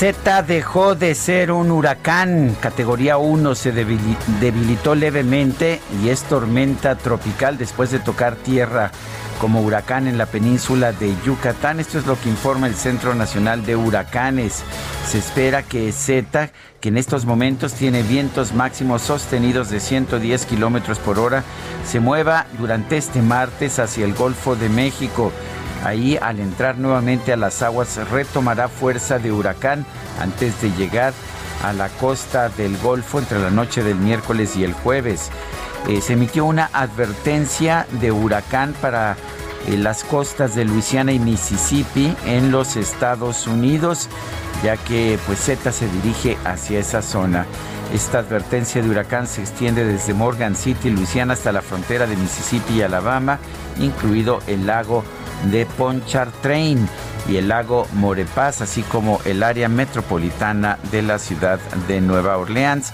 Z dejó de ser un huracán. Categoría 1 se debilitó levemente y es tormenta tropical después de tocar tierra como huracán en la península de Yucatán. Esto es lo que informa el Centro Nacional de Huracanes. Se espera que Z, que en estos momentos tiene vientos máximos sostenidos de 110 kilómetros por hora, se mueva durante este martes hacia el Golfo de México. Ahí, al entrar nuevamente a las aguas, retomará fuerza de huracán antes de llegar a la costa del Golfo entre la noche del miércoles y el jueves. Eh, se emitió una advertencia de huracán para eh, las costas de Luisiana y Mississippi en los Estados Unidos, ya que pues Z se dirige hacia esa zona. Esta advertencia de huracán se extiende desde Morgan City, Luisiana, hasta la frontera de Mississippi y Alabama, incluido el lago de Ponchartrain y el lago Morepaz, así como el área metropolitana de la ciudad de Nueva Orleans.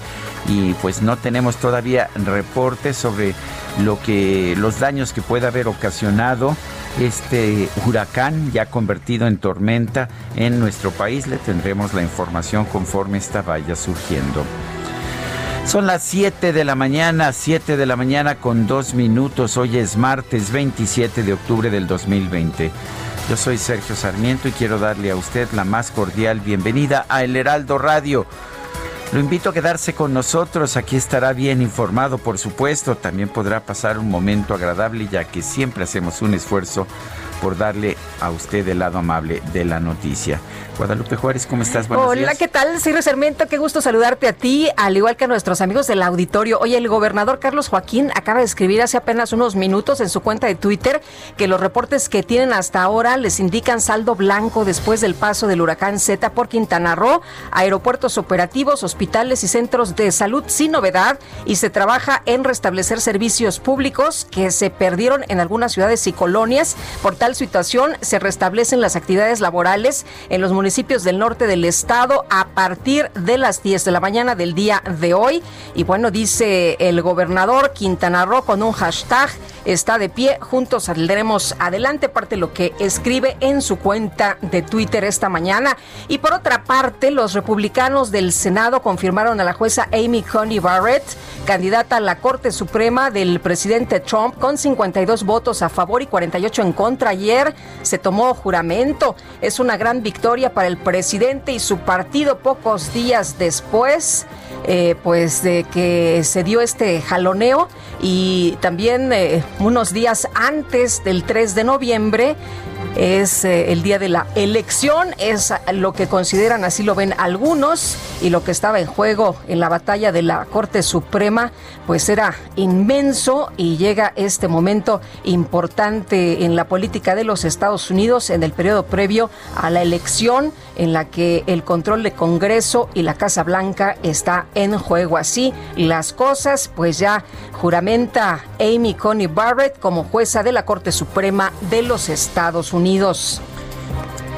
Y pues no tenemos todavía reportes sobre lo que los daños que puede haber ocasionado este huracán ya convertido en tormenta en nuestro país. Le tendremos la información conforme esta vaya surgiendo. Son las 7 de la mañana, 7 de la mañana con dos minutos. Hoy es martes 27 de octubre del 2020. Yo soy Sergio Sarmiento y quiero darle a usted la más cordial bienvenida a El Heraldo Radio. Lo invito a quedarse con nosotros, aquí estará bien informado, por supuesto, también podrá pasar un momento agradable ya que siempre hacemos un esfuerzo por darle a usted el lado amable de la noticia. Guadalupe Juárez, ¿cómo estás? Buenos Hola, ¿qué tal? Ciro Sarmiento, qué gusto saludarte a ti, al igual que a nuestros amigos del auditorio. Oye, el gobernador Carlos Joaquín acaba de escribir hace apenas unos minutos en su cuenta de Twitter que los reportes que tienen hasta ahora les indican saldo blanco después del paso del huracán Z por Quintana Roo, aeropuertos operativos, hospitales y centros de salud sin novedad y se trabaja en restablecer servicios públicos que se perdieron en algunas ciudades y colonias. Por tal situación, se restablecen las actividades laborales en los municipios municipios del norte del estado a partir de las 10 de la mañana del día de hoy. Y bueno, dice el gobernador Quintana Roo con un hashtag está de pie, juntos saldremos adelante, parte de lo que escribe en su cuenta de Twitter esta mañana. Y por otra parte, los republicanos del Senado confirmaron a la jueza Amy Coney Barrett, candidata a la Corte Suprema del presidente Trump, con 52 votos a favor y 48 en contra. Ayer se tomó juramento. Es una gran victoria para el presidente y su partido pocos días después. Eh, pues de que se dio este jaloneo y también eh, unos días antes del 3 de noviembre es eh, el día de la elección, es lo que consideran, así lo ven algunos, y lo que estaba en juego en la batalla de la Corte Suprema, pues era inmenso y llega este momento importante en la política de los Estados Unidos en el periodo previo a la elección en la que el control de Congreso y la Casa Blanca está en juego. Así las cosas, pues ya juramenta Amy Coney Barrett como jueza de la Corte Suprema de los Estados Unidos.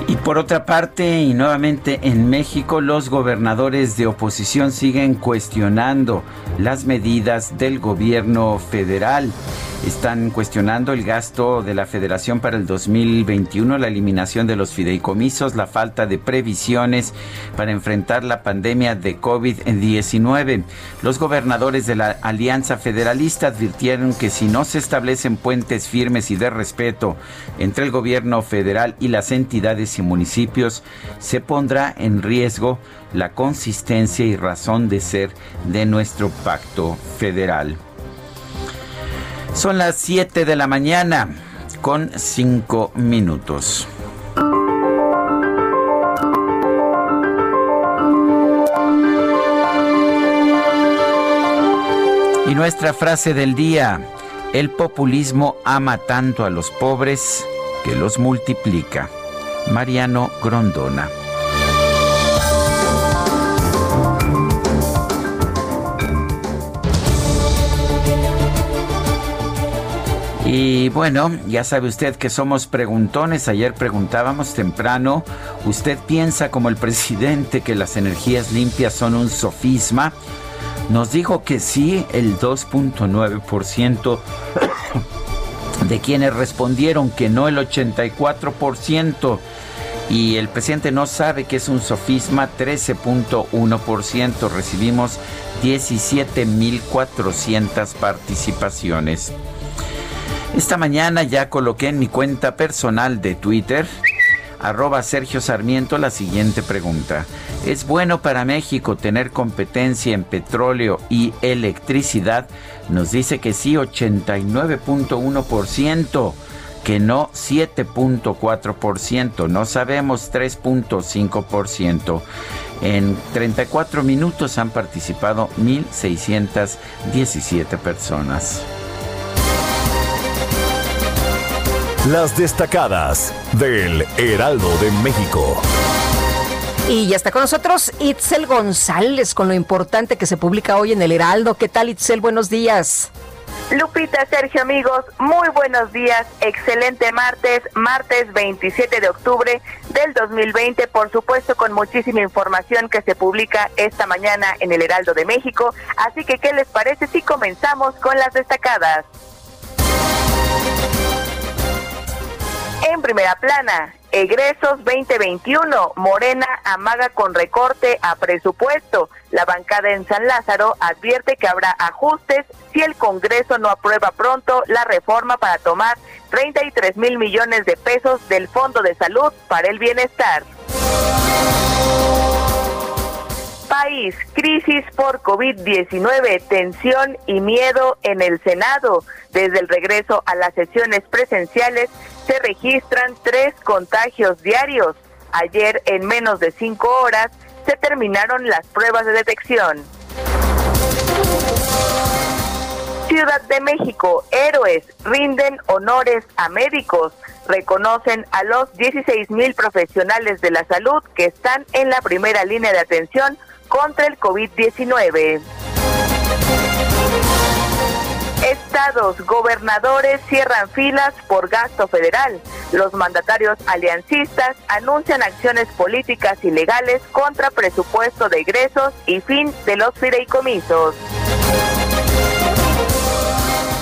Y Por otra parte, y nuevamente en México, los gobernadores de oposición siguen cuestionando las medidas del gobierno federal. Están cuestionando el gasto de la federación para el 2021, la eliminación de los fideicomisos, la falta de previsiones para enfrentar la pandemia de COVID-19. Los gobernadores de la Alianza Federalista advirtieron que si no se establecen puentes firmes y de respeto entre el gobierno federal y las entidades y municipios, se pondrá en riesgo la consistencia y razón de ser de nuestro pacto federal. Son las 7 de la mañana con 5 minutos. Y nuestra frase del día, el populismo ama tanto a los pobres que los multiplica. Mariano Grondona. Y bueno, ya sabe usted que somos preguntones. Ayer preguntábamos temprano, ¿usted piensa como el presidente que las energías limpias son un sofisma? Nos dijo que sí, el 2.9% de quienes respondieron que no, el 84%. Y el presidente no sabe que es un sofisma, 13.1%. Recibimos 17.400 participaciones. Esta mañana ya coloqué en mi cuenta personal de Twitter, arroba Sergio Sarmiento, la siguiente pregunta. ¿Es bueno para México tener competencia en petróleo y electricidad? Nos dice que sí, 89.1%, que no 7.4%, no sabemos 3.5%. En 34 minutos han participado 1.617 personas. Las destacadas del Heraldo de México. Y ya está con nosotros Itzel González con lo importante que se publica hoy en el Heraldo. ¿Qué tal Itzel? Buenos días. Lupita, Sergio, amigos, muy buenos días. Excelente martes, martes 27 de octubre del 2020, por supuesto con muchísima información que se publica esta mañana en el Heraldo de México. Así que, ¿qué les parece si comenzamos con las destacadas? En primera plana, egresos 2021, Morena amaga con recorte a presupuesto. La bancada en San Lázaro advierte que habrá ajustes si el Congreso no aprueba pronto la reforma para tomar 33 mil millones de pesos del Fondo de Salud para el Bienestar. País, crisis por COVID-19, tensión y miedo en el Senado. Desde el regreso a las sesiones presenciales se registran tres contagios diarios. Ayer, en menos de cinco horas, se terminaron las pruebas de detección. Ciudad de México, héroes rinden honores a médicos, reconocen a los 16 mil profesionales de la salud que están en la primera línea de atención contra el COVID-19. Estados, gobernadores cierran filas por gasto federal. Los mandatarios aliancistas anuncian acciones políticas ilegales contra presupuesto de egresos y fin de los fideicomisos.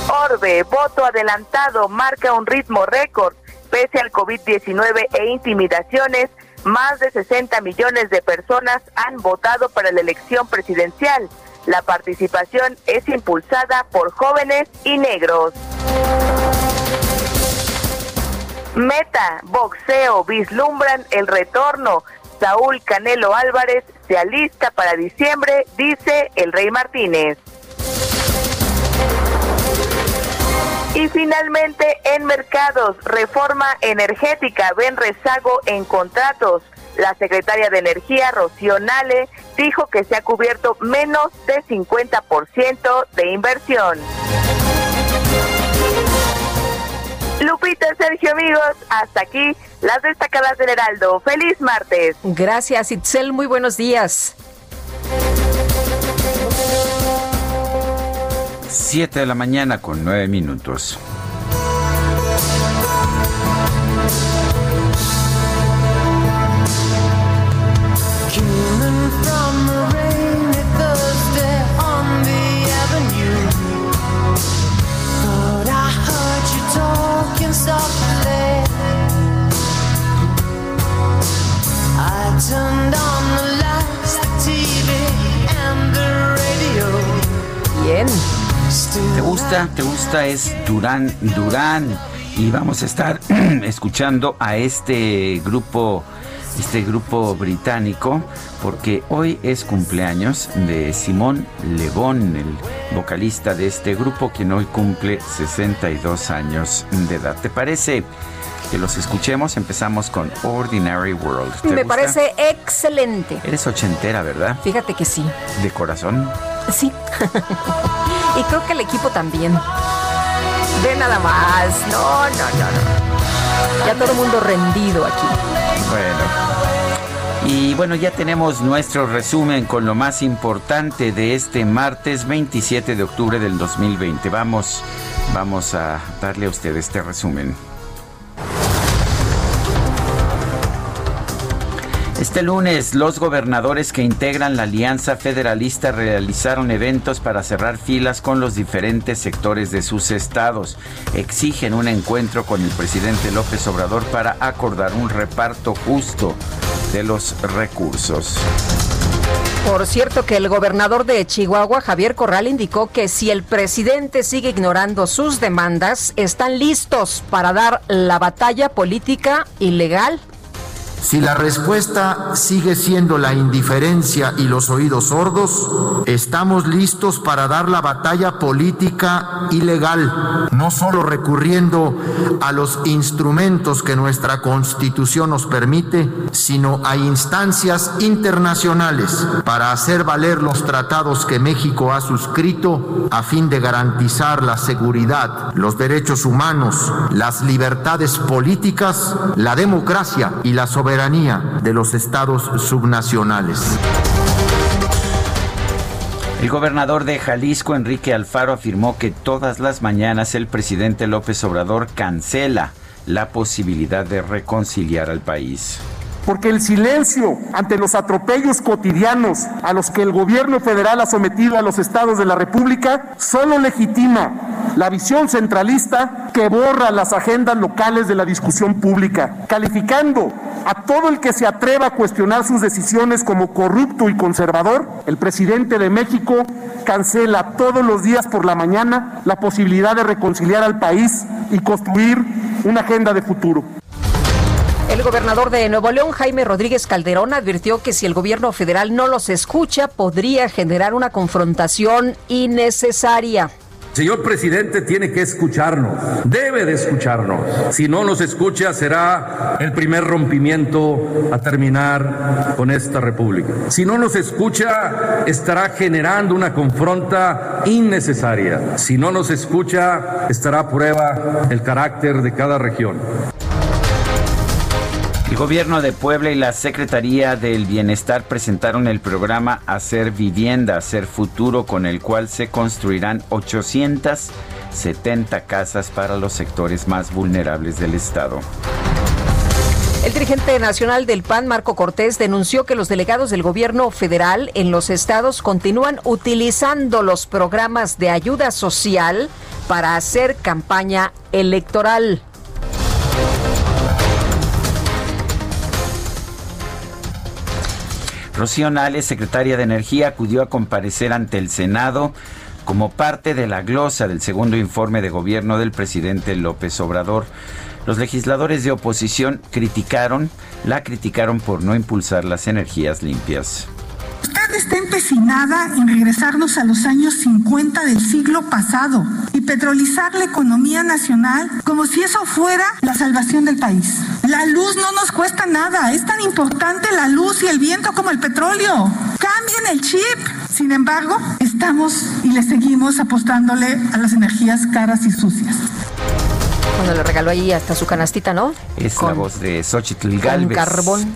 Orbe, voto adelantado, marca un ritmo récord. Pese al COVID-19 e intimidaciones, más de 60 millones de personas han votado para la elección presidencial. La participación es impulsada por jóvenes y negros. Meta, boxeo, vislumbran el retorno. Saúl Canelo Álvarez se alista para diciembre, dice el Rey Martínez. Y finalmente, en mercados, reforma energética, ven rezago en contratos. La secretaria de Energía, Rocío Nale, dijo que se ha cubierto menos de 50% de inversión. Lupita, Sergio, amigos, hasta aquí las destacadas del Heraldo. Feliz martes. Gracias, Itzel. Muy buenos días. 7 de la mañana con 9 minutos. Gusta? ¿Te gusta? Es Durán Durán. Y vamos a estar escuchando a este grupo este grupo británico, porque hoy es cumpleaños de Simón Lebón, el vocalista de este grupo, quien hoy cumple 62 años de edad. ¿Te parece que los escuchemos? Empezamos con Ordinary World. Me parece excelente. Eres ochentera, ¿verdad? Fíjate que sí. ¿De corazón? Sí. y creo que el equipo también. De nada más. No, no, no, no. Ya todo el mundo rendido aquí. Bueno. Y bueno, ya tenemos nuestro resumen con lo más importante de este martes 27 de octubre del 2020. Vamos, vamos a darle a usted este resumen. Este lunes, los gobernadores que integran la Alianza Federalista realizaron eventos para cerrar filas con los diferentes sectores de sus estados. Exigen un encuentro con el presidente López Obrador para acordar un reparto justo de los recursos. Por cierto que el gobernador de Chihuahua, Javier Corral, indicó que si el presidente sigue ignorando sus demandas, están listos para dar la batalla política ilegal si la respuesta sigue siendo la indiferencia y los oídos sordos, estamos listos para dar la batalla política ilegal, no solo recurriendo a los instrumentos que nuestra Constitución nos permite, sino a instancias internacionales para hacer valer los tratados que México ha suscrito a fin de garantizar la seguridad, los derechos humanos, las libertades políticas, la democracia y la soberanía de los estados subnacionales. El gobernador de Jalisco, Enrique Alfaro, afirmó que todas las mañanas el presidente López Obrador cancela la posibilidad de reconciliar al país porque el silencio ante los atropellos cotidianos a los que el gobierno federal ha sometido a los estados de la República solo legitima la visión centralista que borra las agendas locales de la discusión pública, calificando a todo el que se atreva a cuestionar sus decisiones como corrupto y conservador, el presidente de México cancela todos los días por la mañana la posibilidad de reconciliar al país y construir una agenda de futuro. El gobernador de Nuevo León, Jaime Rodríguez Calderón, advirtió que si el gobierno federal no los escucha, podría generar una confrontación innecesaria. Señor presidente tiene que escucharnos, debe de escucharnos. Si no nos escucha será el primer rompimiento a terminar con esta república. Si no nos escucha estará generando una confronta innecesaria. Si no nos escucha estará a prueba el carácter de cada región. El gobierno de Puebla y la Secretaría del Bienestar presentaron el programa Hacer Vivienda, Hacer Futuro, con el cual se construirán 870 casas para los sectores más vulnerables del Estado. El dirigente nacional del PAN, Marco Cortés, denunció que los delegados del gobierno federal en los estados continúan utilizando los programas de ayuda social para hacer campaña electoral. Rocío Nales, secretaria de Energía, acudió a comparecer ante el Senado como parte de la glosa del segundo informe de gobierno del presidente López Obrador. Los legisladores de oposición criticaron, la criticaron por no impulsar las energías limpias está empecinada en regresarnos a los años 50 del siglo pasado y petrolizar la economía nacional como si eso fuera la salvación del país. La luz no nos cuesta nada, es tan importante la luz y el viento como el petróleo. Cambien el chip. Sin embargo, estamos y le seguimos apostándole a las energías caras y sucias. Cuando le regaló ahí hasta su canastita, ¿no? Es la voz de Xochitl Galvez. carbón.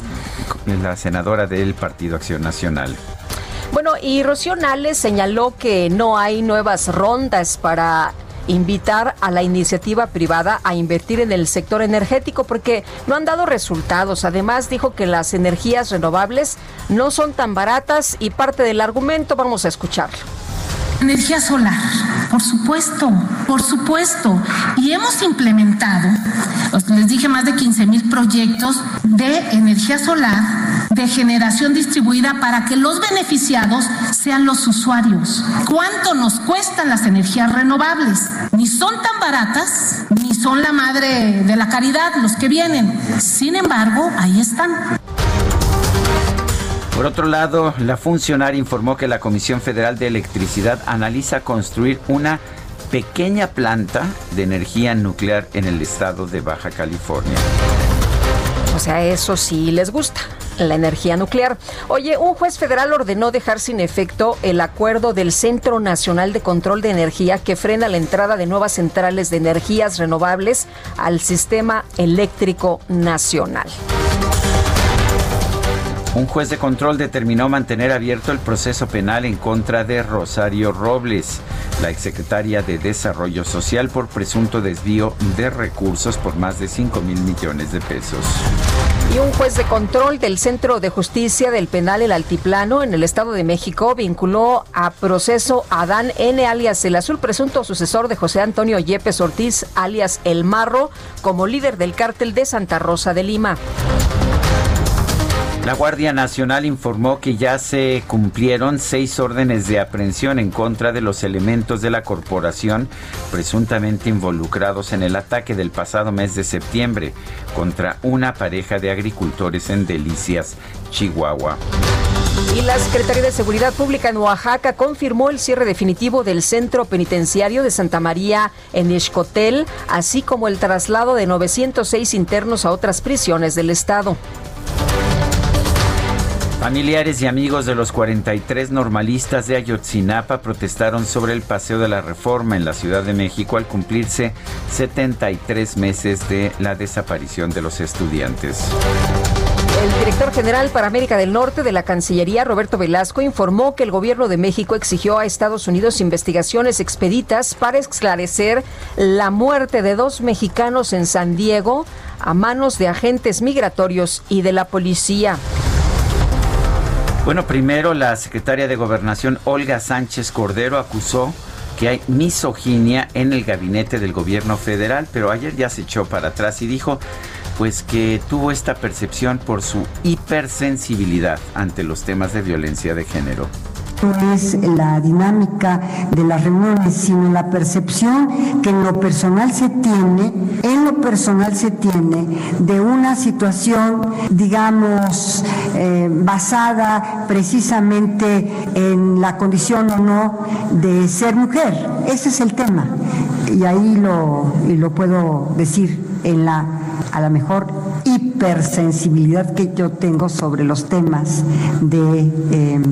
La senadora del Partido Acción Nacional. Bueno, y Rocío Nales señaló que no hay nuevas rondas para invitar a la iniciativa privada a invertir en el sector energético porque no han dado resultados. Además, dijo que las energías renovables no son tan baratas y parte del argumento vamos a escucharlo. Energía solar, por supuesto, por supuesto. Y hemos implementado, les dije, más de 15 mil proyectos de energía solar de generación distribuida para que los beneficiados sean los usuarios. ¿Cuánto nos cuestan las energías renovables? Ni son tan baratas, ni son la madre de la caridad los que vienen. Sin embargo, ahí están. Por otro lado, la funcionaria informó que la Comisión Federal de Electricidad analiza construir una pequeña planta de energía nuclear en el estado de Baja California. O sea, eso sí les gusta la energía nuclear. Oye, un juez federal ordenó dejar sin efecto el acuerdo del Centro Nacional de Control de Energía que frena la entrada de nuevas centrales de energías renovables al sistema eléctrico nacional. Un juez de control determinó mantener abierto el proceso penal en contra de Rosario Robles, la exsecretaria de Desarrollo Social, por presunto desvío de recursos por más de 5 mil millones de pesos. Y un juez de control del Centro de Justicia del Penal El Altiplano en el Estado de México vinculó a proceso a Adán N. alias El Azul, presunto sucesor de José Antonio Yepes Ortiz alias El Marro, como líder del cártel de Santa Rosa de Lima. La Guardia Nacional informó que ya se cumplieron seis órdenes de aprehensión en contra de los elementos de la corporación presuntamente involucrados en el ataque del pasado mes de septiembre contra una pareja de agricultores en Delicias, Chihuahua. Y la Secretaría de Seguridad Pública en Oaxaca confirmó el cierre definitivo del centro penitenciario de Santa María en Escotel, así como el traslado de 906 internos a otras prisiones del estado. Familiares y amigos de los 43 normalistas de Ayotzinapa protestaron sobre el Paseo de la Reforma en la Ciudad de México al cumplirse 73 meses de la desaparición de los estudiantes. El director general para América del Norte de la Cancillería, Roberto Velasco, informó que el gobierno de México exigió a Estados Unidos investigaciones expeditas para esclarecer la muerte de dos mexicanos en San Diego a manos de agentes migratorios y de la policía. Bueno, primero la secretaria de Gobernación, Olga Sánchez Cordero, acusó que hay misoginia en el gabinete del gobierno federal, pero ayer ya se echó para atrás y dijo pues que tuvo esta percepción por su hipersensibilidad ante los temas de violencia de género es la dinámica de las reuniones, sino la percepción que en lo personal se tiene, en lo personal se tiene de una situación, digamos, eh, basada precisamente en la condición o no de ser mujer. Ese es el tema. Y ahí lo, lo puedo decir en la, a lo mejor, hipersensibilidad que yo tengo sobre los temas de, em,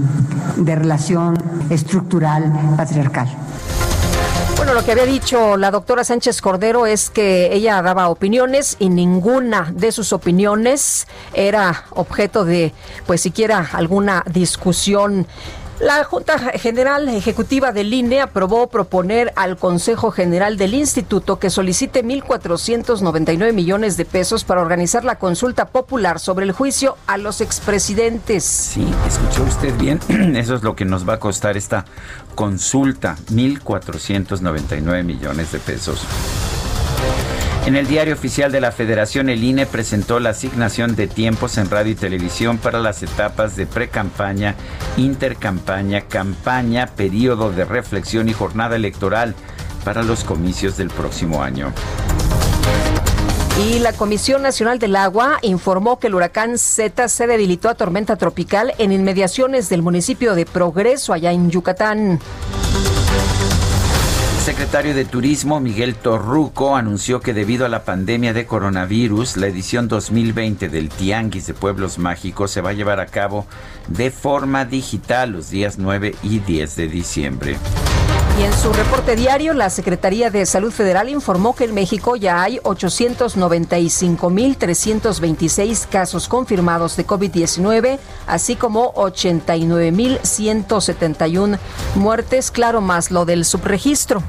de relación estructural patriarcal. Bueno, lo que había dicho la doctora Sánchez Cordero es que ella daba opiniones y ninguna de sus opiniones era objeto de, pues siquiera alguna discusión la Junta General Ejecutiva del INE aprobó proponer al Consejo General del Instituto que solicite 1.499 millones de pesos para organizar la consulta popular sobre el juicio a los expresidentes. Sí, escuchó usted bien. Eso es lo que nos va a costar esta consulta, 1.499 millones de pesos. En el diario oficial de la Federación, el INE presentó la asignación de tiempos en radio y televisión para las etapas de pre-campaña, intercampaña, campaña, periodo de reflexión y jornada electoral para los comicios del próximo año. Y la Comisión Nacional del Agua informó que el huracán Z se debilitó a tormenta tropical en inmediaciones del municipio de Progreso, allá en Yucatán secretario de Turismo, Miguel Torruco, anunció que debido a la pandemia de coronavirus, la edición 2020 del Tianguis de Pueblos Mágicos se va a llevar a cabo de forma digital los días 9 y 10 de diciembre. Y en su reporte diario, la Secretaría de Salud Federal informó que en México ya hay 895.326 casos confirmados de COVID-19, así como 89.171 muertes, claro, más lo del subregistro.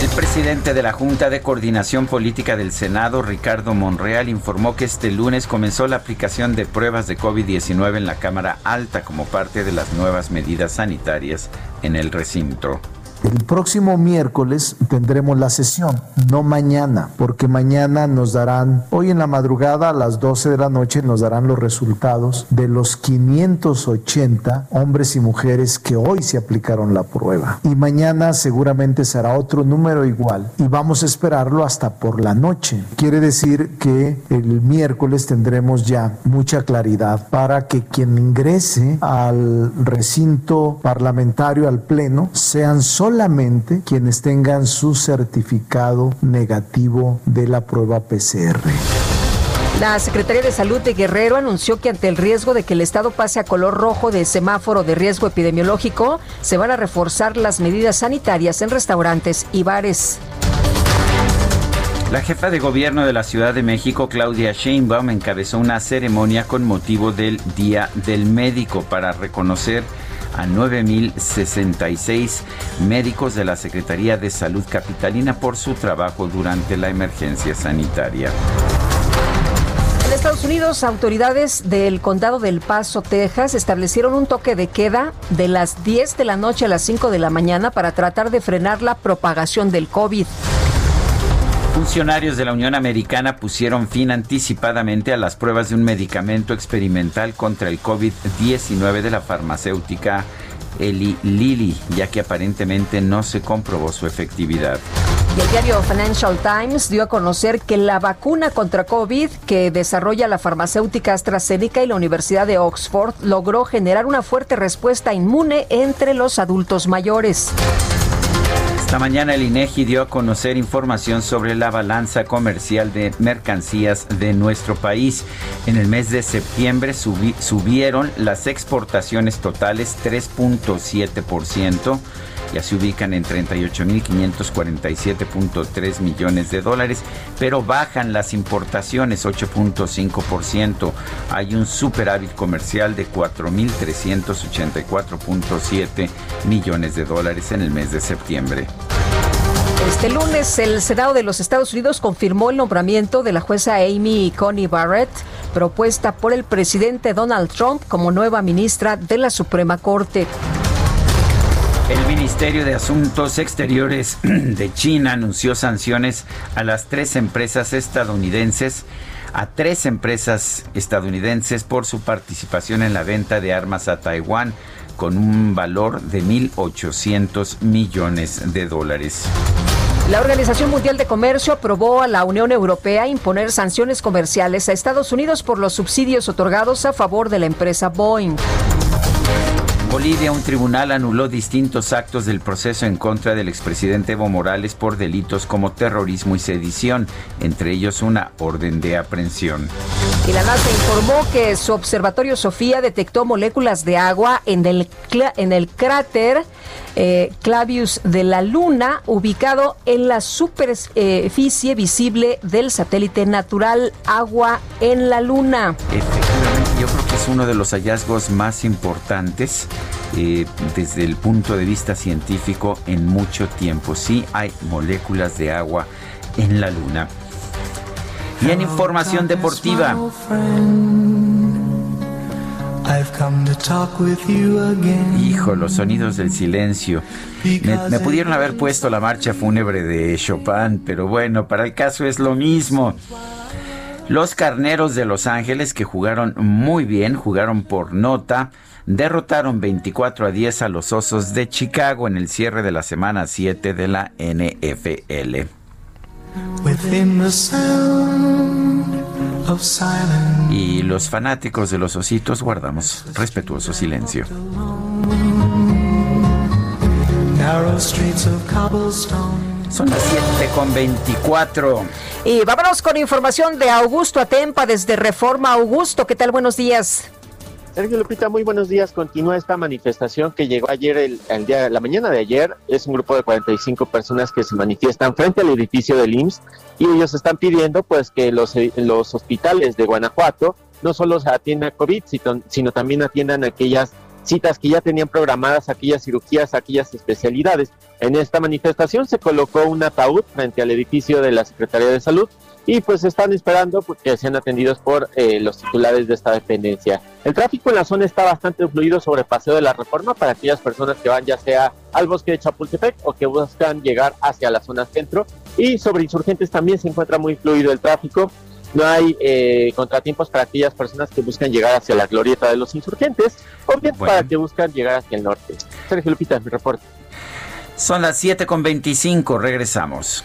El presidente de la Junta de Coordinación Política del Senado, Ricardo Monreal, informó que este lunes comenzó la aplicación de pruebas de COVID-19 en la Cámara Alta como parte de las nuevas medidas sanitarias en el recinto. El próximo miércoles tendremos la sesión, no mañana, porque mañana nos darán, hoy en la madrugada a las 12 de la noche nos darán los resultados de los 580 hombres y mujeres que hoy se aplicaron la prueba. Y mañana seguramente será otro número igual y vamos a esperarlo hasta por la noche. Quiere decir que el miércoles tendremos ya mucha claridad para que quien ingrese al recinto parlamentario, al pleno, sean solamente quienes tengan su certificado negativo de la prueba PCR. La Secretaría de Salud de Guerrero anunció que ante el riesgo de que el estado pase a color rojo de semáforo de riesgo epidemiológico, se van a reforzar las medidas sanitarias en restaurantes y bares. La jefa de gobierno de la Ciudad de México, Claudia Sheinbaum, encabezó una ceremonia con motivo del Día del Médico para reconocer a 9.066 médicos de la Secretaría de Salud Capitalina por su trabajo durante la emergencia sanitaria. En Estados Unidos, autoridades del condado del Paso, Texas, establecieron un toque de queda de las 10 de la noche a las 5 de la mañana para tratar de frenar la propagación del COVID. Funcionarios de la Unión Americana pusieron fin anticipadamente a las pruebas de un medicamento experimental contra el COVID-19 de la farmacéutica Eli Lilly, ya que aparentemente no se comprobó su efectividad. Y el diario Financial Times dio a conocer que la vacuna contra COVID que desarrolla la farmacéutica AstraZeneca y la Universidad de Oxford logró generar una fuerte respuesta inmune entre los adultos mayores. Esta mañana el INEGI dio a conocer información sobre la balanza comercial de mercancías de nuestro país. En el mes de septiembre subieron las exportaciones totales 3.7% ya se ubican en 38.547.3 millones de dólares, pero bajan las importaciones 8.5%. Hay un superávit comercial de 4.384.7 millones de dólares en el mes de septiembre. Este lunes el Senado de los Estados Unidos confirmó el nombramiento de la jueza Amy Coney Barrett, propuesta por el presidente Donald Trump como nueva ministra de la Suprema Corte. El Ministerio de Asuntos Exteriores de China anunció sanciones a las tres empresas estadounidenses, a tres empresas estadounidenses por su participación en la venta de armas a Taiwán con un valor de 1.800 millones de dólares. La Organización Mundial de Comercio aprobó a la Unión Europea imponer sanciones comerciales a Estados Unidos por los subsidios otorgados a favor de la empresa Boeing. Bolivia, un tribunal anuló distintos actos del proceso en contra del expresidente Evo Morales por delitos como terrorismo y sedición, entre ellos una orden de aprehensión. Y la NASA informó que su observatorio Sofía detectó moléculas de agua en el, en el cráter eh, Clavius de la Luna, ubicado en la superficie visible del satélite natural Agua en la Luna. Efectivamente, yo creo que es uno de los hallazgos más importantes eh, desde el punto de vista científico en mucho tiempo. Sí hay moléculas de agua en la Luna. Y en información deportiva. Hijo, los sonidos del silencio. Me, pudieron haber puesto la marcha fúnebre de Chopin, pero bueno, para el caso es lo mismo. Los carneros de Los Ángeles, que jugaron muy bien, jugaron por nota, derrotaron 24 a 10 a los Osos de Chicago en el cierre de la semana 7 de la NFL. Y los fanáticos de los ositos guardamos respetuoso silencio. Son las 7 con 24. Y vámonos con información de Augusto Atempa desde Reforma. Augusto, ¿qué tal? Buenos días. Sergio Lupita, muy buenos días. Continúa esta manifestación que llegó ayer, el, día, la mañana de ayer. Es un grupo de 45 personas que se manifiestan frente al edificio del IMSS y ellos están pidiendo pues que los, los hospitales de Guanajuato no solo se atiendan a COVID, sino, también atiendan aquellas citas que ya tenían programadas, aquellas cirugías, aquellas especialidades. En esta manifestación se colocó un ataúd frente al edificio de la Secretaría de Salud y pues están esperando pues, que sean atendidos por eh, los titulares de esta dependencia. El tráfico en la zona está bastante fluido sobre Paseo de la Reforma para aquellas personas que van ya sea al bosque de Chapultepec o que buscan llegar hacia la zona centro y sobre insurgentes también se encuentra muy fluido el tráfico. No hay eh, contratiempos para aquellas personas que buscan llegar hacia la glorieta de los insurgentes o bien para que buscan llegar hacia el norte. Sergio Lupita, mi reporte. Son las 7 con 25, regresamos.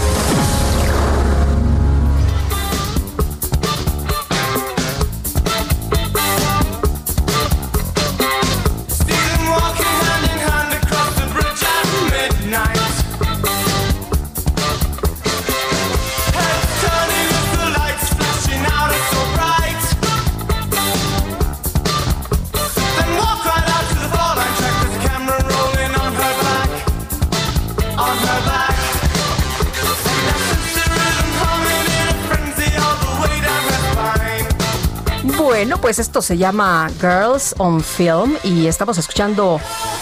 Bueno, pues esto se llama Girls on Film y estamos escuchando,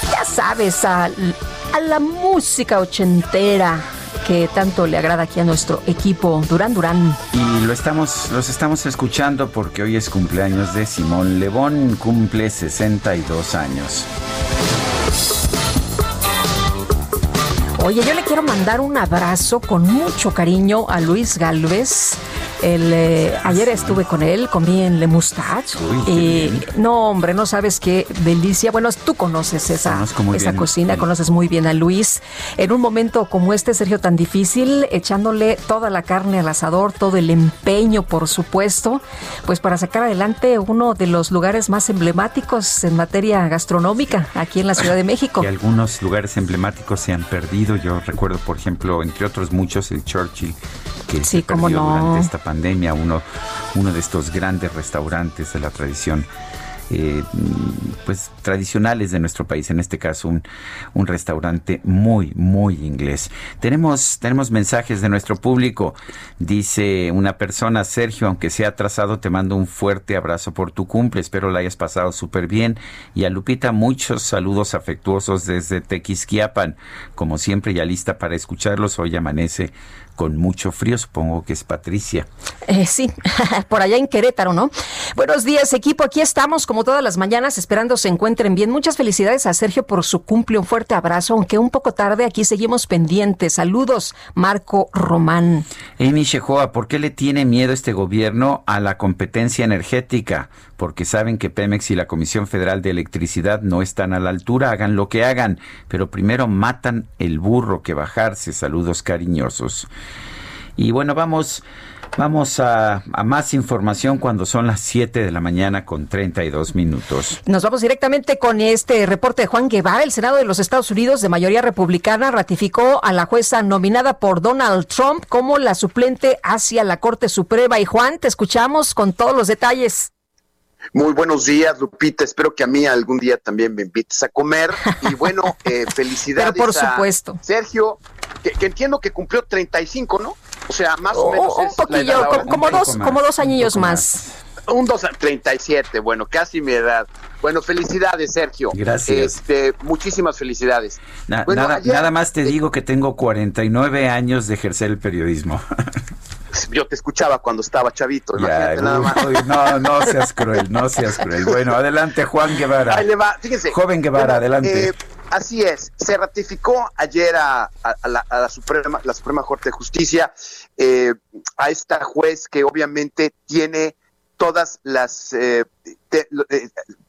ya sabes, a, a la música ochentera que tanto le agrada aquí a nuestro equipo Durán Durán. Y lo estamos, los estamos escuchando porque hoy es cumpleaños de Simón Lebón, cumple 62 años. Oye, yo le quiero mandar un abrazo con mucho cariño a Luis Galvez el, eh, ayer estuve con él, comí en Le Moustache. y no, hombre, no sabes qué delicia. Bueno, tú conoces esa, esa cocina, conoces muy bien a Luis. En un momento como este, Sergio, tan difícil, echándole toda la carne al asador, todo el empeño, por supuesto, pues para sacar adelante uno de los lugares más emblemáticos en materia gastronómica aquí en la Ciudad de México. Y algunos lugares emblemáticos se han perdido. Yo recuerdo, por ejemplo, entre otros muchos, el Churchill, que se perdió durante esta pandemia, uno, uno de estos grandes restaurantes de la tradición eh, pues tradicionales de nuestro país, en este caso un, un, restaurante muy, muy inglés. Tenemos, tenemos mensajes de nuestro público. Dice una persona, Sergio, aunque sea atrasado, te mando un fuerte abrazo por tu cumple. Espero la hayas pasado súper bien. Y a Lupita, muchos saludos afectuosos desde Tequisquiapan. Como siempre, ya lista para escucharlos. Hoy amanece con mucho frío, supongo que es Patricia. Eh, sí, por allá en Querétaro, ¿no? Buenos días, equipo. Aquí estamos, como todas las mañanas, esperando se encuentren bien. Muchas felicidades a Sergio por su cumple. Un fuerte abrazo, aunque un poco tarde, aquí seguimos pendientes. Saludos, Marco Román. Amy Shehoa, ¿por qué le tiene miedo este gobierno a la competencia energética? Porque saben que Pemex y la Comisión Federal de Electricidad no están a la altura, hagan lo que hagan, pero primero matan el burro que bajarse. Saludos cariñosos. Y bueno, vamos, vamos a, más información cuando son las 7 de la mañana con 32 minutos. Nos vamos directamente con este reporte de Juan Guevara. El Senado de los Estados Unidos de mayoría republicana ratificó a la jueza nominada por Donald Trump como la suplente hacia la Corte Suprema. Y Juan, te escuchamos con todos los detalles. Muy buenos días, Lupita. Espero que a mí algún día también me invites a comer. Y bueno, eh, felicidades. Pero por supuesto. Sergio, que, entiendo que cumplió 35, ¿no? O sea, más o, menos. Un poquillo, como, dos, como dos añillos más. Un dos, 37, bueno, casi mi edad. Bueno, felicidades, Sergio. Gracias. Este, muchísimas felicidades. nada, nada más te digo que tengo 49 años de ejercer el periodismo. Yo te escuchaba cuando estaba chavito, imagínate nada más. No, no seas cruel, no seas cruel. Bueno, adelante, Juan Guevara. Ahí le va, fíjense. Joven Guevara, adelante. Eh, así es, se ratificó ayer a, la, Suprema, la Suprema Corte de Justicia eh, a esta juez que obviamente tiene todas las eh,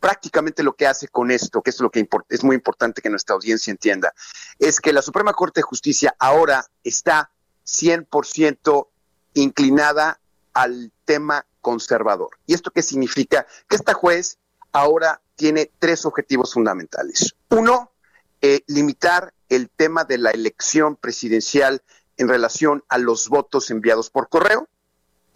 prácticamente lo que hace con esto, que es lo que es muy importante que nuestra audiencia entienda, es que la Suprema Corte de Justicia ahora está 100% inclinada al tema conservador. ¿Y esto qué significa? Que esta juez ahora tiene tres objetivos fundamentales. Uno, eh, limitar el tema de la elección presidencial en relación a los votos enviados por correo.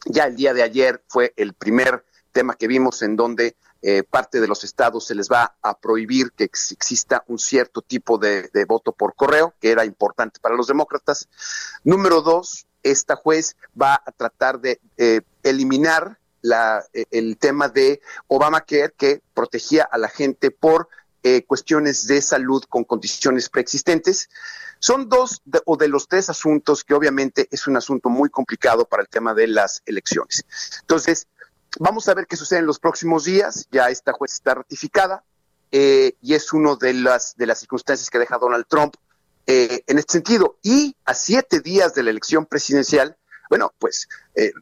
Ya el día de ayer fue el primer tema que vimos en donde eh, parte de los estados se les va a prohibir que exista un cierto tipo de, voto por correo, que era importante para los demócratas. Número dos, esta juez va a tratar de eh, eliminar la, eh, el tema de Obamacare que protegía a la gente por cuestiones de salud con condiciones preexistentes. Son dos o de los tres asuntos que obviamente es un asunto muy complicado para el tema de las elecciones. Entonces, Vamos a ver qué sucede en los próximos días. Ya esta juez está ratificada eh, y es una de las, de las circunstancias que deja Donald Trump eh, en este sentido. Y a siete días de la elección presidencial, bueno, pues eh,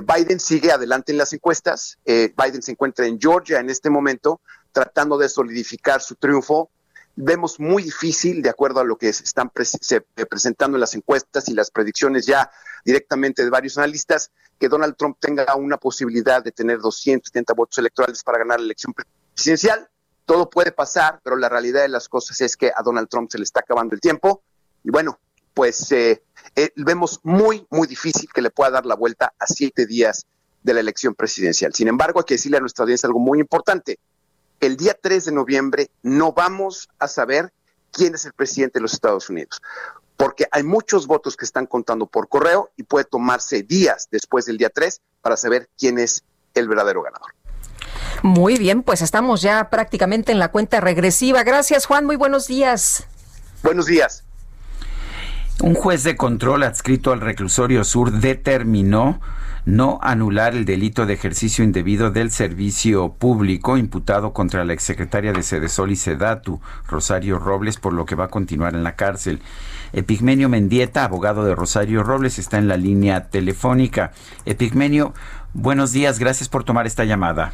Biden sigue adelante en las encuestas. Biden se encuentra en Georgia en este momento tratando de solidificar su triunfo. Vemos muy difícil, de acuerdo a lo que se están presentando en las encuestas y las predicciones ya directamente de varios analistas, que Donald Trump tenga una posibilidad de tener 270 votos electorales para ganar la elección presidencial. Todo puede pasar, pero la realidad de las cosas es que a Donald Trump se le está acabando el tiempo. Y bueno, pues eh, eh, vemos muy, muy difícil que le pueda dar la vuelta a siete días de la elección presidencial. Sin embargo, hay que decirle a nuestra audiencia algo muy importante. El día 3 de noviembre no vamos a saber quién es el presidente de los Estados Unidos porque hay muchos votos que están contando por correo y puede tomarse días después del día 3 para saber quién es el verdadero ganador. Muy bien, pues estamos ya prácticamente en la cuenta regresiva. Gracias, Juan. Muy buenos días. Buenos días. Un juez de control adscrito al reclusorio sur determinó no anular el delito de ejercicio indebido del servicio público imputado contra la exsecretaria de Sedesol y Sedatu, Rosario Robles, por lo que va a continuar en la cárcel. Epigmenio Mendieta, abogado de Rosario Robles, está en la línea telefónica. Epigmenio, buenos días, gracias por tomar esta llamada.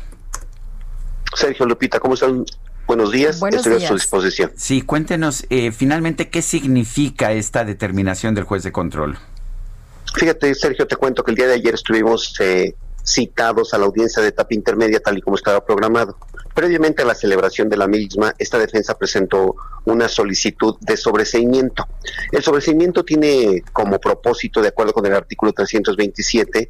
Sergio Lupita, ¿cómo están? Buenos días, estoy a su disposición. Sí, cuéntenos eh, finalmente qué significa esta determinación del juez de control. Fíjate, Sergio, te cuento que el día de ayer estuvimos eh, citados a la audiencia de etapa intermedia tal y como estaba programado. Previamente a la celebración de la misma, esta defensa presentó una solicitud de sobreseimiento. El sobreseimiento tiene como propósito, de acuerdo con el artículo 327,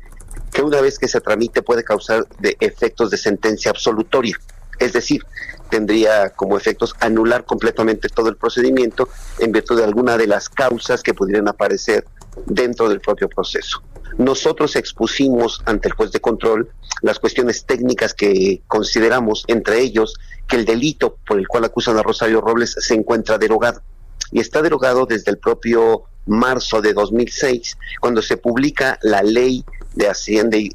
que una vez que se tramite puede causar de efectos de sentencia absolutoria. Es decir, tendría como efectos anular completamente todo el procedimiento en virtud de alguna de las causas que pudieran aparecer dentro del propio proceso. Nosotros expusimos ante el juez de control las cuestiones técnicas que consideramos, entre ellos, que el delito por el cual acusan a Rosario Robles se encuentra derogado. Y está derogado desde el propio marzo de 2006, cuando se publica la ley de, Hacienda y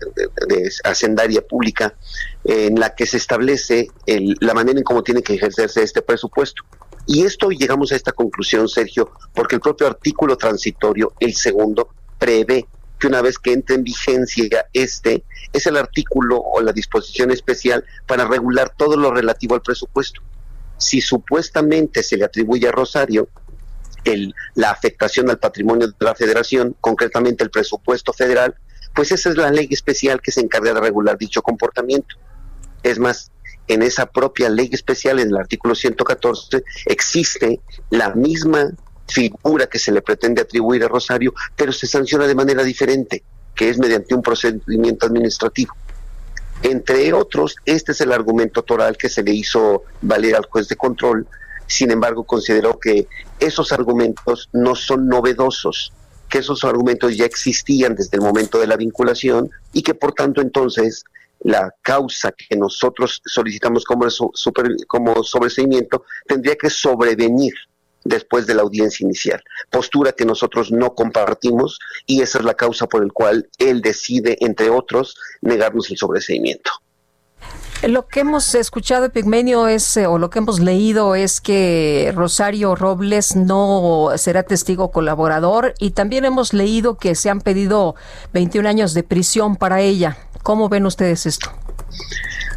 de, Pública, en la que se establece la manera en cómo tiene que ejercerse este presupuesto. Y esto llegamos a esta conclusión, Sergio, porque el propio artículo transitorio, el segundo, prevé que una vez que entre en vigencia este, es el artículo o la disposición especial para regular todo lo relativo al presupuesto. Si supuestamente se le atribuye a Rosario el, la afectación al patrimonio de la federación, concretamente el presupuesto federal, pues esa es la ley especial que se encarga de regular dicho comportamiento. Es más, en esa propia ley especial, en el artículo 114, existe la misma figura que se le pretende atribuir a Rosario, pero se sanciona de manera diferente, que es mediante un procedimiento administrativo. Entre otros, este es el argumento toral que se le hizo valer al juez de control. Sin embargo, consideró que esos argumentos no son novedosos, que esos argumentos ya existían desde el momento de la vinculación y que por tanto entonces la causa que nosotros solicitamos como, super, sobreseimiento tendría que sobrevenir después de la audiencia inicial, postura que nosotros no compartimos y esa es la causa por la cual él decide, entre otros, negarnos el sobreseimiento. Lo que hemos escuchado, Pigmenio, es, eh, o lo que hemos leído es que Rosario Robles no será testigo colaborador y también hemos leído que se han pedido 21 años de prisión para ella. ¿Cómo ven ustedes esto?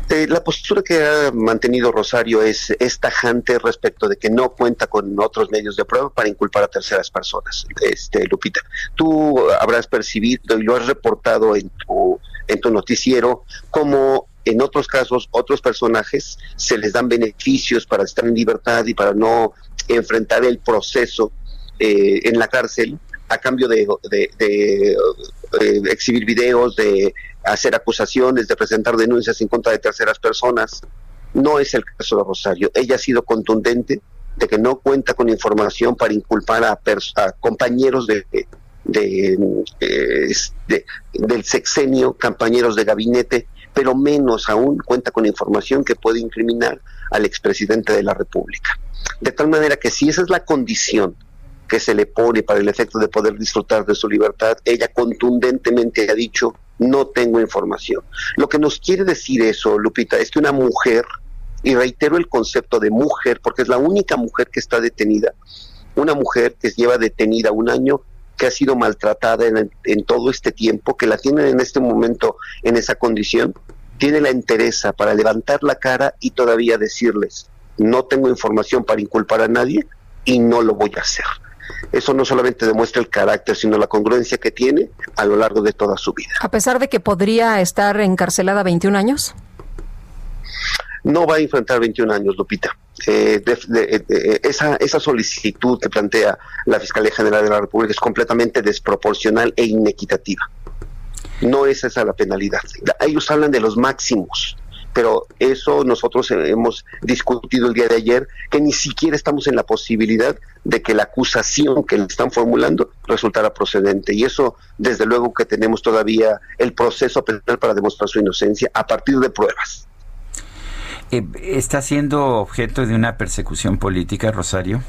Eh, la postura que ha mantenido Rosario es, es, tajante respecto de que no cuenta con otros medios de prueba para inculpar a terceras personas. Este, Lupita, tú habrás percibido y lo has reportado en tu, en tu noticiero como en otros casos, otros personajes se les dan beneficios para estar en libertad y para no enfrentar el proceso eh, en la cárcel a cambio de, de, exhibir videos, de hacer acusaciones, de presentar denuncias en contra de terceras personas. No es el caso de Rosario. Ella ha sido contundente de que no cuenta con información para inculpar a, compañeros de, de, del sexenio, compañeros de gabinete, pero menos aún cuenta con información que puede incriminar al expresidente de la República. De tal manera que si esa es la condición que se le pone para el efecto de poder disfrutar de su libertad, ella contundentemente ha dicho, no tengo información. Lo que nos quiere decir eso, Lupita, es que una mujer, y reitero el concepto de mujer, porque es la única mujer que está detenida, una mujer que lleva detenida un año, que ha sido maltratada en, en todo este tiempo, que la tienen en este momento en esa condición, tiene la entereza para levantar la cara y todavía decirles, no tengo información para inculpar a nadie y no lo voy a hacer. Eso no solamente demuestra el carácter, sino la congruencia que tiene a lo largo de toda su vida. A pesar de que podría estar encarcelada 21 años. No va a enfrentar 21 años, Lupita. Eh, eh, esa, esa solicitud que plantea la Fiscalía General de la República es completamente desproporcional e inequitativa. No es esa la penalidad. Ellos hablan de los máximos pero eso nosotros hemos discutido el día de ayer, que ni siquiera estamos en la posibilidad de que la acusación que le están formulando resultara procedente. Y eso, desde luego que tenemos todavía el proceso penal para demostrar su inocencia a partir de pruebas. Eh, ¿Está siendo objeto de una persecución política, Rosario?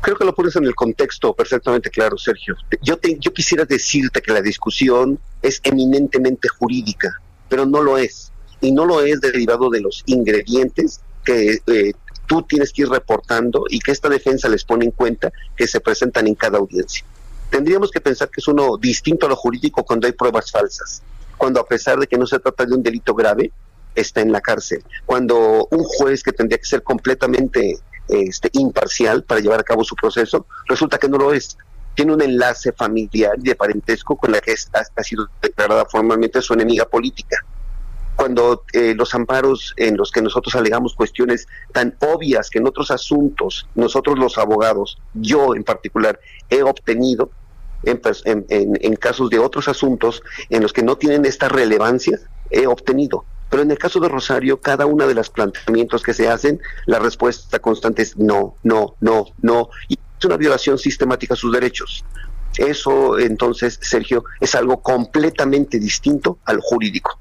Creo que lo pones en el contexto perfectamente claro, Sergio. Yo, quisiera decirte que la discusión es eminentemente jurídica, pero no lo es y no lo es derivado de los ingredientes que eh, tú tienes que ir reportando y que esta defensa les pone en cuenta que se presentan en cada audiencia. Tendríamos que pensar que es uno distinto a lo jurídico cuando hay pruebas falsas, cuando a pesar de que no se trata de un delito grave, está en la cárcel, cuando un juez que tendría que ser completamente este, imparcial para llevar a cabo su proceso, resulta que no lo es. Tiene un enlace familiar y de parentesco con la que ha sido declarada formalmente su enemiga política cuando eh, los amparos en los que nosotros alegamos cuestiones tan obvias que en otros asuntos nosotros los abogados, yo en particular, he obtenido en, en, casos de otros asuntos en los que no tienen esta relevancia, he obtenido. Pero en el caso de Rosario, cada uno de los planteamientos que se hacen, la respuesta constante es no, no, no, no. Y es una violación sistemática a sus derechos. Eso, entonces, Sergio, es algo completamente distinto al jurídico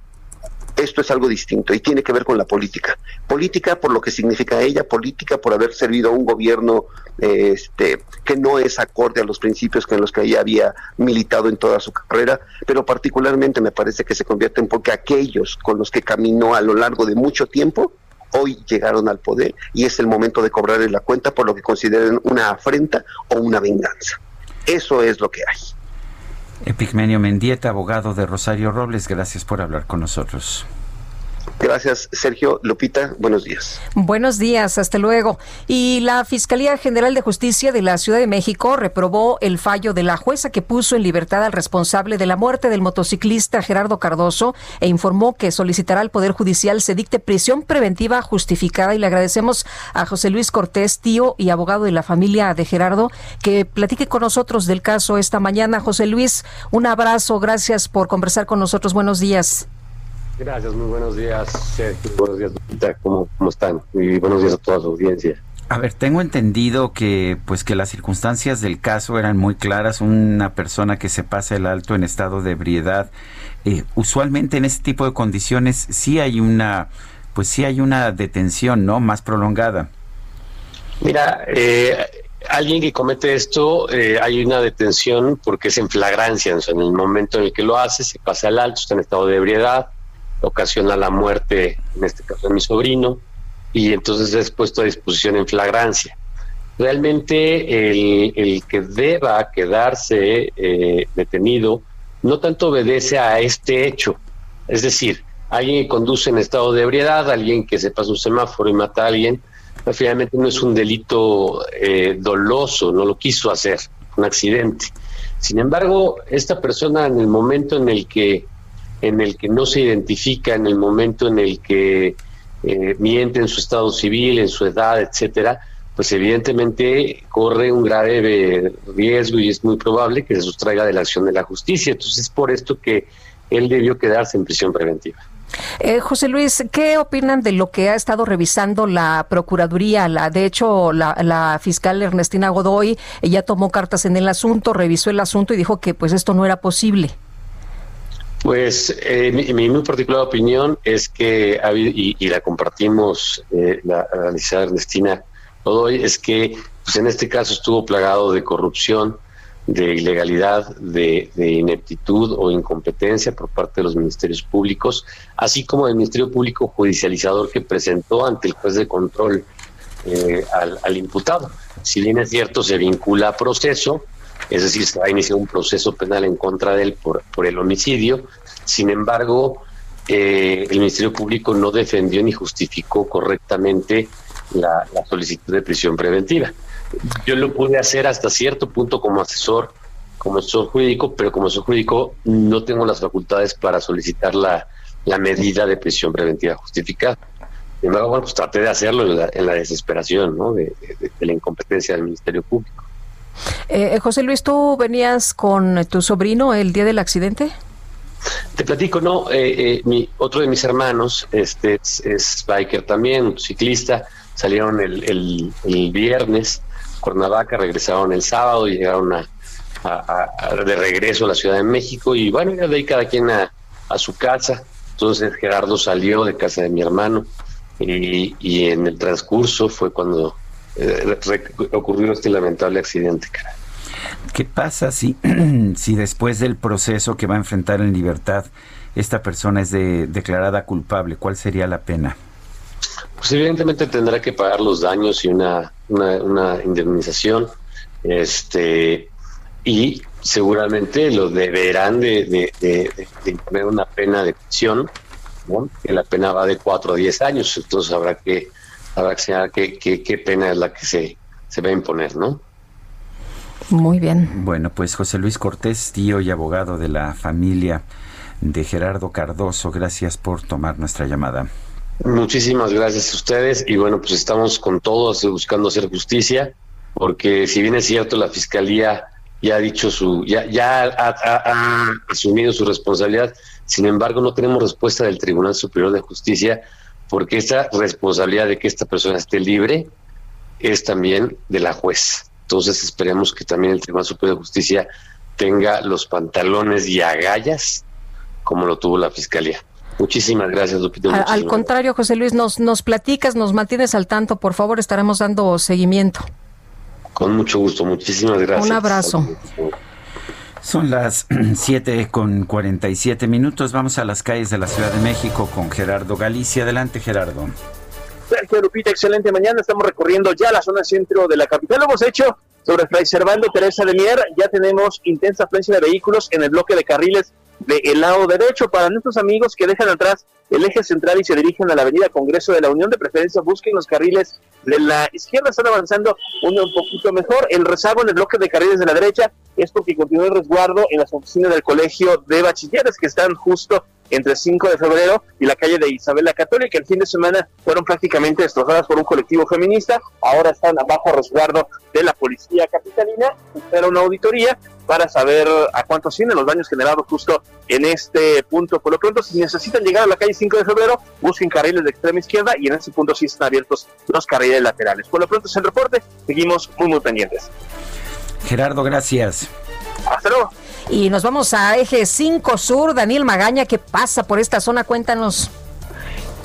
esto es algo distinto y tiene que ver con la política. Política por lo que significa ella, política por haber servido a un gobierno este, que no es acorde a los principios con los que ella había militado en toda su carrera, pero particularmente me parece que se convierten porque aquellos con los que caminó a lo largo de mucho tiempo hoy llegaron al poder y es el momento de cobrarle la cuenta por lo que consideren una afrenta o una venganza. Eso es lo que hay. Epigmenio Mendieta, abogado de Rosario Robles, gracias por hablar con nosotros. Gracias, Sergio. Lupita, buenos días. Buenos días, hasta luego. Y la Fiscalía General de Justicia de la Ciudad de México reprobó el fallo de la jueza que puso en libertad al responsable de la muerte del motociclista Gerardo Cardoso e informó que solicitará al Poder Judicial se dicte prisión preventiva justificada. Y le agradecemos a José Luis Cortés, tío y abogado de la familia de Gerardo, que platique con nosotros del caso esta mañana. José Luis, un abrazo. Gracias por conversar con nosotros. Buenos días. Gracias, muy buenos días, Buenos días, ¿Cómo, ¿Cómo están? Y buenos días a toda su audiencia. A ver, tengo entendido que pues que las circunstancias del caso eran muy claras. Una persona que se pasa el alto en estado de ebriedad, eh, usualmente en este tipo de condiciones sí hay una, pues sí hay una detención, ¿no? Más prolongada. Mira, eh, alguien que comete esto, eh, hay una detención porque es en flagrancia, en el momento en el que lo hace, se pasa el alto, está en estado de ebriedad, ocasiona la muerte, en este caso de mi sobrino, y entonces es puesto a disposición en flagrancia. Realmente el, que deba quedarse eh, detenido no tanto obedece a este hecho, es decir, alguien que conduce en estado de ebriedad, alguien que se pasa un semáforo y mata a alguien, pues, finalmente no es un delito eh, doloso, no lo quiso hacer, un accidente. Sin embargo, esta persona en el momento en el que en el que no se identifica, en el momento en el que eh, miente en su estado civil, en su edad, etcétera, pues evidentemente corre un grave riesgo y es muy probable que se sustraiga de la acción de la justicia. Entonces es por esto que él debió quedarse en prisión preventiva. Eh, José Luis, ¿qué opinan de lo que ha estado revisando la Procuraduría? La, de hecho, la, fiscal Ernestina Godoy ya tomó cartas en el asunto, revisó el asunto y dijo que pues esto no era posible. Pues eh, mi, muy particular opinión es que, y, y la compartimos, eh, la, la licenciada Ernestina Godoy, es que pues en este caso estuvo plagado de corrupción, de ilegalidad, de, ineptitud o incompetencia por parte de los ministerios públicos, así como del Ministerio Público Judicializador que presentó ante el juez de control eh, al, imputado. Si bien es cierto, se vincula a proceso, es decir, se va a iniciar un proceso penal en contra de él por, el homicidio, sin embargo, eh, el Ministerio Público no defendió ni justificó correctamente la solicitud de prisión preventiva. Yo lo pude hacer hasta cierto punto como asesor, como asesor jurídico, pero como asesor jurídico no tengo las facultades para solicitar la, medida de prisión preventiva justificada. Sin embargo, bueno, pues traté de hacerlo en la, desesperación ¿no? de, la incompetencia del Ministerio Público. Eh, José Luis, ¿tú venías con tu sobrino el día del accidente? Te platico, no, eh, eh, mi, otro de mis hermanos este, es, biker también, ciclista, salieron el, el, el viernes Cuernavaca, regresaron el sábado y llegaron a, de regreso a la Ciudad de México y bueno, de ahí cada quien a, su casa. Entonces Gerardo salió de casa de mi hermano y, en el transcurso fue cuando eh, ocurrió este lamentable accidente. ¿Qué pasa si, si después del proceso que va a enfrentar en libertad esta persona es declarada culpable? ¿Cuál sería la pena? Pues evidentemente tendrá que pagar los daños y una, una, indemnización. Este, y seguramente lo deberán de, de, imponer una pena de prisión, que la pena va de cuatro a diez años, entonces habrá que que señalar qué, qué, pena es la que se, se va a imponer, ¿no? Muy bien. Bueno, pues José Luis Cortés, tío y abogado de la familia de Gerardo Cardoso, gracias por tomar nuestra llamada. Muchísimas gracias a ustedes y bueno, pues estamos con todos buscando hacer justicia, porque si bien es cierto, la Fiscalía ya ha dicho su, ya, ya ha, asumido su responsabilidad, sin embargo no tenemos respuesta del Tribunal Superior de Justicia, porque esta responsabilidad de que esta persona esté libre es también de la juez. Entonces esperemos que también el Tribunal Superior de Justicia tenga los pantalones y agallas como lo tuvo la Fiscalía. Muchísimas gracias, Lupita. Al, contrario, José Luis, nos, nos platicas, nos mantienes al tanto, por favor, estaremos dando seguimiento. Con mucho gusto, muchísimas gracias. Un abrazo. Son las 7 con 47 minutos. Vamos a las calles de la Ciudad de México con Gerardo Galicia. Adelante, Gerardo. Sergio Lupita, excelente mañana. Estamos recorriendo ya la zona centro de la capital. Lo hemos hecho sobre Fray Servando Teresa de Mier. Ya tenemos intensa afluencia de vehículos en el bloque de carriles del lado derecho. Para nuestros amigos que dejan atrás el eje central y se dirigen a la avenida Congreso de la Unión, de preferencia busquen los carriles de la izquierda, están avanzando uno un poquito mejor. El rezago en el bloque de carriles de la derecha es porque continúa el resguardo en las oficinas del Colegio de Bachilleres que están justo entre 5 de febrero y la calle de Isabel la Católica. El fin de semana fueron prácticamente destrozadas por un colectivo feminista. Ahora están bajo resguardo de la policía capitalina. Espera una auditoría para saber a cuánto ascienden los daños generados justo en este punto. Por lo pronto, si necesitan llegar a la calle 5 de febrero, busquen carriles de extrema izquierda y en ese punto sí están abiertos los carriles laterales. Por lo pronto es el reporte. Seguimos muy, muy pendientes. Gerardo, gracias. Hasta luego. Y nos vamos a Eje 5 Sur. Daniel Magaña, ¿qué pasa por esta zona? Cuéntanos.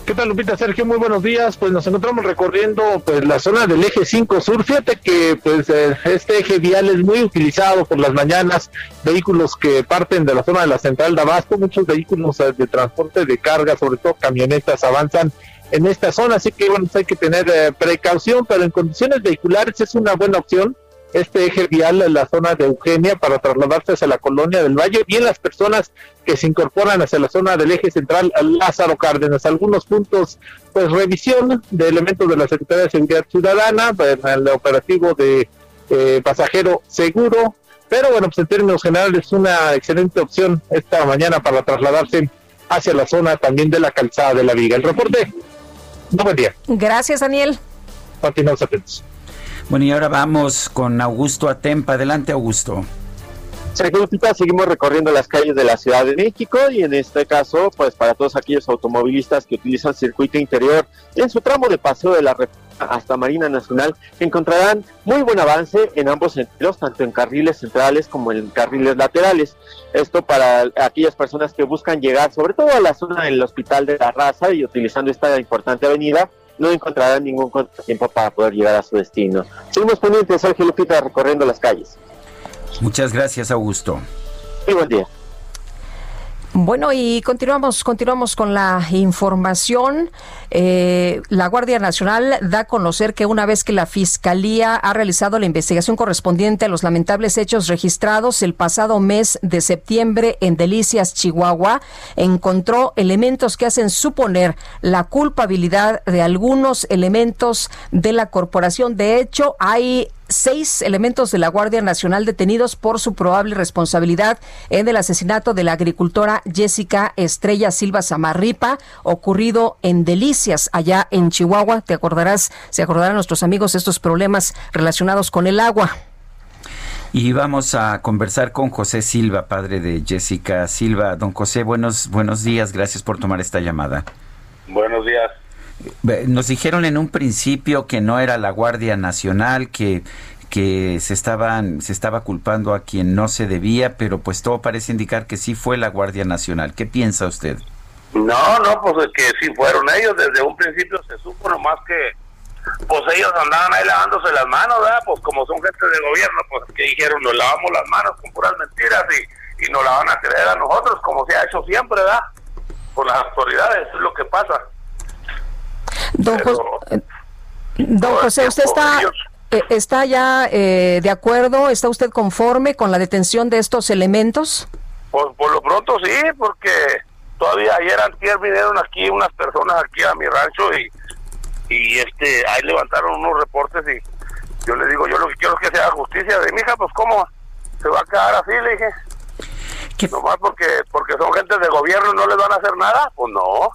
¿Qué tal, Lupita? Sergio, muy buenos días. Pues nos encontramos recorriendo pues la zona del eje 5 sur. Fíjate que pues eh, este eje vial es muy utilizado por las mañanas. Vehículos que parten de la zona de la central de Abasto, muchos vehículos eh, de transporte de carga, sobre todo camionetas, avanzan en esta zona. Así que bueno, pues, hay que tener eh, precaución, pero en condiciones vehiculares es una buena opción este eje vial en la zona de Eugenia para trasladarse hacia la colonia del Valle, bien las personas que se incorporan hacia la zona del eje central Lázaro Cárdenas. Algunos puntos, pues revisión de elementos de la Secretaría de Seguridad Ciudadana, pues, el operativo de eh, pasajero seguro, pero bueno, pues en términos generales es una excelente opción esta mañana para trasladarse hacia la zona también de la calzada de la Viga. El reporte, no buen día. Gracias, Daniel. Continuamos atentos. Bueno, y ahora vamos con Augusto Atempa. Adelante, Augusto. Sergio seguimos recorriendo las calles de la Ciudad de México y en este caso, pues para todos aquellos automovilistas que utilizan circuito interior en su tramo de paseo de la hasta Marina Nacional, encontrarán muy buen avance en ambos sentidos, tanto en carriles centrales como en carriles laterales. Esto para aquellas personas que buscan llegar, sobre todo a la zona del Hospital de la Raza y utilizando esta importante avenida, no encontrarán ningún tiempo para poder llegar a su destino. Seguimos pendientes, Sergio Lupita, recorriendo las calles. Muchas gracias, Augusto. Y buen día. Bueno, y continuamos, continuamos con la información. Eh, la Guardia Nacional da a conocer que una vez que la Fiscalía ha realizado la investigación correspondiente a los lamentables hechos registrados el pasado mes de septiembre en Delicias, Chihuahua, encontró elementos que hacen suponer la culpabilidad de algunos elementos de la corporación. De hecho, hay seis elementos de la Guardia Nacional detenidos por su probable responsabilidad en el asesinato de la agricultora Jessica Estrella Silva Samarripa, ocurrido en Delicias, allá en Chihuahua. Te acordarás, se acordarán nuestros amigos estos problemas relacionados con el agua. Y vamos a conversar con José Silva, padre de Jessica Silva. Don José, buenos, buenos días, gracias por tomar esta llamada. Buenos días. Nos dijeron en un principio que no era la Guardia Nacional, que que se estaban se estaba culpando a quien no se debía, pero pues todo parece indicar que sí fue la Guardia Nacional. ¿Qué piensa usted? No, no, pues que sí fueron ellos. Desde un principio se supo nomás que pues ellos andaban ahí lavándose las manos, ¿verdad? Pues como son gente de gobierno, pues que dijeron, nos lavamos las manos con puras mentiras y, y nos la van a creer a nosotros, como se ha hecho siempre, ¿verdad? Por las autoridades, es lo que pasa. Don, José, ¿usted está, eh, está ya eh, de acuerdo? ¿Está usted conforme con la detención de estos elementos? Pues por lo pronto sí, porque todavía ayer antier vinieron aquí unas personas aquí a mi rancho y, y este ahí levantaron unos reportes y yo le digo, yo lo que quiero es que se haga justicia de mi hija, pues cómo se va a quedar así, le dije. ¿Qué? Nomás porque, porque son gente de gobierno y no les van a hacer nada, pues no.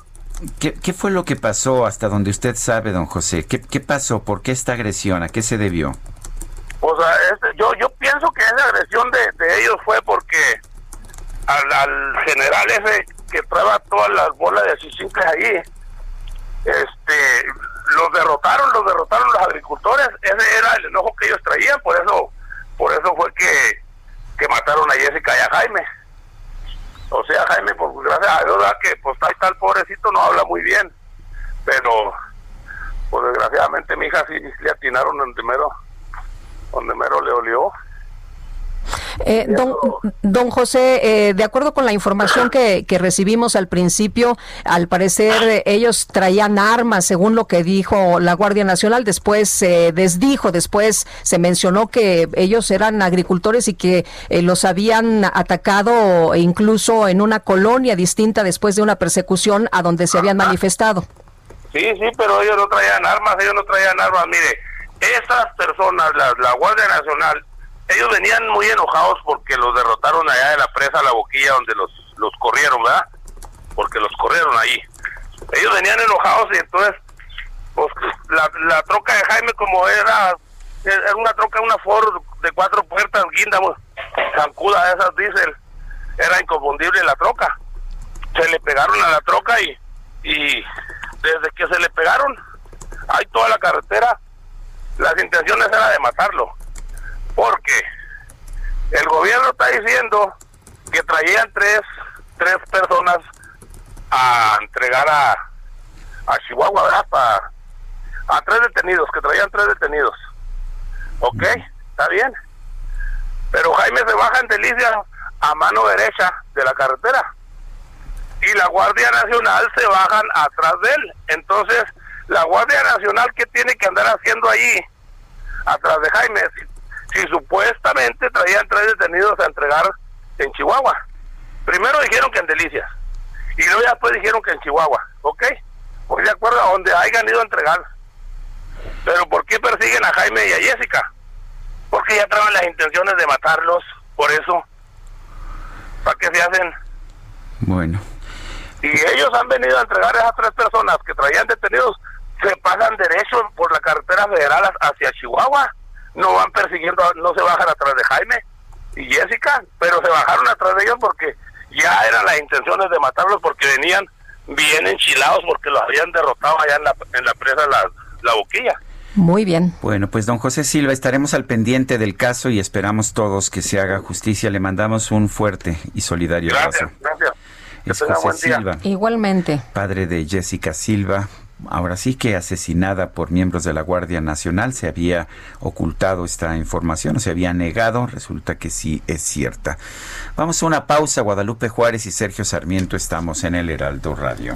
¿Qué, fue lo que pasó hasta donde usted sabe, don José? ¿Qué, pasó? ¿Por qué esta agresión? ¿A qué se debió? O sea, este, yo, yo pienso que esa agresión de, de ellos fue porque al, al, general ese que traeba todas las bolas de chichincles ahí, este, los derrotaron, los derrotaron los agricultores, ese era el enojo que ellos traían, por eso, por eso fue que, que mataron a Jessica y a Jaime. O sea, Jaime, pues gracias a Dios, que pues ahí está el pobrecito, no habla muy bien. Pero, pues desgraciadamente mi hija sí le atinaron donde mero, donde mero le olió. Eh, don, don, José, eh, de acuerdo con la información que, que, recibimos al principio, al parecer eh, ellos traían armas, según lo que dijo la Guardia Nacional. Después se desdijo, después se mencionó que ellos eran agricultores y que los habían atacado incluso en una colonia distinta después de una persecución a donde se habían manifestado. Sí, sí, pero ellos no traían armas, ellos no traían armas. Mire, esas personas, la Guardia Nacional, ellos venían muy enojados porque los derrotaron allá de la presa La Boquilla donde los, los corrieron, ¿verdad? Porque los corrieron ahí. Ellos venían enojados y entonces, pues la, la troca de Jaime como era, era una troca, una Ford de cuatro puertas, guinda, zancuda de esas diésel, era inconfundible la troca. Se le pegaron a la troca y, y desde que se le pegaron, hay toda la carretera, las intenciones eran de matarlo porque el gobierno está diciendo que traían tres, tres personas a entregar a, a Chihuahua, ¿verdad? a tres detenidos, que traían tres detenidos. ¿Ok? ¿Está bien? Pero Jaime se baja en Delicia a mano derecha de la carretera. Y la Guardia Nacional se bajan atrás de él. Entonces, la Guardia Nacional, ¿qué tiene que andar haciendo ahí? Atrás de Jaime si supuestamente traían tres detenidos a entregar en Chihuahua. Primero dijeron que en Delicias y luego después dijeron que en Chihuahua, ¿ok? Pues de acuerdo a donde hayan ido a entregar. Pero ¿por qué persiguen a Jaime y a Jessica? Porque ya traen las intenciones de matarlos, por eso. ¿Para qué se hacen? Bueno. Y ellos han venido a entregar a esas tres personas que traían detenidos, se pasan derecho por la carretera federal hacia Chihuahua no van persiguiendo, no se bajan atrás de Jaime y Jessica, pero se bajaron atrás de ellos porque ya eran las intenciones de matarlos porque venían bien enchilados porque los habían derrotado allá en la, en la presa la, la boquilla. Muy bien. Bueno, pues don José Silva, estaremos al pendiente del caso y esperamos todos que se haga justicia. Le mandamos un fuerte y solidario gracias, abrazo. Gracias, Es José Silva, Igualmente. padre de Jessica Silva. Ahora sí que asesinada por miembros de la Guardia Nacional, se había ocultado esta información, o se había negado, resulta que sí es cierta. Vamos a una pausa, Guadalupe Juárez y Sergio Sarmiento estamos en el Heraldo Radio.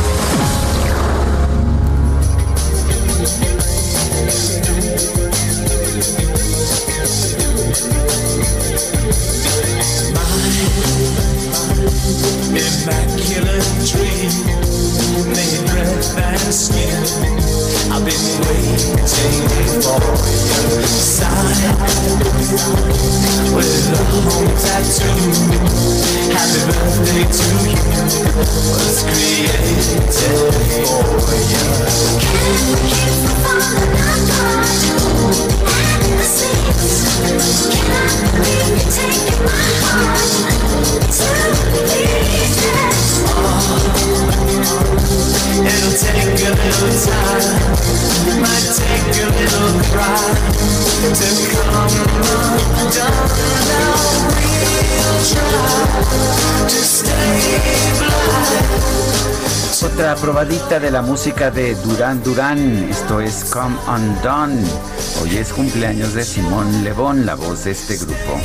Immaculate dream made skin. I've been waiting for your sign with a tattoo. Happy birthday to you was created for you. Can I be taking my heart to me? Otra probadita de la música de Durán Durán, esto es Come Undone. Hoy es cumpleaños de Simón Lebón, la voz de este grupo.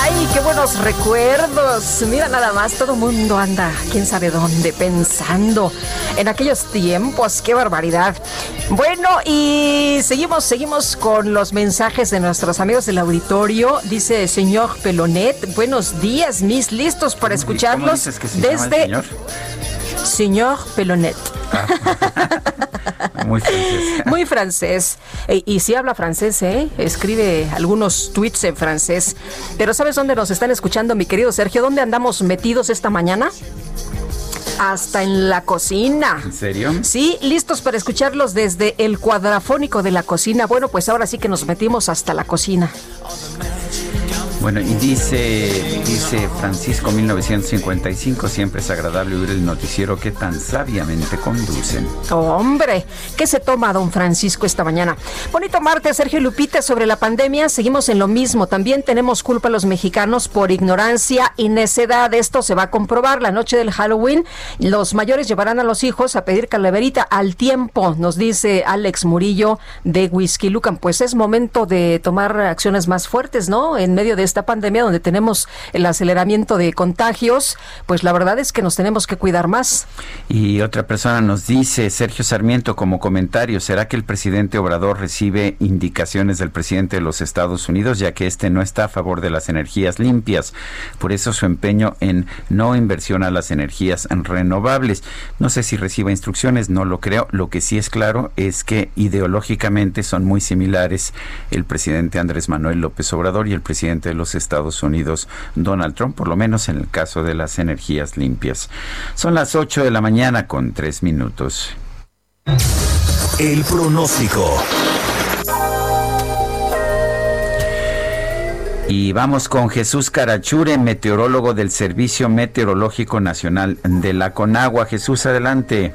Ay, qué buenos recuerdos. Mira nada más, todo el mundo anda, quién sabe dónde, pensando en aquellos tiempos. Qué barbaridad. Bueno, y seguimos, seguimos con los mensajes de nuestros amigos del auditorio. Dice señor Pelonet, buenos días, mis listos para escucharlos dices que se llama el desde señor? señor Pelonet. Muy francés. Muy francés. E- y sí habla francés, ¿eh? Escribe algunos tweets en francés. Pero ¿sabes dónde nos están escuchando, mi querido Sergio? ¿Dónde andamos metidos esta mañana? Hasta en la cocina. ¿En serio? Sí, listos para escucharlos desde el cuadrafónico de la cocina. Bueno, pues ahora sí que nos metimos hasta la cocina. Bueno, y dice, dice Francisco 1955, siempre es agradable oír el noticiero que tan sabiamente conducen. Hombre, ¿qué se toma don Francisco esta mañana? Bonito martes, Sergio Lupita, sobre la pandemia. Seguimos en lo mismo. También tenemos culpa los mexicanos por ignorancia y necedad. Esto se va a comprobar la noche del Halloween. Los mayores llevarán a los hijos a pedir calaverita al tiempo, nos dice Alex Murillo de Whisky Lucan. Pues es momento de tomar acciones más fuertes, ¿no? En medio de esta pandemia donde tenemos el aceleramiento de contagios, pues la verdad es que nos tenemos que cuidar más. Y otra persona nos dice, Sergio Sarmiento, como comentario, ¿será que el presidente Obrador recibe indicaciones del presidente de los Estados Unidos, ya que este no está a favor de las energías limpias? Por eso su empeño en no inversión a las energías renovables. No sé si reciba instrucciones, no lo creo. Lo que sí es claro es que ideológicamente son muy similares el presidente Andrés Manuel López Obrador y el presidente de los Estados Unidos, Donald Trump, por lo menos en el caso de las energías limpias. Son las 8 de la mañana con 3 minutos. El pronóstico. Y vamos con Jesús Carachure, meteorólogo del Servicio Meteorológico Nacional de la Conagua. Jesús, adelante.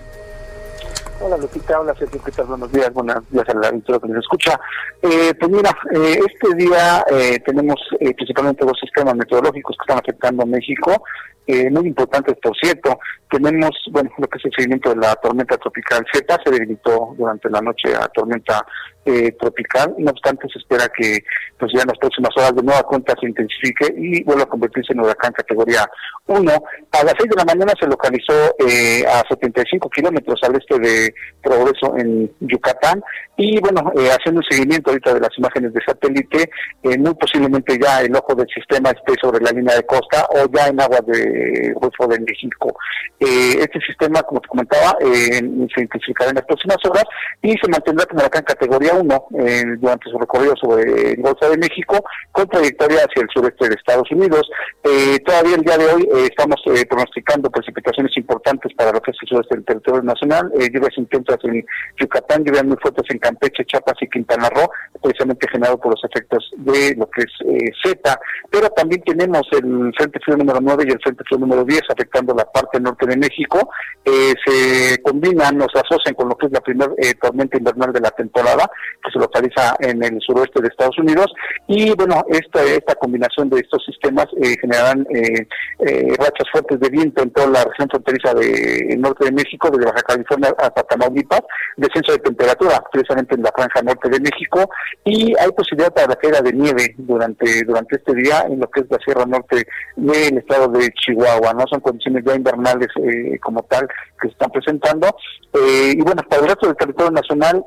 Hola, Lupita, hola Sergio, ¿qué tal? Buenos días, buenos días a la auditorio que nos escucha. Eh, pues mira, eh, este día eh, tenemos eh, principalmente dos sistemas meteorológicos que están afectando a México, eh, muy importantes por cierto. Tenemos, bueno, lo que es el seguimiento de la tormenta tropical Z, se debilitó durante la noche a tormenta eh, tropical, no obstante se espera que pues ya en las próximas horas de nueva cuenta se intensifique y vuelva a convertirse en huracán categoría 1. A las 6 de la mañana se localizó eh, a 75 kilómetros al este de Progreso en Yucatán y bueno, eh, haciendo un seguimiento ahorita de las imágenes de satélite, eh, muy posiblemente ya el ojo del sistema esté sobre la línea de costa o ya en aguas de Golfo de México. Eh, este sistema, como te comentaba, se intensificará en las próximas horas y se mantendrá como huracán categoría 1 eh, durante su recorrido sobre el Golfo de México con trayectoria hacia el sureste de Estados Unidos. Eh, todavía el día de hoy eh, estamos eh, pronosticando precipitaciones importantes para lo que es el sureste del territorio nacional, eh, lluvias intensas en Yucatán, lluvias muy fuertes en Campeche, Chiapas y Quintana Roo, precisamente generado por los efectos de lo que es eh, Z, pero también tenemos el Frente Frío número 9 y el Frente Frío número 10 afectando la parte norte de México, eh, se combinan, nos asocian con lo que es la primera eh, tormenta invernal de la temporada, que se localiza en el suroeste de Estados Unidos, y bueno, esta, esta combinación de estos sistemas eh, generarán eh, eh, rachas fuertes de viento en toda la región fronteriza del norte de México, desde Baja California hasta Tamaulipas, descenso de temperatura, precisamente en la franja norte de México, y hay posibilidad para la caída de nieve durante, durante este día en lo que es la Sierra Norte del estado de Chihuahua, ¿no? Son condiciones ya invernales eh, como tal que se están presentando, y bueno, para el resto del territorio nacional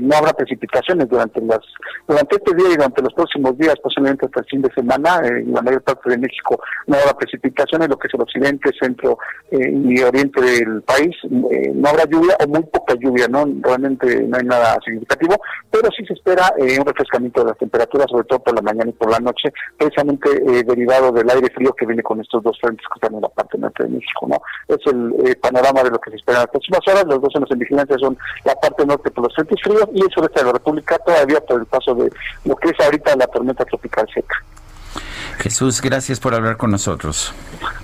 no habrá precipitaciones durante las durante este día y durante los próximos días, posiblemente hasta el fin de semana, eh, en la mayor parte de México no habrá precipitaciones, lo que es el occidente, centro eh, y oriente del país, eh, no habrá lluvia o muy poca lluvia, no realmente no hay nada significativo, pero sí se espera eh, un refrescamiento de las temperaturas, sobre todo por la mañana y por la noche, precisamente eh, derivado del aire frío que viene con estos dos frentes que están en la parte norte de México, ¿no? Es el panorama de lo que se espera en las próximas horas, los dos zonas en vigilancia son la parte norte por los frentes fríos y el sureste la República todavía por el paso de lo que es ahorita la tormenta tropical seca. Jesús, gracias por hablar con nosotros.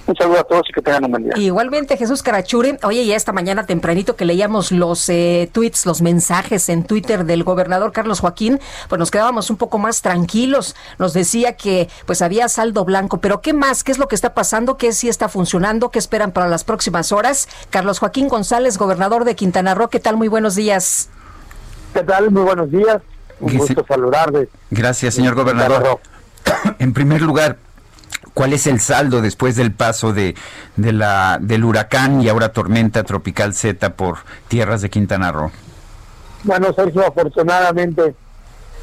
Un saludo a todos y que tengan un buen día. Igualmente, Jesús Carachure, oye, ya esta mañana tempranito que leíamos los eh, tweets, los mensajes en Twitter del gobernador Carlos Joaquín, pues nos quedábamos un poco más tranquilos. Nos decía que pues había saldo blanco, pero ¿qué más? ¿Qué es lo que está pasando? ¿Qué sí está funcionando? ¿Qué esperan para las próximas horas? Carlos Joaquín González, gobernador de Quintana Roo, ¿qué tal? Muy buenos días. ¿Qué tal? Muy buenos días. Un gusto saludarles. Gracias, señor gobernador. En primer lugar, ¿cuál es el saldo después del paso de, de la, del huracán y ahora tormenta tropical Z por tierras de Quintana Roo? Bueno, Sergio, afortunadamente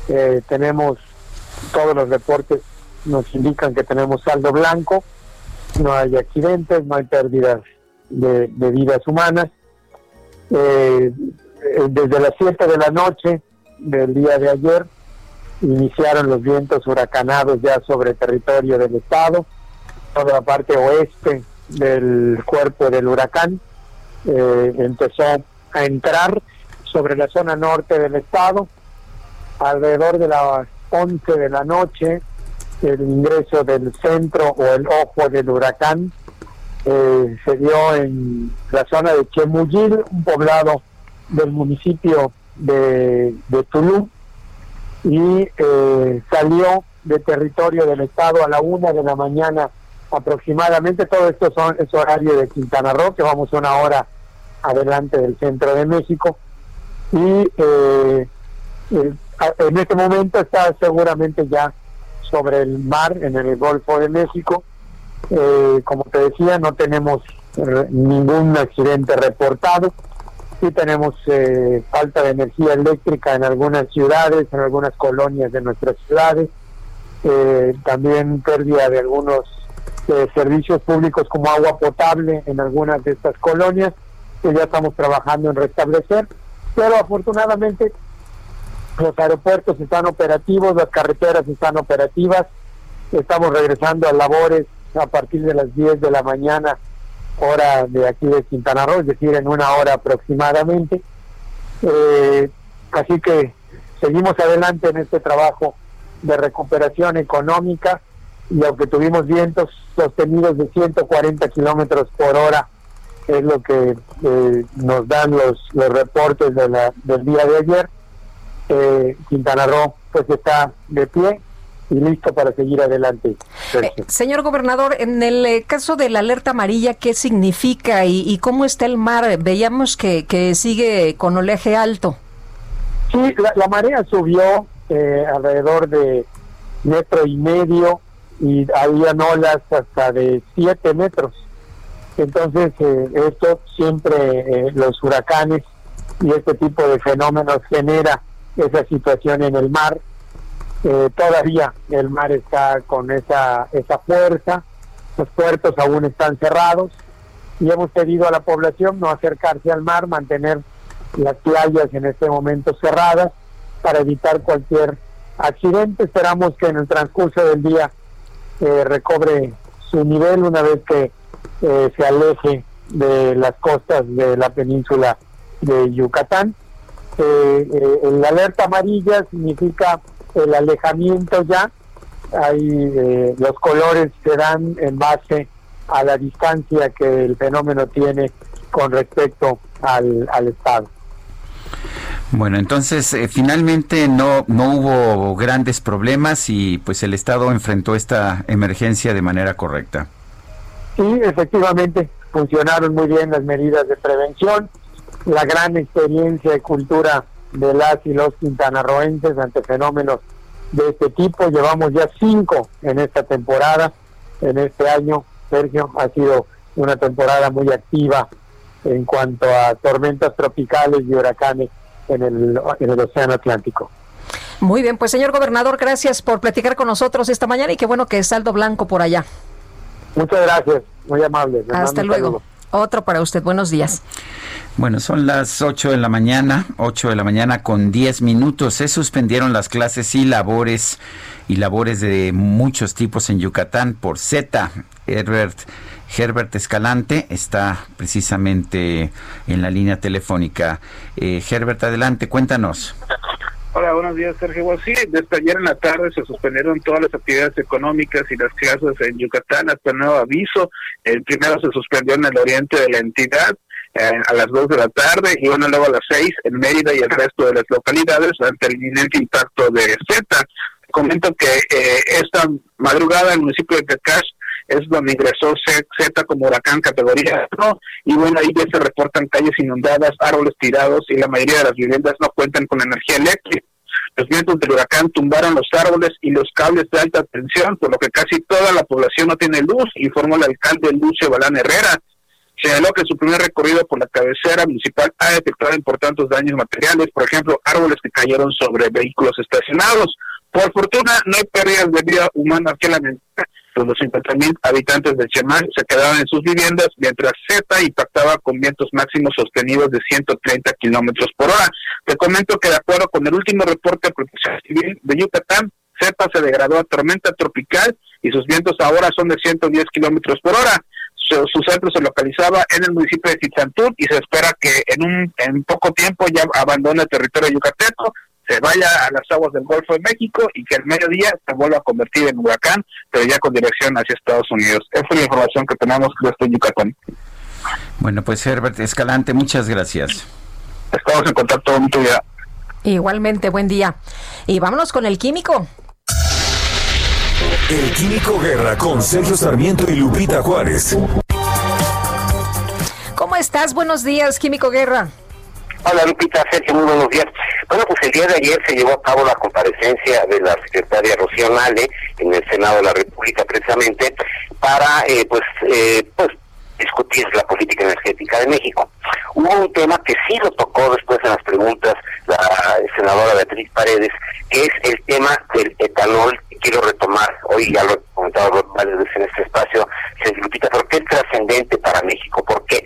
eh, tenemos todos los reportes, nos indican que tenemos saldo blanco, no hay accidentes, no hay pérdidas de, de vidas humanas. Eh, eh, desde las 7 de la noche del día de ayer iniciaron los vientos huracanados ya sobre territorio del estado, toda la parte oeste del cuerpo del huracán eh, empezó a entrar sobre la zona norte del estado. Alrededor de las 11 de la noche, el ingreso del centro o el ojo del huracán eh, se dio en la zona de Chemuyil, un poblado del municipio de, de Tulum, y eh, salió de territorio del estado a la una de la mañana aproximadamente. Todo esto son, es horario de Quintana Roo, que vamos una hora adelante del centro de México. Y eh, en este momento está seguramente ya sobre el mar, en el Golfo de México. Eh, como te decía, no tenemos ningún accidente reportado. Sí tenemos eh, falta de energía eléctrica en algunas ciudades, en algunas colonias de nuestras ciudades. Eh, también pérdida de algunos eh, servicios públicos como agua potable en algunas de estas colonias que ya estamos trabajando en restablecer. Pero afortunadamente los aeropuertos están operativos, las carreteras están operativas. Estamos regresando a labores a partir de las 10 de la mañana hora de aquí de Quintana Roo, es decir, en una hora aproximadamente. Eh, así que seguimos adelante en este trabajo de recuperación económica y aunque tuvimos vientos sostenidos de 140 kilómetros por hora es lo que eh, nos dan los, los reportes de la, del día de ayer. Eh, Quintana Roo pues está de pie y listo para seguir adelante. Eh, señor gobernador, en el eh, caso de la alerta amarilla, ¿qué significa y, y cómo está el mar? Veíamos que, que sigue con oleaje alto. Sí, la, la marea subió eh, alrededor de metro y medio y habían olas hasta de siete metros. Entonces, eh, esto siempre, los huracanes y este tipo de fenómenos genera esa situación en el mar. Eh, todavía el mar está con esa, esa fuerza, los puertos aún están cerrados y hemos pedido a la población no acercarse al mar, mantener las playas en este momento cerradas para evitar cualquier accidente. Esperamos que en el transcurso del día eh, recobre su nivel una vez que eh, se aleje de las costas de la península de Yucatán. Eh, eh, el alerta amarilla significa el alejamiento ya. Ahí eh, los colores se dan en base a la distancia que el fenómeno tiene con respecto al, al estado. Bueno, entonces eh, finalmente no, no hubo grandes problemas y pues el Estado enfrentó esta emergencia de manera correcta. Sí, efectivamente, funcionaron muy bien las medidas de prevención, la gran experiencia y cultura de las y los quintanarroenses ante fenómenos de este tipo. Llevamos ya cinco en esta temporada, en este año, Sergio, ha sido una temporada muy activa en cuanto a tormentas tropicales y huracanes en el, en el Océano Atlántico. Muy bien, pues señor gobernador, gracias por platicar con nosotros esta mañana y qué bueno que es saldo blanco por allá. Muchas gracias, muy amable. Hasta luego. saludo. Otro para usted, buenos días. Bueno, son las 8 de la mañana, 8 de la mañana con 10 minutos. Se suspendieron las clases y labores y labores de muchos tipos en Yucatán por Z. Herbert, Herbert Escalante está precisamente en la línea telefónica. Eh, Herbert, adelante, cuéntanos. Hola, buenos días, Sergio. Bueno, sí, desde ayer en la tarde se suspendieron todas las actividades económicas y las clases en Yucatán hasta nuevo aviso. El primero se suspendió en el oriente de la entidad eh, a las 2 de la tarde y uno luego a las 6 en Mérida y el resto de las localidades ante el inminente impacto de Z. Comento que eh, esta madrugada el municipio de Tecash es donde ingresó Z como huracán categoría 1 y bueno, ahí ya se reportan calles inundadas, árboles tirados y la mayoría de las viviendas no cuentan con energía eléctrica. Los vientos del huracán tumbaron los árboles y los cables de alta tensión, por lo que casi toda la población no tiene luz, informó el alcalde Lucio Balán Herrera. Señaló que su primer recorrido por la cabecera municipal ha detectado importantes daños materiales, por ejemplo, árboles que cayeron sobre vehículos estacionados. Por fortuna, no hay pérdidas de vida humana que lamentar. Los 250 mil habitantes de Chemal se quedaron en sus viviendas, mientras Z impactaba con vientos máximos sostenidos de 130 kilómetros por hora. Te comento que, de acuerdo con el último reporte de Protección Civil de Yucatán, Z se degradó a tormenta tropical y sus vientos ahora son de 110 kilómetros por hora. Su, su centro se localizaba en el municipio de Titzantún y se espera que en un en poco tiempo ya abandone el territorio yucateco, se vaya a las aguas del Golfo de México y que al mediodía se vuelva a convertir en huracán, pero ya con dirección hacia Estados Unidos. Esa es la información que tenemos desde Yucatán. Bueno, pues Herbert Escalante, muchas gracias. Estamos en contacto, mucho ya. Igualmente, buen día. Y vámonos con el químico. El Químico Guerra con Sergio Sarmiento y Lupita Juárez. ¿Cómo estás? Buenos días, químico guerra. Hola Lupita, Sergio, muy buenos días. Bueno, pues el día de ayer se llevó a cabo la comparecencia de la secretaria Rocío Nale en el Senado de la República precisamente para eh, pues, eh, pues discutir la política energética de México. Hubo un tema que sí lo tocó después en las preguntas la senadora Beatriz Paredes, que es el tema del etanol, quiero retomar, hoy ya lo he comentado varias veces en este espacio, Lupita, ¿por qué es trascendente para México? ¿Por qué?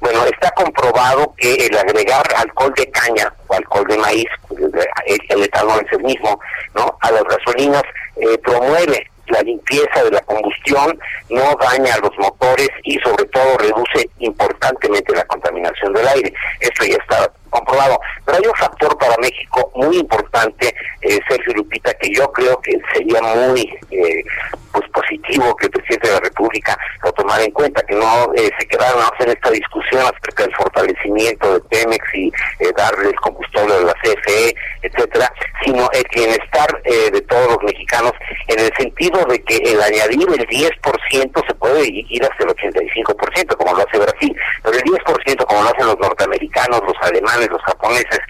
Bueno, está comprobado que el agregar alcohol de caña o alcohol de maíz, el, el etanol es el mismo, ¿no? A las gasolinas eh, promueve la limpieza de la combustión, no daña los motores y sobre todo reduce importantemente la contaminación del aire. Esto ya está comprobado. Pero hay un factor para México muy importante, eh, Sergio Lupita, que yo creo que sería muy eh, pues positivo que el presidente de la República lo tomara en cuenta, que no eh, se quedaron a hacer esta discusión acerca del fortalecimiento de Pemex y eh, darle el combustible a la CFE, etcétera, sino el bienestar eh, de todos los mexicanos en el sentido de que el añadir el 10% se puede ir hasta el 85%, como lo hace Brasil, pero el 10% como lo hacen los norteamericanos, los alemanes, los japoneses,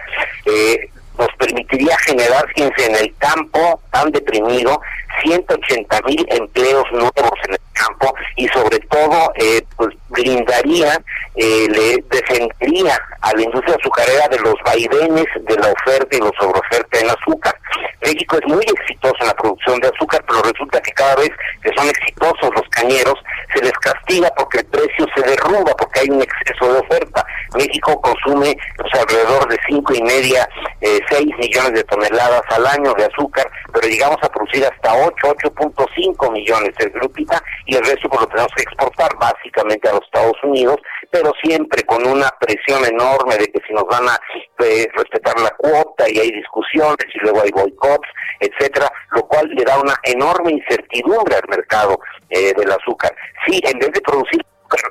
eh, nos permitiría generar, fíjense, en el campo tan deprimido, 180 mil empleos nuevos en el campo y sobre todo eh, pues blindaría, eh, le defendería a la industria azucarera de los vaivenes de la oferta y la sobreoferta en azúcar. México es muy exitoso en la producción de azúcar, pero resulta que cada vez que son exitosos los cañeros, se les castiga porque el precio se derrumba, porque hay un exceso de oferta. México consume pues, alrededor de cinco y media, eh, 6 millones de toneladas al año de azúcar, pero llegamos a producir hasta 8, 8.5 millones de grupita y el resto pues, lo tenemos que exportar básicamente a los Estados Unidos, pero siempre con una presión enorme de que si nos van a eh, respetar la cuota y hay discusiones y luego hay boicots, etcétera, lo cual le da una enorme incertidumbre al mercado eh, del azúcar. Sí, en vez de producir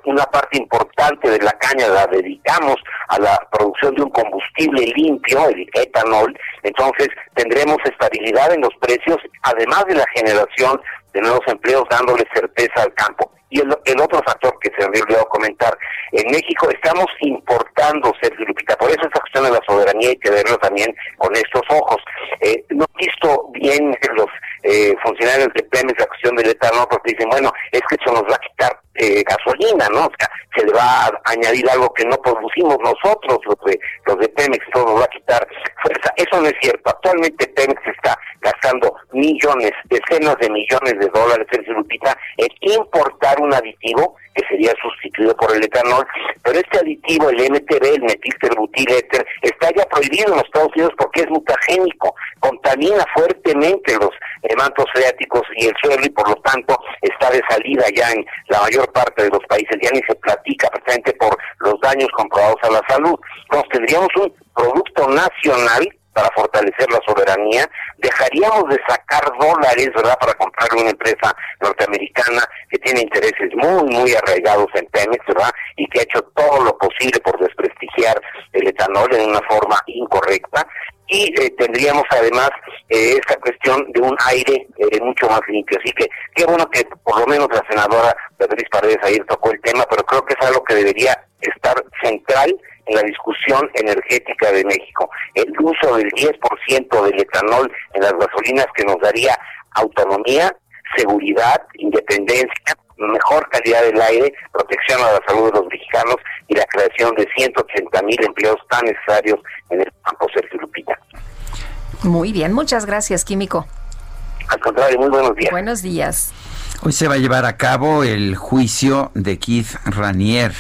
una parte importante de la caña la dedicamos a la producción de un combustible limpio, el etanol, entonces tendremos estabilidad en los precios, además de la generación de nuevos empleos dándole certeza al campo. Y el, otro factor que se me olvidó comentar, en México estamos importando, Sergio por eso esta cuestión de la soberanía hay que verlo también con estos ojos. Eh, no he visto bien los eh, funcionarios de Pemex la cuestión del etanol porque dicen, bueno, es que eso nos va a quitar eh, gasolina, ¿no? O sea, se le va a añadir algo que no producimos nosotros, los de, los de Pemex, todo nos va a quitar fuerza. Eso no es cierto. Actualmente Pemex está gastando millones, decenas de millones de dólares, Sergio Lupita, en importar un aditivo que sería sustituido por el etanol, pero este aditivo, el MTB, el metilterbutiléter, está ya prohibido en los Estados Unidos porque es mutagénico, contamina fuertemente los eh, mantos freáticos y el suelo y por lo tanto está de salida ya en la mayor parte de los países, ya ni se platica precisamente por los daños comprobados a la salud. Entonces tendríamos un producto nacional para fortalecer la soberanía, dejaríamos de sacar dólares, ¿verdad?, para comprar una empresa norteamericana que tiene intereses muy, muy arraigados en Pemex, ¿verdad?, y que ha hecho todo lo posible por desprestigiar el etanol en una forma incorrecta. Y eh, tendríamos además eh, esta cuestión de un aire eh, mucho más limpio. Así que qué bueno que por lo menos la senadora Beatriz Paredes ayer tocó el tema, pero creo que es algo que debería estar central en la discusión energética de México. El uso del 10% del etanol en las gasolinas que nos daría autonomía, seguridad, independencia, mejor calidad del aire, protección a la salud de los mexicanos y la creación de 180 mil empleos tan necesarios en el campo Sergio Lupita. Muy bien, muchas gracias, Químico. Al contrario, muy buenos días. Buenos días. Hoy se va a llevar a cabo el juicio de Keith Ranier.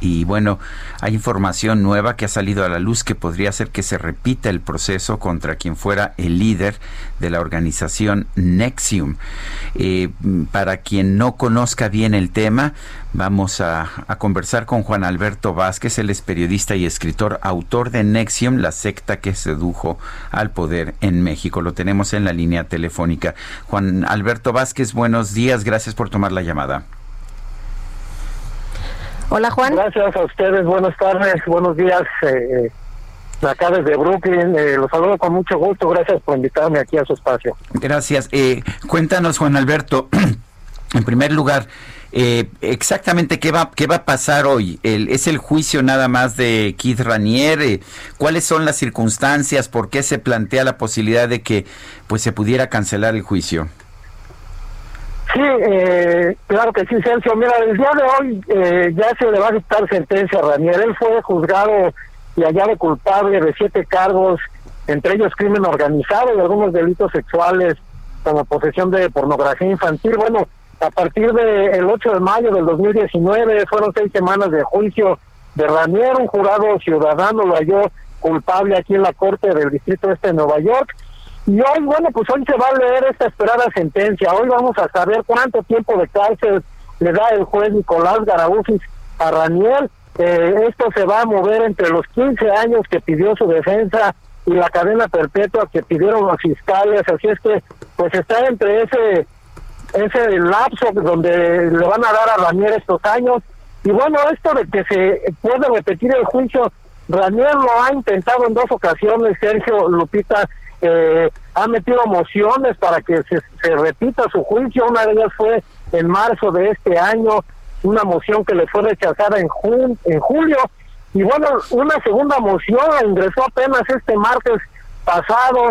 Y bueno, hay información nueva que ha salido a la luz que podría hacer que se repita el proceso contra quien fuera el líder de la organización Nexium. Eh, para quien no conozca bien el tema, vamos a, a, conversar con Juan Alberto Vázquez, él es periodista y escritor, autor de Nexium, la secta que sedujo al poder en México. Lo tenemos en la línea telefónica. Juan Alberto Vázquez, buenos días, gracias por tomar la llamada. Hola Juan. Gracias a ustedes, buenas tardes, buenos días. Eh, acá desde Brooklyn, eh, los saludo con mucho gusto, gracias por invitarme aquí a su espacio. Gracias. Eh, cuéntanos, Juan Alberto, en primer lugar, eh, exactamente qué va, qué va a pasar hoy. El, ¿Es el juicio nada más de Keith Ranier? Eh, ¿Cuáles son las circunstancias? ¿Por qué se plantea la posibilidad de que pues se pudiera cancelar el juicio? Sí, eh, claro que sí, Sergio. Mira, el día de hoy eh, ya se le va a dictar sentencia a Ranier. Él fue juzgado y hallado culpable de siete cargos, entre ellos crimen organizado y algunos delitos sexuales como posesión de pornografía infantil. Bueno, a partir del 8 de mayo del 2019 fueron seis semanas de juicio de Ranier, un jurado ciudadano lo halló culpable aquí en la Corte del Distrito Este de Nueva York. Y hoy, bueno, pues hoy se va a leer esta esperada sentencia. Hoy vamos a saber cuánto tiempo de cárcel le da el juez Nicolás Garaufis a Raniel. Eh, esto se va a mover entre los 15 años que pidió su defensa y la cadena perpetua que pidieron los fiscales. Así es que, pues está entre ese ese lapso donde le van a dar a Ranier estos años. Y bueno, esto de que se puede repetir el juicio, Ranier lo ha intentado en dos ocasiones, Sergio Lupita eh, ha metido mociones para que se, se repita su juicio, una de ellas fue en marzo de este año, una moción que le fue rechazada en, jun- en julio, y bueno, una segunda moción ingresó apenas este martes pasado,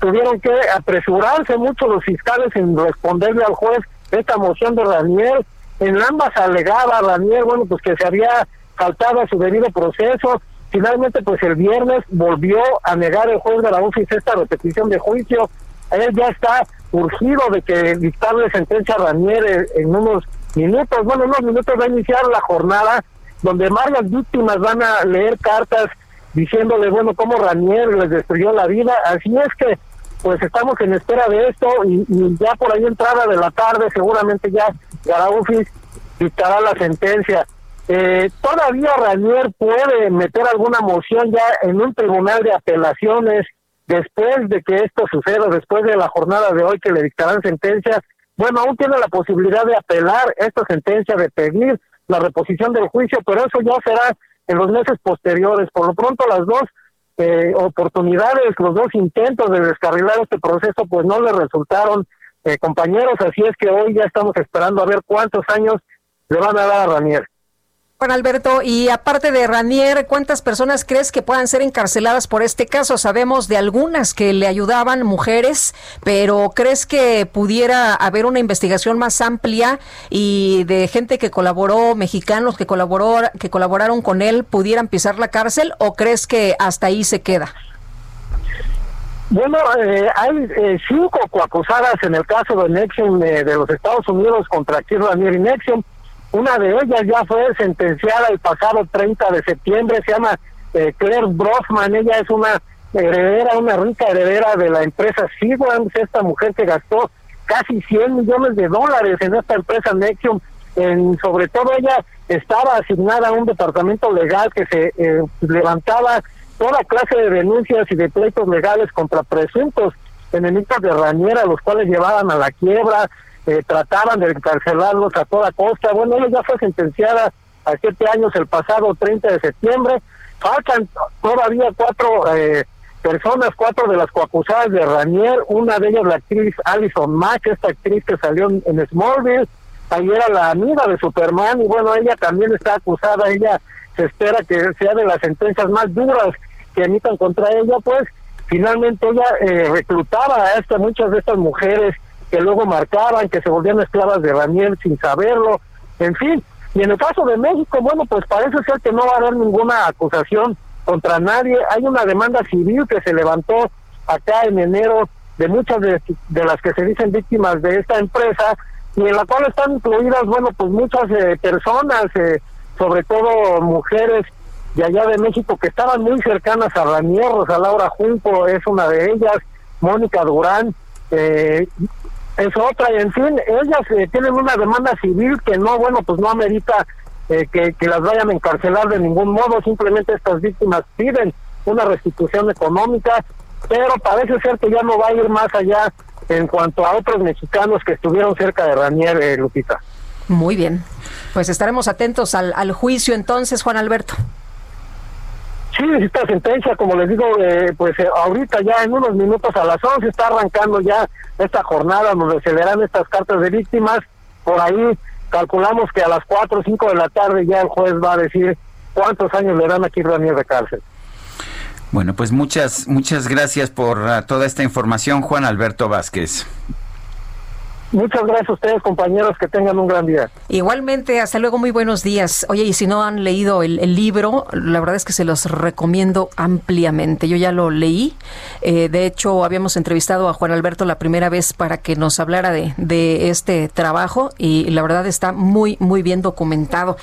tuvieron que apresurarse mucho los fiscales en responderle al juez esta moción de Raniel, en ambas alegaba Raniel, bueno, pues que se había faltado a su debido proceso, finalmente pues el viernes volvió a negar el juez de la UFIS esta repetición de juicio, él ya está urgido de que dictarle sentencia a Ranier en, unos minutos, bueno, unos minutos va a iniciar la jornada donde varias víctimas van a leer cartas diciéndole, bueno, cómo Ranier les destruyó la vida. Así es que, pues estamos en espera de esto y, y ya por ahí entrada de la tarde seguramente ya Garaufis dictará la sentencia. Eh, todavía Ranier puede meter alguna moción ya en un tribunal de apelaciones después de que esto suceda, después de la jornada de hoy que le dictarán sentencia. Bueno, aún tiene la posibilidad de apelar esta sentencia, de pedir la reposición del juicio, pero eso ya será en los meses posteriores. Por lo pronto, las dos eh, oportunidades, los dos intentos de descarrilar este proceso, pues no le resultaron, eh, compañeros. Así es que hoy ya estamos esperando a ver cuántos años le van a dar a Ranier. Juan Alberto, y aparte de Ranier, ¿cuántas personas crees que puedan ser encarceladas por este caso? Sabemos de algunas que le ayudaban mujeres, pero ¿crees que pudiera haber una investigación más amplia y de gente que colaboró, mexicanos que colaboró, que colaboraron con él, pudieran pisar la cárcel o crees que hasta ahí se queda? Bueno, eh, hay eh, cinco coacusadas en el caso de Nexium eh, de los Estados Unidos contra Ranier y Nexium. Una de ellas ya fue sentenciada el pasado 30 de septiembre, se llama eh, Claire Brosman, ella es una heredera, una rica heredera de la empresa Seagrams, esta mujer que gastó casi 100 millones de dólares en esta empresa Nexium, en, sobre todo ella estaba asignada a un departamento legal que se eh, levantaba toda clase de denuncias y de pleitos legales contra presuntos enemigos de Raniera, los cuales llevaban a la quiebra, eh, trataban de encarcelarlos a toda costa. Bueno, ella ya fue sentenciada a siete años el pasado 30 de septiembre. Faltan todavía cuatro eh, personas, cuatro de las coacusadas de Ranier. Una de ellas la actriz Alison Mack, esta actriz que salió en, Smallville. Ahí era la amiga de Superman y bueno, ella también está acusada. Ella se espera que sea de las sentencias más duras que emitan contra ella, pues finalmente ella eh, reclutaba a esta, muchas de estas mujeres que luego marcaban, que se volvían esclavas de Raniel sin saberlo, en fin. Y en el caso de México, bueno, pues parece ser que no va a haber ninguna acusación contra nadie. Hay una demanda civil que se levantó acá en enero de muchas de, de las que se dicen víctimas de esta empresa y en la cual están incluidas, bueno, pues muchas eh, personas, eh, sobre todo mujeres de allá de México que estaban muy cercanas a Ranier, Rosa Laura Junco es una de ellas, Mónica Durán, eh, es otra, y en fin, ellas eh, tienen una demanda civil que no, bueno, pues no amerita eh, que, las vayan a encarcelar de ningún modo, simplemente estas víctimas piden una restitución económica, pero parece ser que ya no va a ir más allá en cuanto a otros mexicanos que estuvieron cerca de Ranier, eh, Lupita. Muy bien. Pues estaremos atentos al juicio entonces, Juan Alberto. Sí, esta sentencia, como les digo, eh, pues eh, ahorita ya en unos minutos a las 11 está arrancando ya esta jornada donde se leerán estas cartas de víctimas. Por ahí calculamos que a las 4 o 5 de la tarde ya el juez va a decir cuántos años le dan aquí Ranier de cárcel. Bueno, pues muchas, muchas gracias por uh, toda esta información, Juan Alberto Vázquez. Muchas gracias a ustedes, compañeros, que tengan un gran día. Igualmente, hasta luego, muy buenos días. Oye, y si no han leído el, el libro, la verdad es que se los recomiendo ampliamente. Yo ya lo leí. Eh, de hecho, habíamos entrevistado a Juan Alberto la primera vez para que nos hablara de, de este trabajo y la verdad está muy, muy bien documentado.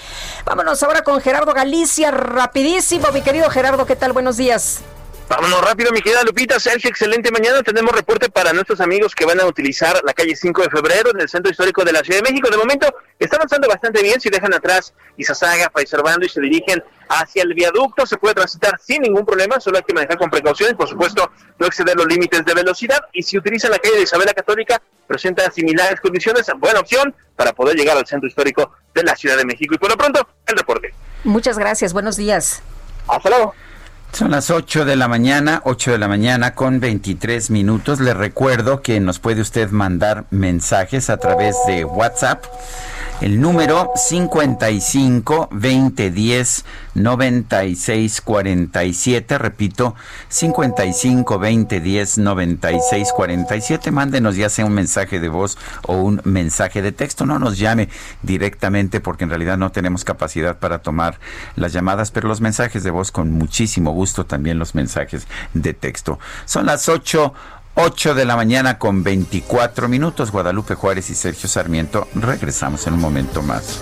Vámonos ahora con Gerardo Galicia, rapidísimo, mi querido Gerardo, ¿qué tal? Buenos días. Vámonos rápido, mi querida Lupita, Sergio, excelente mañana. Tenemos reporte para nuestros amigos que van a utilizar la calle 5 de febrero en el centro histórico de la Ciudad de México. De momento está avanzando bastante bien. Si dejan atrás Izazaga, Paiservando y se dirigen hacia el viaducto, se puede transitar sin ningún problema. Solo hay que manejar con precauciones, por supuesto, no exceder los límites de velocidad. Y si utilizan la calle de Isabela Católica, presenta similares condiciones. Buena opción para poder llegar al centro histórico de la Ciudad de México. Y por lo pronto, el reporte. Muchas gracias, buenos días. Hasta luego. Son las 8 de la mañana, 8 de la mañana con 23 minutos. Le recuerdo que nos puede usted mandar mensajes a través de WhatsApp. El número 55 20 10 96 47, repito, 55 20 10 96 47. Mándenos ya sea un mensaje de voz o un mensaje de texto. No nos llame directamente porque en realidad no tenemos capacidad para tomar las llamadas, pero los mensajes de voz con muchísimo gusto, también los mensajes de texto. Son las 8 8 de la mañana con 24 minutos. Guadalupe Juárez y Sergio Sarmiento. Regresamos en un momento más.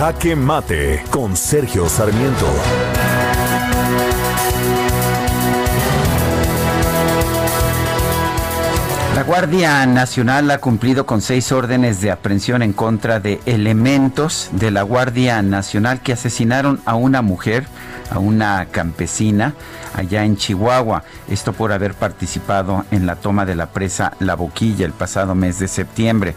Jaque Mate con Sergio Sarmiento. La Guardia Nacional ha cumplido con seis órdenes de aprehensión en contra de elementos de la Guardia Nacional que asesinaron a una mujer, a una campesina, allá en Chihuahua. Esto por haber participado en la toma de la presa La Boquilla el pasado mes de septiembre.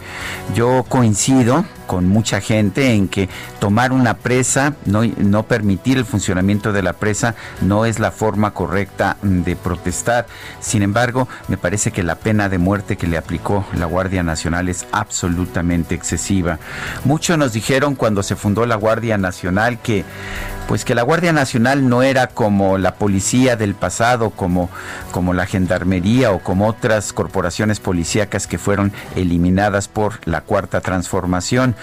Yo coincido con mucha gente en que tomar una presa, no, no permitir el funcionamiento de la presa, no es la forma correcta de protestar. Sin embargo, me parece que la pena de muerte que le aplicó la Guardia Nacional es absolutamente excesiva. Muchos nos dijeron cuando se fundó la Guardia Nacional que pues que la Guardia Nacional no era como la policía del pasado, como, como la gendarmería o como otras corporaciones policíacas que fueron eliminadas por la cuarta transformación.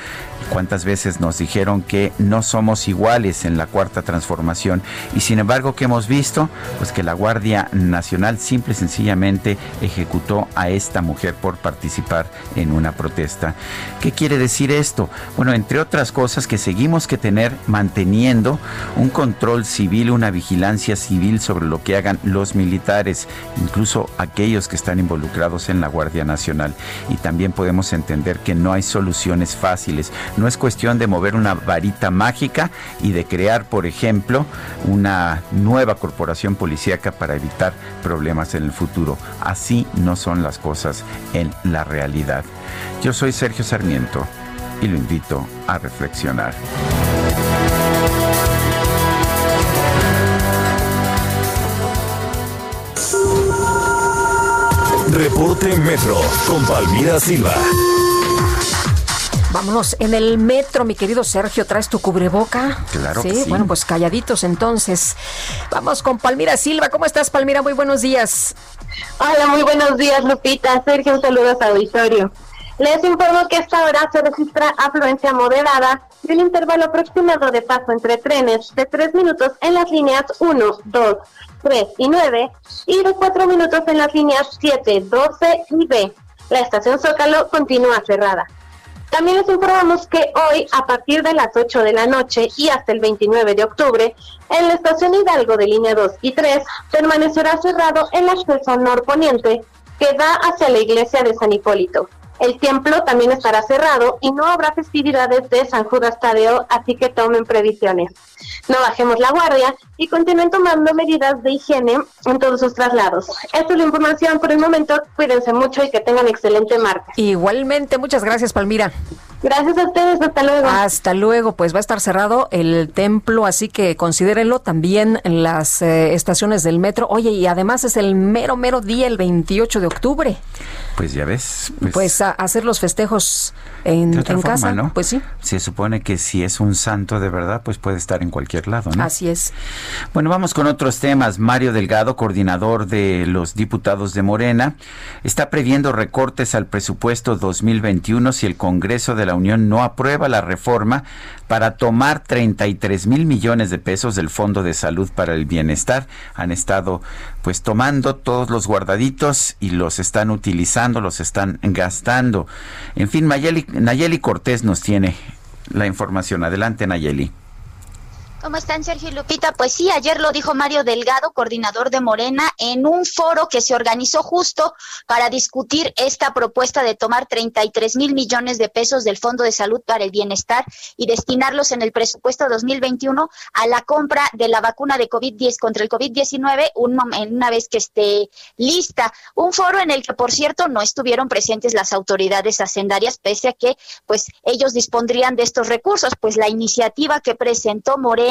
¿Cuántas veces nos dijeron que no somos iguales en la cuarta transformación? Y sin embargo, ¿qué hemos visto? Pues que la Guardia Nacional simple y sencillamente ejecutó a esta mujer por participar en una protesta. ¿Qué quiere decir esto? Bueno, entre otras cosas que seguimos que tener manteniendo un control civil, una vigilancia civil sobre lo que hagan los militares, incluso aquellos que están involucrados en la Guardia Nacional. Y también podemos entender que no hay soluciones fáciles. No es cuestión de mover una varita mágica y de crear, por ejemplo, una nueva corporación policíaca para evitar problemas en el futuro. Así no son las cosas en la realidad. Yo soy Sergio Sarmiento y lo invito a reflexionar. Reporte Metro con Palmira Silva. Vámonos en el metro, mi querido Sergio, ¿traes tu cubreboca? Claro que sí. Bueno, pues calladitos entonces. Vamos con Palmira Silva. ¿Cómo estás, Palmira? Muy buenos días. Hola, muy buenos días, Lupita. Sergio, un saludo a su auditorio. Les informo que a esta hora se registra afluencia moderada y un intervalo aproximado de paso entre trenes de 3 minutos en las líneas 1, 2, 3 y 9 y de 4 minutos en las líneas 7, 12 y B. La estación Zócalo continúa cerrada. También les informamos que hoy, a partir de las 8 de la noche y hasta el 29 de octubre, en la estación Hidalgo de línea 2 y 3 permanecerá cerrado el acceso norponiente que da hacia la iglesia de San Hipólito. El templo también estará cerrado y no habrá festividades de San Judas Tadeo, así que tomen previsiones. No bajemos la guardia y continúen tomando medidas de higiene en todos sus traslados. Esta es la información por el momento. Cuídense mucho y que tengan excelente martes. Igualmente, muchas gracias, Palmira. Gracias a ustedes, hasta luego. Hasta luego, pues va a estar cerrado el templo, así que considérenlo también en las eh, estaciones del metro. Oye, y además es el mero, mero día, el 28 de octubre. Pues ya ves. Pues, a hacer los festejos en, en forma, casa. ¿no? Pues sí. Se supone que si es un santo de verdad, pues puede estar en cualquier lado, ¿no? Así es. Bueno, vamos con otros temas. Mario Delgado, coordinador de los diputados de Morena, está previendo recortes al presupuesto 2021 si el Congreso de la Unión no aprueba la reforma para tomar 33 mil millones de pesos del Fondo de Salud para el Bienestar. Han estado pues tomando todos los guardaditos y los están utilizando, los están gastando. En fin, Nayeli, Nayeli Cortés nos tiene la información. Adelante, Nayeli. ¿Cómo están, Sergio y Lupita? Pues sí, ayer lo dijo Mario Delgado, coordinador de Morena, en un foro que se organizó justo para discutir esta propuesta de tomar 33 mil millones de pesos del Fondo de Salud para el Bienestar y destinarlos en el presupuesto 2021 a la compra de la vacuna de COVID-10 contra el COVID-19 un mom- una vez que esté lista. Un foro en el que, por cierto, no estuvieron presentes las autoridades hacendarias, pese a que pues ellos dispondrían de estos recursos, pues la iniciativa que presentó Morena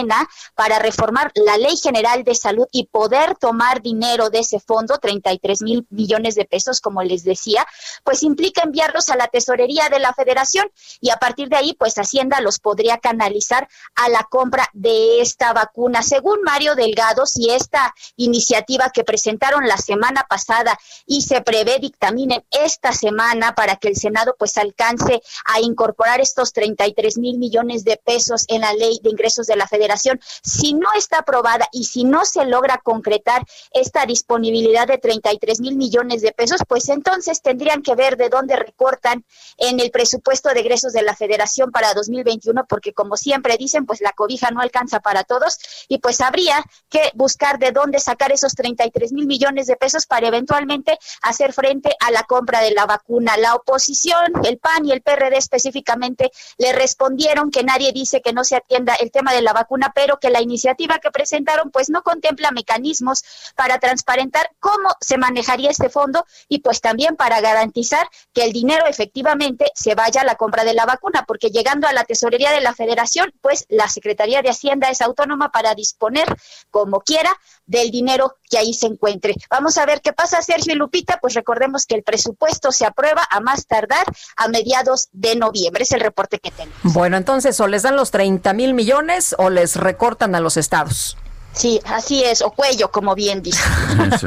para reformar la Ley General de Salud y poder tomar dinero de ese fondo, 33 mil millones de pesos, como les decía, pues implica enviarlos a la tesorería de la federación y a partir de ahí, pues Hacienda los podría canalizar a la compra de esta vacuna. Según Mario Delgado, si esta iniciativa que presentaron la semana pasada y se prevé dictaminen esta semana para que el Senado pues alcance a incorporar estos 33 mil millones de pesos en la ley de ingresos de la federación, si no está aprobada y si no se logra concretar esta disponibilidad de 33 mil millones de pesos, pues entonces tendrían que ver de dónde recortan en el presupuesto de egresos de la federación para 2021, porque como siempre dicen, pues la cobija no alcanza para todos y pues habría que buscar de dónde sacar esos 33 mil millones de pesos para eventualmente hacer frente a la compra de la vacuna. La oposición, el PAN y el PRD específicamente, le respondieron que nadie dice que no se atienda el tema de la vacuna, pero que la iniciativa que presentaron pues no contempla mecanismos para transparentar cómo se manejaría este fondo y pues también para garantizar que el dinero efectivamente se vaya a la compra de la vacuna, porque llegando a la tesorería de la federación, pues la Secretaría de Hacienda es autónoma para disponer como quiera del dinero que ahí se encuentre. Vamos a ver qué pasa, Sergio y Lupita, pues recordemos que el presupuesto se aprueba a más tardar a mediados de noviembre, es el reporte que tenemos. Bueno, entonces o les dan los 30 mil millones o les recortan a los estados. Sí, así es, o cuello, como bien dice.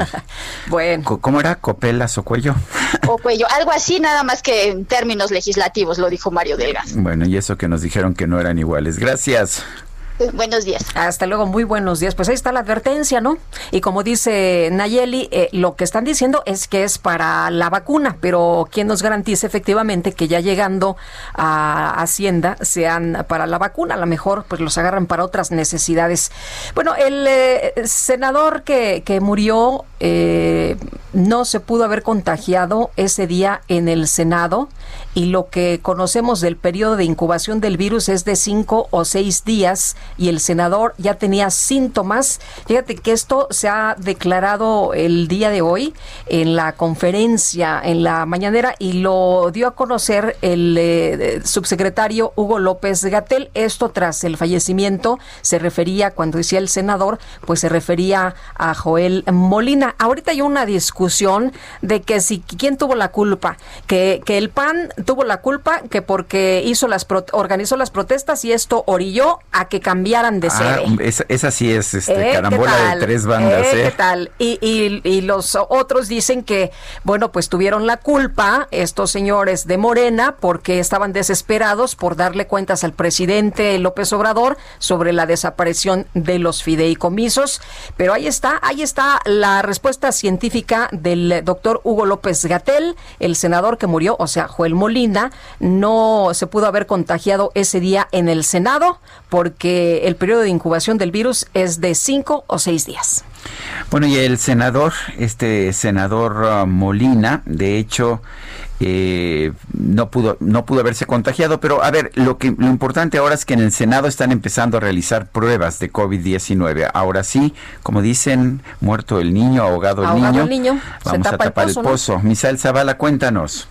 bueno. ¿Cómo era? ¿Copelas o cuello? O cuello, algo así, nada más que en términos legislativos, lo dijo Mario Delgado. Bueno, y eso que nos dijeron que no eran iguales. Gracias. Buenos días. Hasta luego, muy buenos días. Pues ahí está la advertencia, ¿no? Y como dice Nayeli, eh, lo que están diciendo es que es para la vacuna, pero ¿quién nos garantiza efectivamente que ya llegando a Hacienda sean para la vacuna? A lo mejor pues los agarran para otras necesidades. Bueno, el eh, senador que, que murió eh, no se pudo haber contagiado ese día en el Senado y lo que conocemos del periodo de incubación del virus es de cinco o seis días y el senador ya tenía síntomas. Fíjate que esto se ha declarado el día de hoy en la conferencia, en la mañanera, y lo dio a conocer el eh, subsecretario Hugo López Gatel. Esto tras el fallecimiento se refería, cuando decía el senador, pues se refería a Joel Molina. Ahorita hay una discusión de que si quién tuvo la culpa, que, que el PAN tuvo la culpa, que porque hizo las pro- organizó las protestas y esto orilló a que cambiaran de Ah, sede. esa, esa sí es este, Eh, ¿qué carambola de tres bandas, Eh, ¿eh? ¿Qué tal? Y, y- y los otros dicen que, bueno, pues tuvieron la culpa estos señores de Morena porque estaban desesperados por darle cuentas al presidente López Obrador sobre la desaparición de los fideicomisos. Pero ahí está, ahí está la respuesta científica del doctor Hugo López Gatel, el senador que murió, o sea, Joel Molina, no se pudo haber contagiado ese día en el Senado porque el periodo de incubación del virus es de cinco o seis días. Bueno, y el senador, este senador uh, Molina, de hecho, eh, no pudo no pudo haberse contagiado, pero a ver, lo que lo importante ahora es que en el Senado están empezando a realizar pruebas de COVID-19. Ahora sí, como dicen, muerto el niño, ahogado el Ahogado niño. el niño, se Vamos a tapa el tapar pozo, el. Misael Zavala, cuéntanos.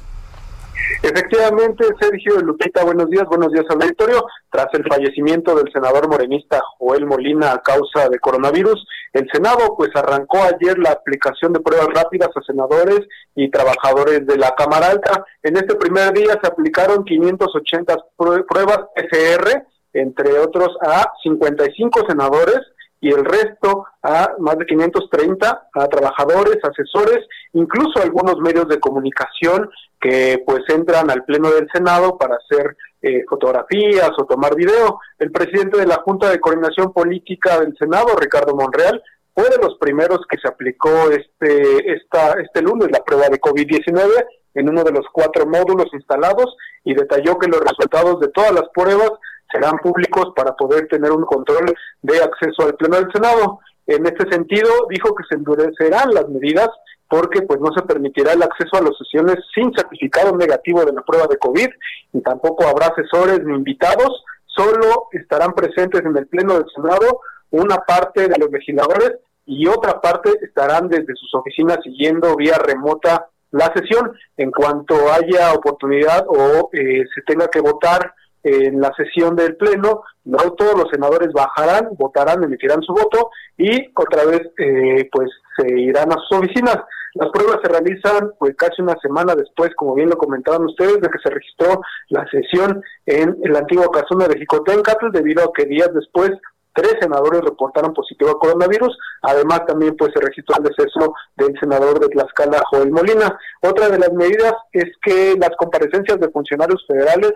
Efectivamente, Sergio Lupita, buenos días, buenos días al auditorio. Tras el fallecimiento del senador morenista Joel Molina a causa de coronavirus, el Senado pues arrancó ayer la aplicación de pruebas rápidas a senadores y trabajadores de la Cámara Alta. En este primer día se aplicaron 580 prue- pruebas PCR, entre otros a 55 senadores y el resto a más de 530 a trabajadores, asesores, incluso algunos medios de comunicación que pues entran al pleno del Senado para hacer eh, fotografías o tomar video. El presidente de la Junta de Coordinación Política del Senado, Ricardo Monreal, fue de los primeros que se aplicó este esta, este lunes la prueba de COVID-19 en uno de los cuatro módulos instalados y detalló que los resultados de todas las pruebas serán públicos para poder tener un control de acceso al Pleno del Senado. En este sentido, dijo que se endurecerán las medidas porque pues no se permitirá el acceso a las sesiones sin certificado negativo de la prueba de COVID y tampoco habrá asesores ni invitados, solo estarán presentes en el Pleno del Senado una parte de los legisladores y otra parte estarán desde sus oficinas siguiendo vía remota la sesión. En cuanto haya oportunidad o eh, se tenga que votar en la sesión del Pleno, no todos los senadores bajarán, votarán, emitirán su voto y otra vez eh, pues se irán a sus oficinas. Las pruebas se realizan pues casi una semana después, como bien lo comentaban ustedes, de que se registró la sesión en la antigua casona de Jicotencatl, debido a que días después tres senadores reportaron positivo a coronavirus. Además, también pues se registró el deceso del senador de Tlaxcala, Joel Molina. Otra de las medidas es que las comparecencias de funcionarios federales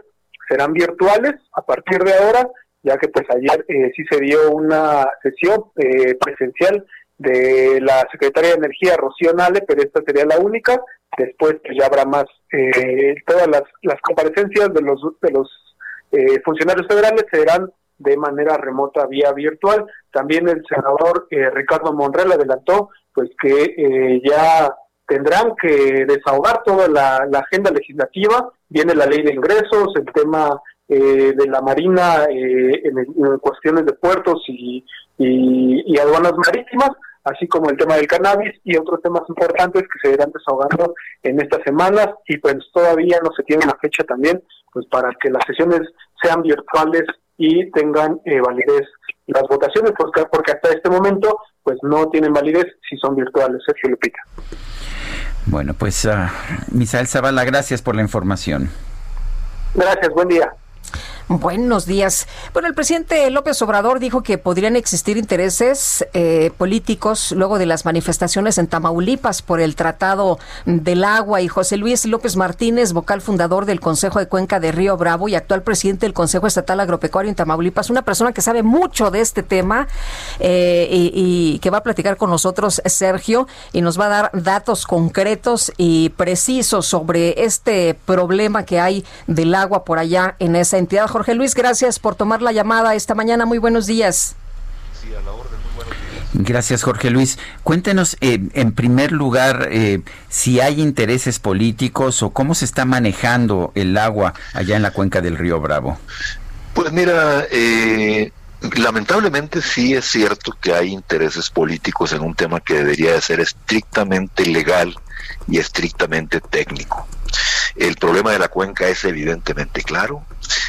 serán virtuales a partir de ahora, ya que pues ayer eh, sí se dio una sesión eh, presencial de la secretaria de Energía, Rocío Nale, pero esta sería la única. Después pues, ya habrá más, eh, todas las, las comparecencias de los, de los eh, funcionarios federales serán de manera remota vía virtual. También el senador eh, Ricardo Monreal adelantó pues que eh, ya tendrán que desahogar toda la, agenda legislativa. Viene la ley de ingresos, el tema eh, de la Marina eh, en, en cuestiones de puertos y, y, y aduanas marítimas, así como el tema del cannabis y otros temas importantes que se irán desahogando en estas semanas y pues todavía no se tiene una fecha también pues para que las sesiones sean virtuales y tengan eh, validez las votaciones porque, porque hasta este momento pues no tienen validez si son virtuales Sergio Lupita Bueno, pues ah, Misael Zavala, gracias por la información. gracias buen día Buenos días. Bueno, el presidente López Obrador dijo que podrían existir intereses eh, políticos luego de las manifestaciones en Tamaulipas por el Tratado del Agua. Y José Luis López Martínez, vocal fundador del Consejo de Cuenca de Río Bravo y actual presidente del Consejo Estatal Agropecuario en Tamaulipas, una persona que sabe mucho de este tema eh, y, y que va a platicar con nosotros, Sergio, y nos va a dar datos concretos y precisos sobre este problema que hay del agua por allá en esa entidad. Jorge Luis, gracias por tomar la llamada esta mañana. Muy buenos días. Gracias, Jorge Luis. Cuéntenos, eh, en primer lugar, eh, si hay intereses políticos o cómo se está manejando el agua allá en la cuenca del río Bravo. Pues mira, eh, lamentablemente sí es cierto que hay intereses políticos en un tema que debería de ser estrictamente legal y estrictamente técnico. El problema de la cuenca es evidentemente claro.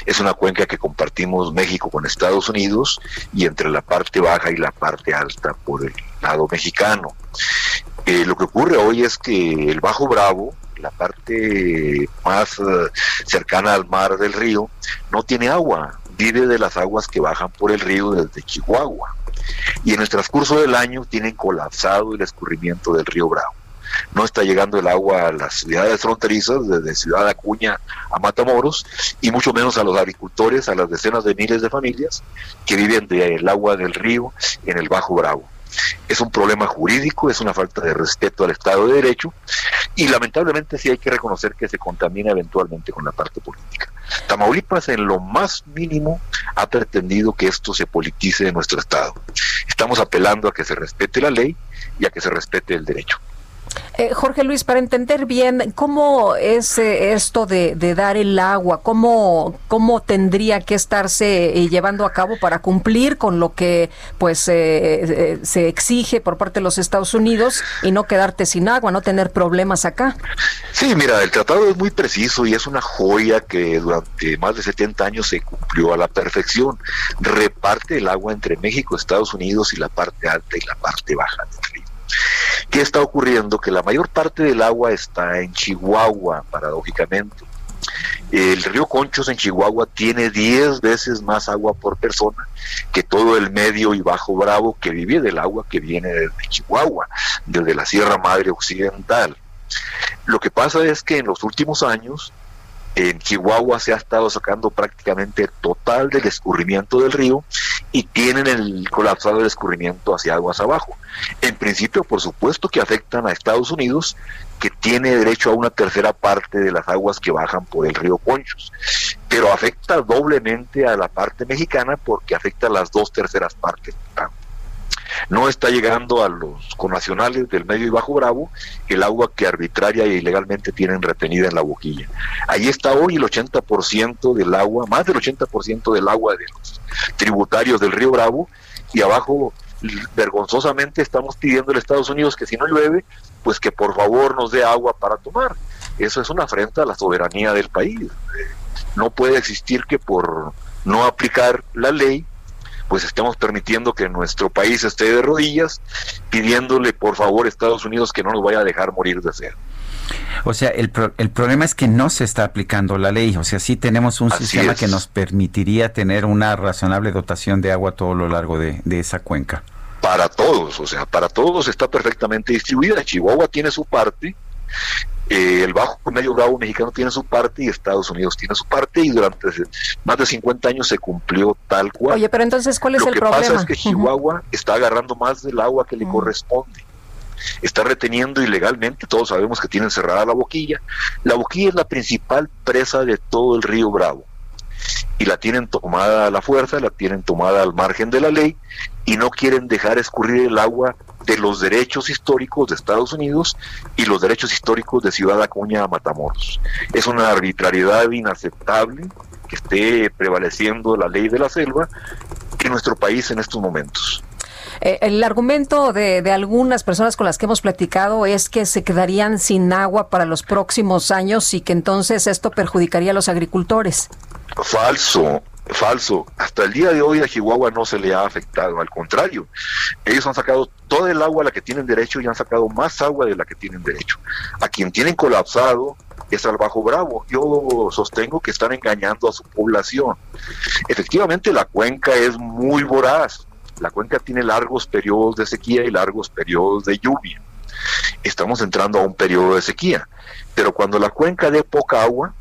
Es una cuenca que compartimos México con Estados Unidos y entre la parte baja y la parte alta por el lado mexicano. Eh, lo que ocurre hoy es que el Bajo Bravo, la parte más eh, cercana al mar del río, no tiene agua, vive de las aguas que bajan por el río desde Chihuahua. Y en el transcurso del año tienen colapsado el escurrimiento del río Bravo. No está llegando el agua a las ciudades fronterizas, desde Ciudad Acuña a Matamoros, y mucho menos a los agricultores, a las decenas de miles de familias que viven del agua del río en el Bajo Bravo. Es un problema jurídico, es una falta de respeto al Estado de Derecho y lamentablemente sí hay que reconocer que se contamina eventualmente con la parte política. Tamaulipas en lo más mínimo ha pretendido que esto se politice en nuestro Estado. Estamos apelando a que se respete la ley y a que se respete el derecho. Eh, Jorge Luis, para entender bien cómo es eh, esto de, dar el agua, cómo, cómo tendría que estarse eh, llevando a cabo para cumplir con lo que pues se exige por parte de los Estados Unidos y no quedarte sin agua, no tener problemas acá. Sí, mira, el tratado es muy preciso y es una joya que durante más de 70 años se cumplió a la perfección. Reparte el agua entre México, Estados Unidos y la parte alta y la parte baja del. ¿Qué está ocurriendo? Que la mayor parte del agua está en Chihuahua, paradójicamente. El río Conchos en Chihuahua tiene 10 veces más agua por persona que todo el medio y bajo Bravo que vive del agua que viene desde Chihuahua, desde la Sierra Madre Occidental. Lo que pasa es que en los últimos años en Chihuahua se ha estado sacando prácticamente total del escurrimiento del río y tienen el colapsado del escurrimiento hacia aguas abajo. En principio, por supuesto que afectan a Estados Unidos, que tiene derecho a una tercera parte de las aguas que bajan por el río Conchos, pero afecta doblemente a la parte mexicana porque afecta a las dos terceras partes no está llegando a los connacionales del medio y bajo Bravo el agua que arbitraria e ilegalmente tienen retenida en la boquilla. Ahí está hoy el 80% del agua, más del 80% del agua de los tributarios del río Bravo y abajo vergonzosamente estamos pidiendo a Estados Unidos que si no llueve, pues que por favor nos dé agua para tomar. Eso es una afrenta a la soberanía del país. No puede existir que por no aplicar la ley pues estamos permitiendo que nuestro país esté de rodillas, pidiéndole por favor a Estados Unidos que no nos vaya a dejar morir de sed. O sea, el, pro, el problema es que no se está aplicando la ley. O sea, sí tenemos un Así sistema es. que nos permitiría tener una razonable dotación de agua a todo lo largo de, de esa cuenca. Para todos, o sea, para todos está perfectamente distribuida. Chihuahua tiene su parte, eh, el Bajo Medio Bravo mexicano tiene su parte y Estados Unidos tiene su parte y durante más de 50 años se cumplió tal cual. Oye, pero entonces, ¿cuál es Lo el que problema? pasa es que Chihuahua está agarrando más del agua que le corresponde. Está reteniendo ilegalmente, todos sabemos que tienen cerrada la boquilla. La boquilla es la principal presa de todo el río Bravo. Y la tienen tomada a la fuerza, la tienen tomada al margen de la ley y no quieren dejar escurrir el agua de los derechos históricos de Estados Unidos y los derechos históricos de Ciudad Acuña a Matamoros. Es una arbitrariedad inaceptable que esté prevaleciendo la ley de la selva en nuestro país en estos momentos. Eh, el argumento de, de algunas personas con las que hemos platicado es que se quedarían sin agua para los próximos años y que entonces esto perjudicaría a los agricultores. Falso, falso. Hasta el día de hoy a Chihuahua no se le ha afectado, al contrario. Ellos han sacado todo el agua a la que tienen derecho y han sacado más agua de la que tienen derecho. A quien tienen colapsado es al Bajo Bravo. Yo sostengo que están engañando a su población. Efectivamente, la cuenca es muy voraz. La cuenca tiene largos periodos de sequía y largos periodos de lluvia. Estamos entrando a un periodo de sequía. Pero cuando la cuenca dé poca agua,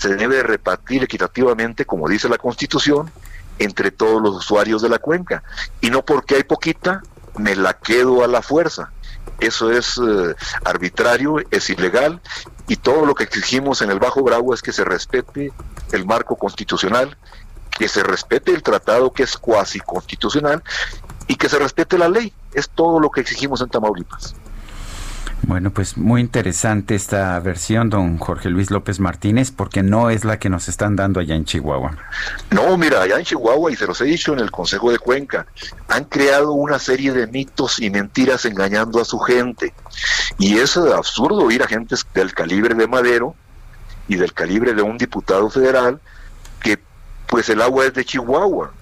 se debe repartir equitativamente, como dice la Constitución, entre todos los usuarios de la cuenca. Y no porque hay poquita, me la quedo a la fuerza. Eso es eh, arbitrario, es ilegal, y todo lo que exigimos en el Bajo Bravo es que se respete el marco constitucional, que se respete el tratado que es cuasi constitucional y que se respete la ley. Es todo lo que exigimos en Tamaulipas. Bueno, pues muy interesante esta versión, don Jorge Luis López Martínez, porque no es la que nos están dando allá en Chihuahua. No, mira, allá en Chihuahua, y se los he dicho en el Consejo de Cuenca, han creado una serie de mitos y mentiras engañando a su gente. Y es absurdo oír a gentes del calibre de Madero y del calibre de un diputado federal que pues el agua es de Chihuahua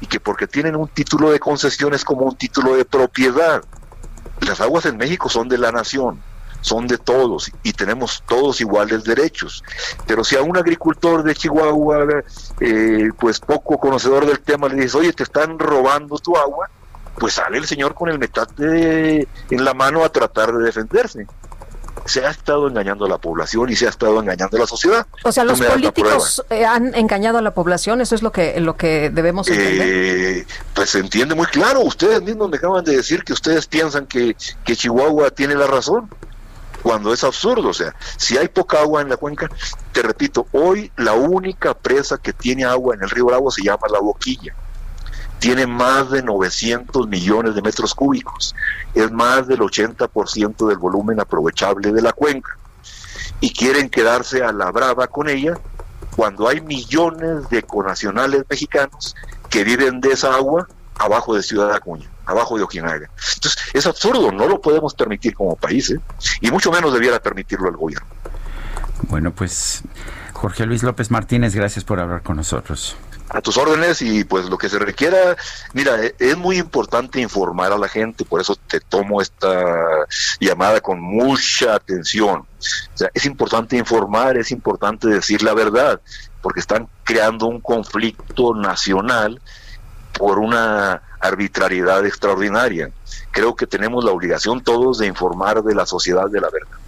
y que porque tienen un título de concesión es como un título de propiedad. Las aguas en México son de la nación, son de todos y tenemos todos iguales derechos. Pero si a un agricultor de Chihuahua, eh, pues poco conocedor del tema, le dices, oye, te están robando tu agua, pues sale el señor con el metate en la mano a tratar de defenderse. Se ha estado engañando a la población y se ha estado engañando a la sociedad. O sea, los políticos eh, han engañado a la población, eso es lo que lo que debemos entender. Eh, pues se entiende muy claro. Ustedes mismos me acaban de decir que ustedes piensan que, que Chihuahua tiene la razón, cuando es absurdo. O sea, si hay poca agua en la cuenca, te repito, hoy la única presa que tiene agua en el río Bravo se llama La Boquilla. Tiene más de 900 millones de metros cúbicos. Es más del 80% del volumen aprovechable de la cuenca. Y quieren quedarse a la brava con ella cuando hay millones de conacionales mexicanos que viven de esa agua abajo de Ciudad Acuña, abajo de Ojinaga. Entonces, es absurdo, no lo podemos permitir como país, ¿eh? y mucho menos debiera permitirlo el gobierno. Bueno, pues Jorge Luis López Martínez, gracias por hablar con nosotros. A tus órdenes y pues lo que se requiera, mira, e- es muy importante informar a la gente, por eso te tomo esta llamada con mucha atención. O sea, es importante informar, es importante decir la verdad, porque están creando un conflicto nacional por una arbitrariedad extraordinaria. Creo que tenemos la obligación todos de informar de la sociedad de la verdad.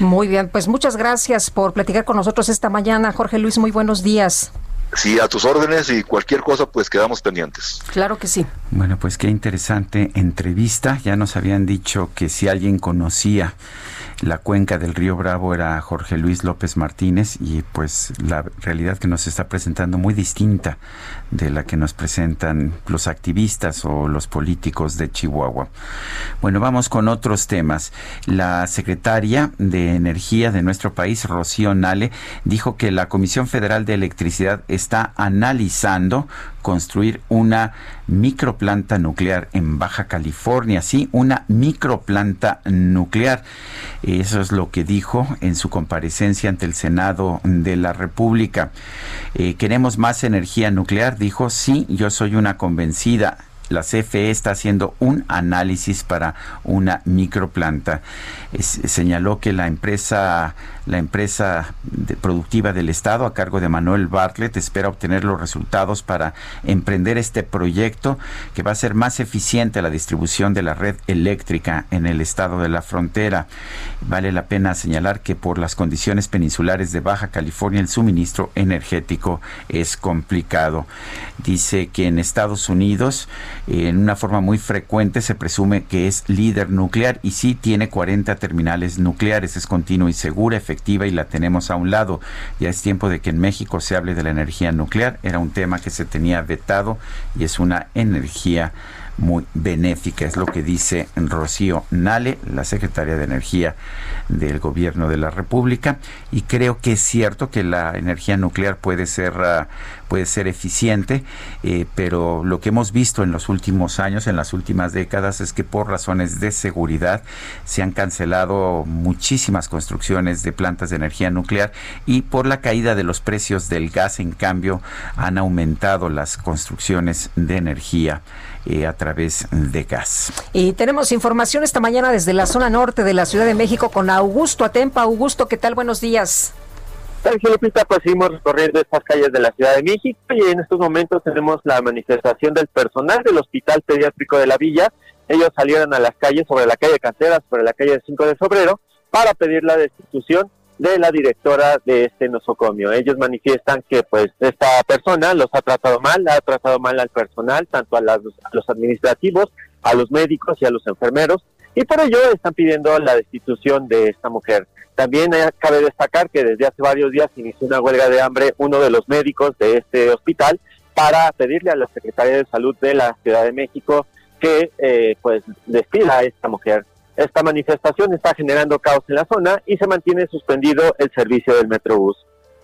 Muy bien, pues muchas gracias por platicar con nosotros esta mañana. Jorge Luis, muy buenos días. Sí, a tus órdenes y cualquier cosa, pues quedamos pendientes. Claro que sí. Bueno, pues qué interesante entrevista. Ya nos habían dicho que si alguien conocía la cuenca del río Bravo era Jorge Luis López Martínez y pues la realidad que nos está presentando muy distinta de la que nos presentan los activistas o los políticos de Chihuahua. Bueno, vamos con otros temas. La secretaria de Energía de nuestro país, Rocío Nale, dijo que la Comisión Federal de Electricidad está analizando construir una microplanta nuclear en Baja California, sí, una microplanta nuclear. Eso es lo que dijo en su comparecencia ante el Senado de la República. Eh, queremos más energía nuclear, dijo, sí, yo soy una convencida. La CFE está haciendo un análisis para una microplanta. Señaló que la empresa, la empresa productiva del Estado, a cargo de Manuel Bartlett, espera obtener los resultados para emprender este proyecto que va a ser más eficiente la distribución de la red eléctrica en el estado de la frontera. Vale la pena señalar que por las condiciones peninsulares de Baja California el suministro energético es complicado. Dice que en Estados Unidos, en una forma muy frecuente, se presume que es líder nuclear y sí tiene 40 terminales nucleares, es continua y segura, efectiva y la tenemos a un lado. Ya es tiempo de que en México se hable de la energía nuclear. Era un tema que se tenía vetado y es una energía muy benéfica, es lo que dice Rocío Nale, la secretaria de Energía del Gobierno de la República, y creo que es cierto que la energía nuclear puede ser ah, puede ser eficiente, eh, pero lo que hemos visto en los últimos años, en las últimas décadas, es que por razones de seguridad se han cancelado muchísimas construcciones de plantas de energía nuclear y por la caída de los precios del gas, en cambio, han aumentado las construcciones de energía eh, a través de gas. Y tenemos información esta mañana desde la zona norte de la Ciudad de México con Augusto Atempa. Augusto, ¿qué tal? Buenos días. Sergio Lupita, pues seguimos recorriendo estas calles de la Ciudad de México y en estos momentos tenemos la manifestación del personal del Hospital Pediátrico de la Villa. Ellos salieron a las calles sobre la calle Canteras, sobre la calle 5 de Febrero, para pedir la destitución de la directora de este nosocomio. Ellos manifiestan que pues esta persona los ha tratado mal, ha tratado mal al personal, tanto a, las- a los administrativos, a los médicos y a los enfermeros, y por ello están pidiendo la destitución de esta mujer. También eh, cabe destacar que desde hace varios días inició una huelga de hambre uno de los médicos de este hospital para pedirle a la Secretaría de Salud de la Ciudad de México que eh, pues despida a esta mujer. Esta manifestación está generando caos en la zona y se mantiene suspendido el servicio del Metrobús.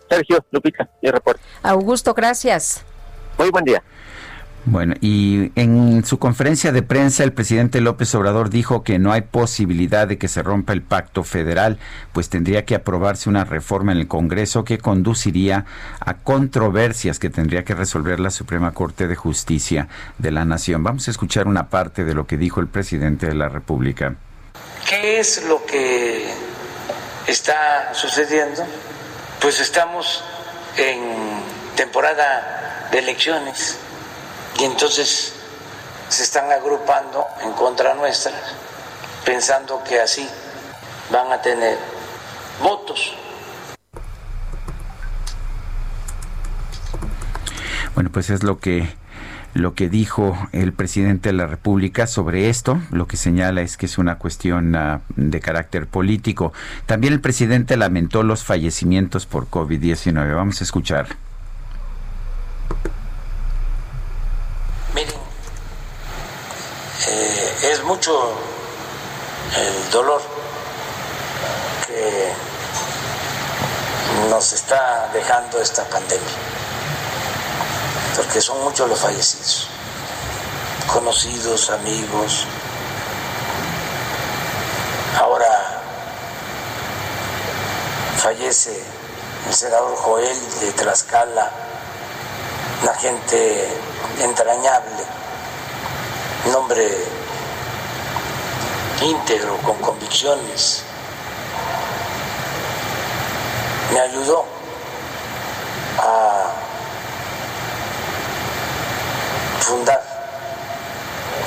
Sergio, Lupita, mi reporte. Augusto, gracias. Muy buen día. Bueno, y en su conferencia de prensa el presidente López Obrador dijo que no hay posibilidad de que se rompa el pacto federal, pues tendría que aprobarse una reforma en el Congreso que conduciría a controversias que tendría que resolver la Suprema Corte de Justicia de la Nación. Vamos a escuchar una parte de lo que dijo el presidente de la República. ¿Qué es lo que está sucediendo? Pues estamos en temporada de elecciones y entonces se están agrupando en contra nuestra, pensando que así van a tener votos. Bueno, pues es lo que lo que dijo el presidente de la República sobre esto, lo que señala es que es una cuestión uh, de carácter político. También el presidente lamentó los fallecimientos por COVID-19. Vamos a escuchar. Miren, eh, es mucho el dolor que nos está dejando esta pandemia porque son muchos los fallecidos, conocidos, amigos. Ahora fallece el senador Joel de Tlaxcala, una gente entrañable, un hombre íntegro, con convicciones. Me ayudó a fundar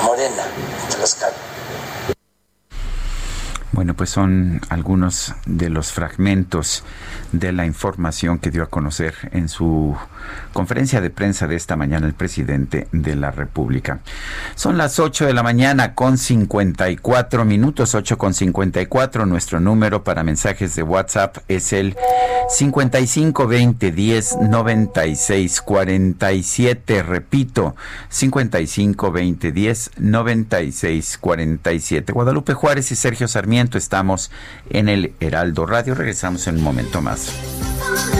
Morena en Tlaxcala. Bueno, pues son algunos de los fragmentos de la información que dio a conocer en su conferencia de prensa de esta mañana el presidente de la República. Son las 8 de la mañana con 54 minutos, 8 con 54. Nuestro número para mensajes de WhatsApp es el 5520 10 96 47. Repito, 5520 10 96 47. Guadalupe Juárez y Sergio Sarmiento estamos en el Heraldo Radio. Regresamos en un momento más.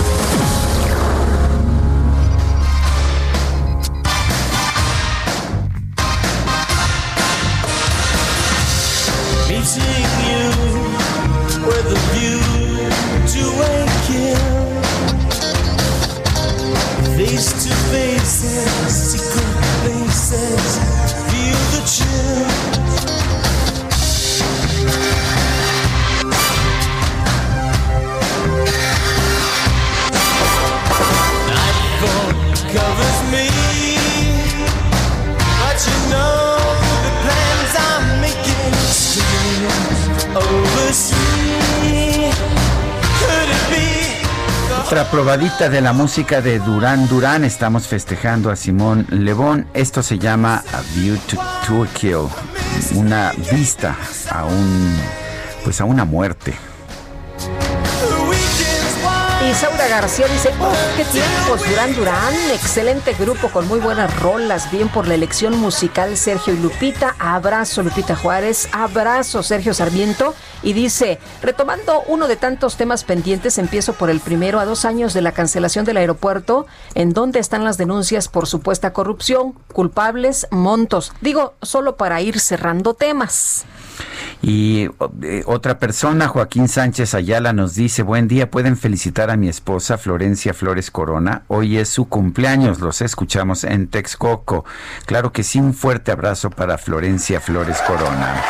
De la música de Durán Durán. Estamos festejando a Simón Lebón. Esto se llama A View to, to a Kill. Una vista a un pues a una muerte. García dice, "Uf, qué tiempos, Durán Durán, excelente grupo con muy buenas rolas, bien por la elección musical Sergio y Lupita, abrazo Lupita Juárez, abrazo Sergio Sarmiento y dice, retomando uno de tantos temas pendientes, empiezo por el primero, a dos años de la cancelación del aeropuerto, ¿en dónde están las denuncias por supuesta corrupción? Culpables, montos, digo, solo para ir cerrando temas. Y eh, otra persona, Joaquín Sánchez Ayala, nos dice, buen día, pueden felicitar a mi esposa Florencia Flores Corona. Hoy es su cumpleaños, los escuchamos en Texcoco. Claro que sí, un fuerte abrazo para Florencia Flores Corona.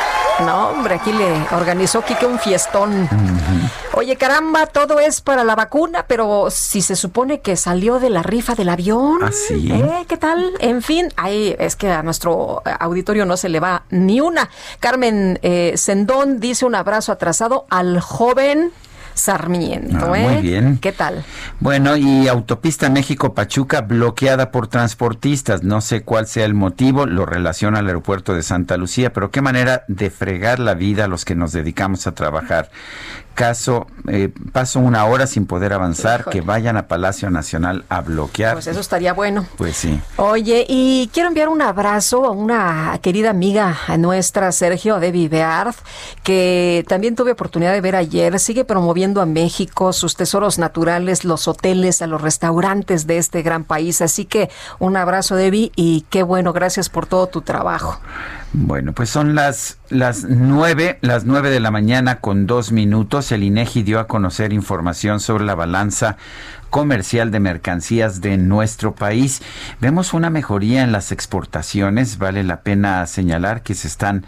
No, hombre, aquí le organizó Quique un fiestón. Oye, caramba, todo es para la vacuna, pero si se supone que salió de la rifa del avión. ¿Ah, sí? ¿Eh? ¿Qué tal? En fin, ahí es que a nuestro auditorio no se le va ni una. Carmen eh, Sendón dice un abrazo atrasado al joven Sarmiento. Ah, ¿eh? muy bien. ¿Qué tal? Bueno, y autopista México-Pachuca bloqueada por transportistas. No sé cuál sea el motivo, lo relaciona al aeropuerto de Santa Lucía, pero qué manera de fregar la vida a los que nos dedicamos a trabajar. Caso, eh, paso una hora sin poder avanzar, que vayan a Palacio Nacional a bloquear. Pues eso estaría bueno. Pues sí. Oye, y quiero enviar un abrazo a una querida amiga a nuestra, Sergio Debbie Beard, que también tuve oportunidad de ver ayer. Sigue promoviendo a México, sus tesoros naturales, los hoteles, a los restaurantes de este gran país. Así que un abrazo, Debbie, y qué bueno, gracias por todo tu trabajo. Bueno, pues son las las nueve, las nueve de la mañana con dos minutos. El INEGI dio a conocer información sobre la balanza comercial de mercancías de nuestro país. Vemos una mejoría en las exportaciones. Vale la pena señalar que se están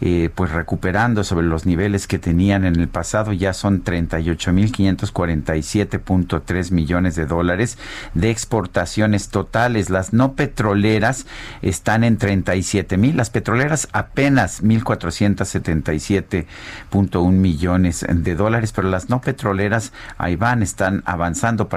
eh, pues recuperando sobre los niveles que tenían en el pasado. Ya son 38.547.3 millones de dólares de exportaciones totales. Las no petroleras están en 37 mil. Las petroleras apenas 1.477.1 millones de dólares, pero las no petroleras ahí van, están avanzando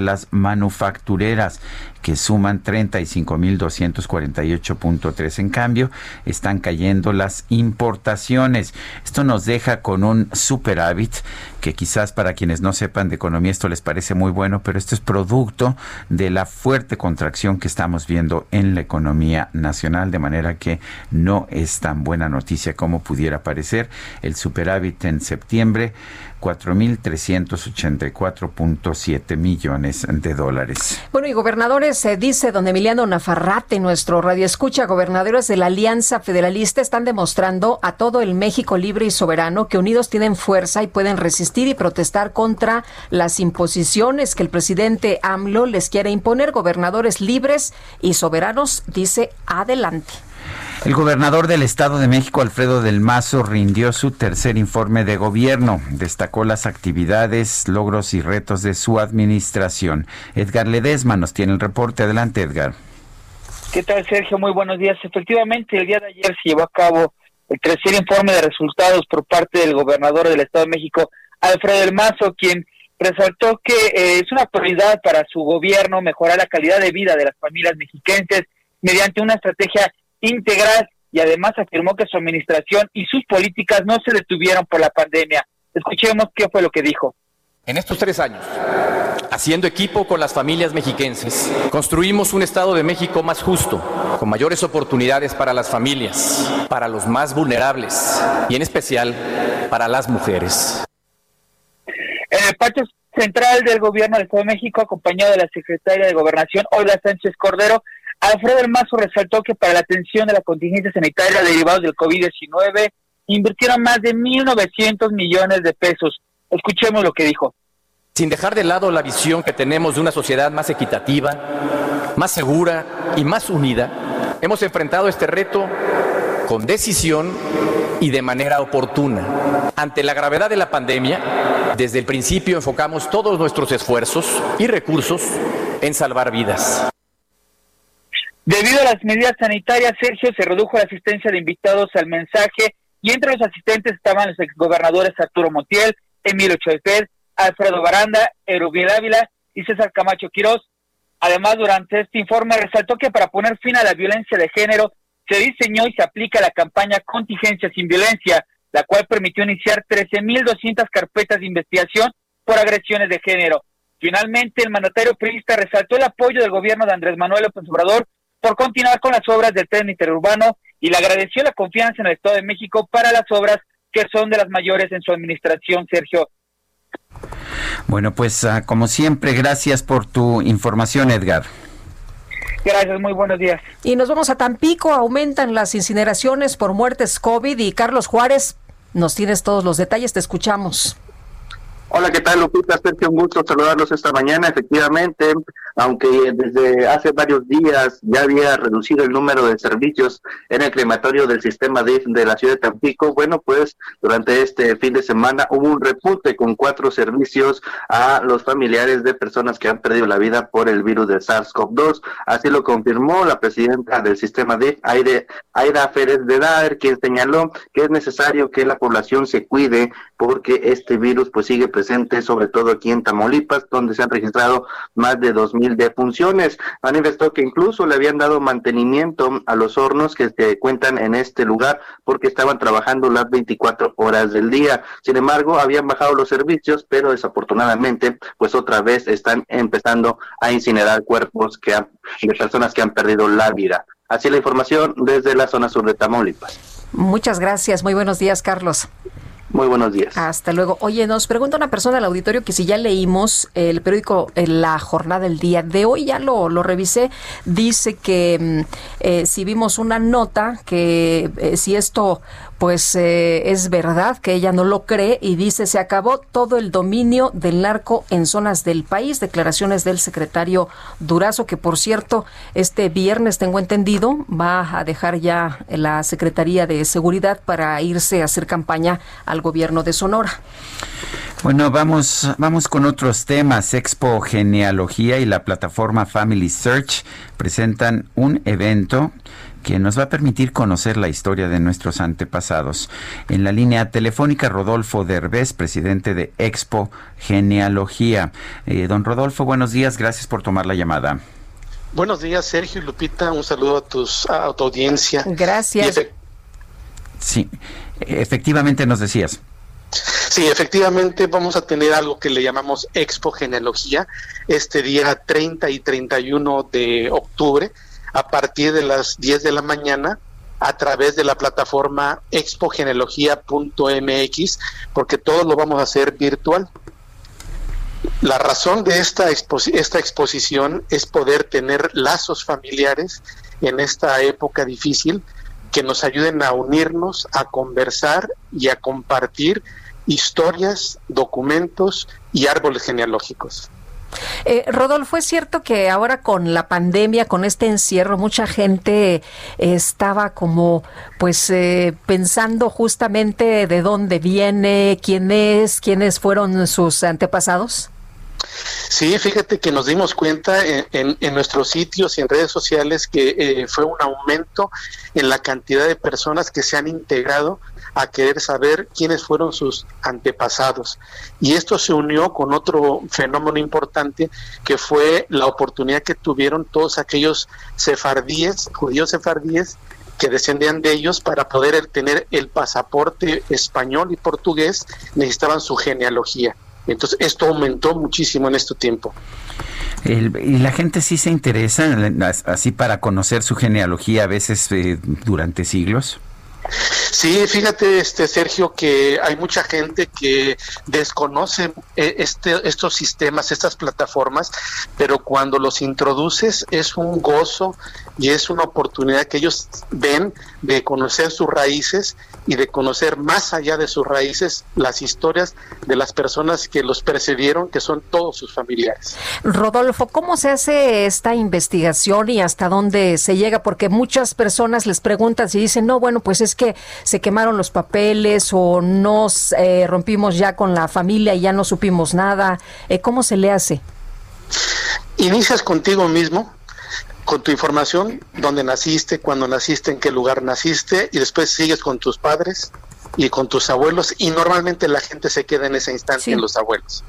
las manufactureras que suman 35.248.3. En cambio, están cayendo las importaciones. Esto nos deja con un superávit que quizás para quienes no sepan de economía esto les parece muy bueno, pero esto es producto de la fuerte contracción que estamos viendo en la economía nacional, de manera que no es tan buena noticia como pudiera parecer. El superávit en septiembre 4.384.7 millones de dólares. Bueno, y gobernadores, se dice don Emiliano Nafarrate, nuestro radio escucha, gobernadores de la Alianza Federalista están demostrando a todo el México libre y soberano que unidos tienen fuerza y pueden resistir y protestar contra las imposiciones que el presidente AMLO les quiere imponer. Gobernadores libres y soberanos, dice, adelante. El gobernador del Estado de México, Alfredo del Mazo, rindió su tercer informe de gobierno. Destacó las actividades, logros y retos de su administración. Edgar Ledesma nos tiene el reporte. Adelante, Edgar. ¿Qué tal, Sergio? Muy buenos días. Efectivamente, el día de ayer se llevó a cabo el tercer informe de resultados por parte del gobernador del Estado de México, Alfredo del Mazo, quien resaltó que eh, es una prioridad para su gobierno mejorar la calidad de vida de las familias mexiquenses mediante una estrategia integral y además afirmó que su administración y sus políticas no se detuvieron por la pandemia. Escuchemos qué fue lo que dijo. En estos tres años, haciendo equipo con las familias mexiquenses, construimos un Estado de México más justo, con mayores oportunidades para las familias, para los más vulnerables y en especial para las mujeres. En el patio central del gobierno del Estado de México, acompañado de la secretaria de Gobernación, Olga Sánchez Cordero, Alfredo El resaltó que para la atención de la contingencia sanitaria derivada del COVID-19 invirtieron más de 1.900 millones de pesos. Escuchemos lo que dijo. Sin dejar de lado la visión que tenemos de una sociedad más equitativa, más segura y más unida, hemos enfrentado este reto con decisión y de manera oportuna. Ante la gravedad de la pandemia, desde el principio enfocamos todos nuestros esfuerzos y recursos en salvar vidas. Debido a las medidas sanitarias, Sergio, se redujo la asistencia de invitados al mensaje y entre los asistentes estaban los exgobernadores Arturo Montiel, Emilio Choifel, Alfredo Baranda, Erubiel Ávila y César Camacho Quirós. Además, durante este informe resaltó que para poner fin a la violencia de género se diseñó y se aplica la campaña Contingencia sin Violencia, la cual permitió iniciar 13.200 carpetas de investigación por agresiones de género. Finalmente, el mandatario priista resaltó el apoyo del gobierno de Andrés Manuel López Obrador por continuar con las obras del tren interurbano y le agradeció la confianza en el Estado de México para las obras que son de las mayores en su administración, Sergio. Bueno, pues ah, como siempre, gracias por tu información, Edgar. Gracias, muy buenos días. Y nos vamos a Tampico, aumentan las incineraciones por muertes COVID y Carlos Juárez, nos tienes todos los detalles, te escuchamos. Hola, ¿qué tal, Lupita? Sergio, un gusto saludarlos esta mañana. Efectivamente, aunque desde hace varios días ya había reducido el número de servicios en el crematorio del sistema DIF de la ciudad de Tampico, bueno, pues durante este fin de semana hubo un repunte con cuatro servicios a los familiares de personas que han perdido la vida por el virus de SARS-CoV-2. Así lo confirmó la presidenta del sistema DIF, Aire, Aida Férez de Daer, quien señaló que es necesario que la población se cuide porque este virus pues sigue presente sobre todo aquí en Tamaulipas, donde se han registrado más de 2.000 defunciones. Manifestó que incluso le habían dado mantenimiento a los hornos que se cuentan en este lugar porque estaban trabajando las 24 horas del día. Sin embargo, habían bajado los servicios, pero desafortunadamente pues otra vez están empezando a incinerar cuerpos que han, de personas que han perdido la vida. Así la información desde la zona sur de Tamaulipas. Muchas gracias. Muy buenos días, Carlos. Muy buenos días. Hasta luego. Oye, nos pregunta una persona al auditorio que si ya leímos el periódico eh, La Jornada del Día de hoy, ya lo, lo revisé, dice que mm, eh, si vimos una nota que eh, si esto pues eh, es verdad que ella no lo cree y dice se acabó todo el dominio del narco en zonas del país. Declaraciones del secretario Durazo, que por cierto, este viernes tengo entendido, va a dejar ya la Secretaría de Seguridad para irse a hacer campaña al gobierno de Sonora. Bueno, vamos, vamos con otros temas. Expo Genealogía y la plataforma Family Search presentan un evento que nos va a permitir conocer la historia de nuestros antepasados. En la línea telefónica, Rodolfo Derbez, presidente de Expo Genealogía. Eh, don Rodolfo, buenos días, gracias por tomar la llamada. Buenos días, Sergio y Lupita. Un saludo a, tus, a tu audiencia. Gracias. Sí, efectivamente nos decías. Sí, efectivamente vamos a tener algo que le llamamos Expo Genealogía este día 30 y 31 de octubre a partir de las 10 de la mañana a través de la plataforma expogenealogía.mx, porque todo lo vamos a hacer virtual. La razón de esta, esta exposición es poder tener lazos familiares en esta época difícil que nos ayuden a unirnos, a conversar y a compartir historias, documentos y árboles genealógicos. Eh, Rodolfo, es cierto que ahora con la pandemia, con este encierro, mucha gente estaba como pues eh, pensando justamente de dónde viene, quién es, quiénes fueron sus antepasados. Sí, fíjate que nos dimos cuenta en, nuestros sitios y en redes sociales que eh, fue un aumento en la cantidad de personas que se han integrado a querer saber quiénes fueron sus antepasados. Y esto se unió con otro fenómeno importante que fue la oportunidad que tuvieron todos aquellos sefardíes, judíos sefardíes, que descendían de ellos para poder tener el pasaporte español y portugués, necesitaban su genealogía. Entonces, esto aumentó muchísimo en este tiempo. y la gente sí se interesa así para conocer su genealogía a veces eh, durante siglos. Sí, fíjate, este Sergio, que hay mucha gente que desconoce eh, este, estos sistemas, estas plataformas, pero cuando los introduces es un gozo y es una oportunidad que ellos ven de conocer sus raíces y de conocer más allá de sus raíces las historias de las personas que los precedieron, que son todos sus familiares. Rodolfo, ¿cómo se hace esta investigación y hasta dónde se llega? Porque muchas personas les preguntan si dicen, no, bueno, pues es que se quemaron los papeles o nos eh, rompimos ya con la familia y ya no supimos nada. Eh, ¿Cómo se le hace? Inicias contigo mismo, con tu información, dónde naciste, cuándo naciste, en qué lugar naciste, y después sigues con tus padres y con tus abuelos, y normalmente la gente se queda en esa instancia en los abuelos.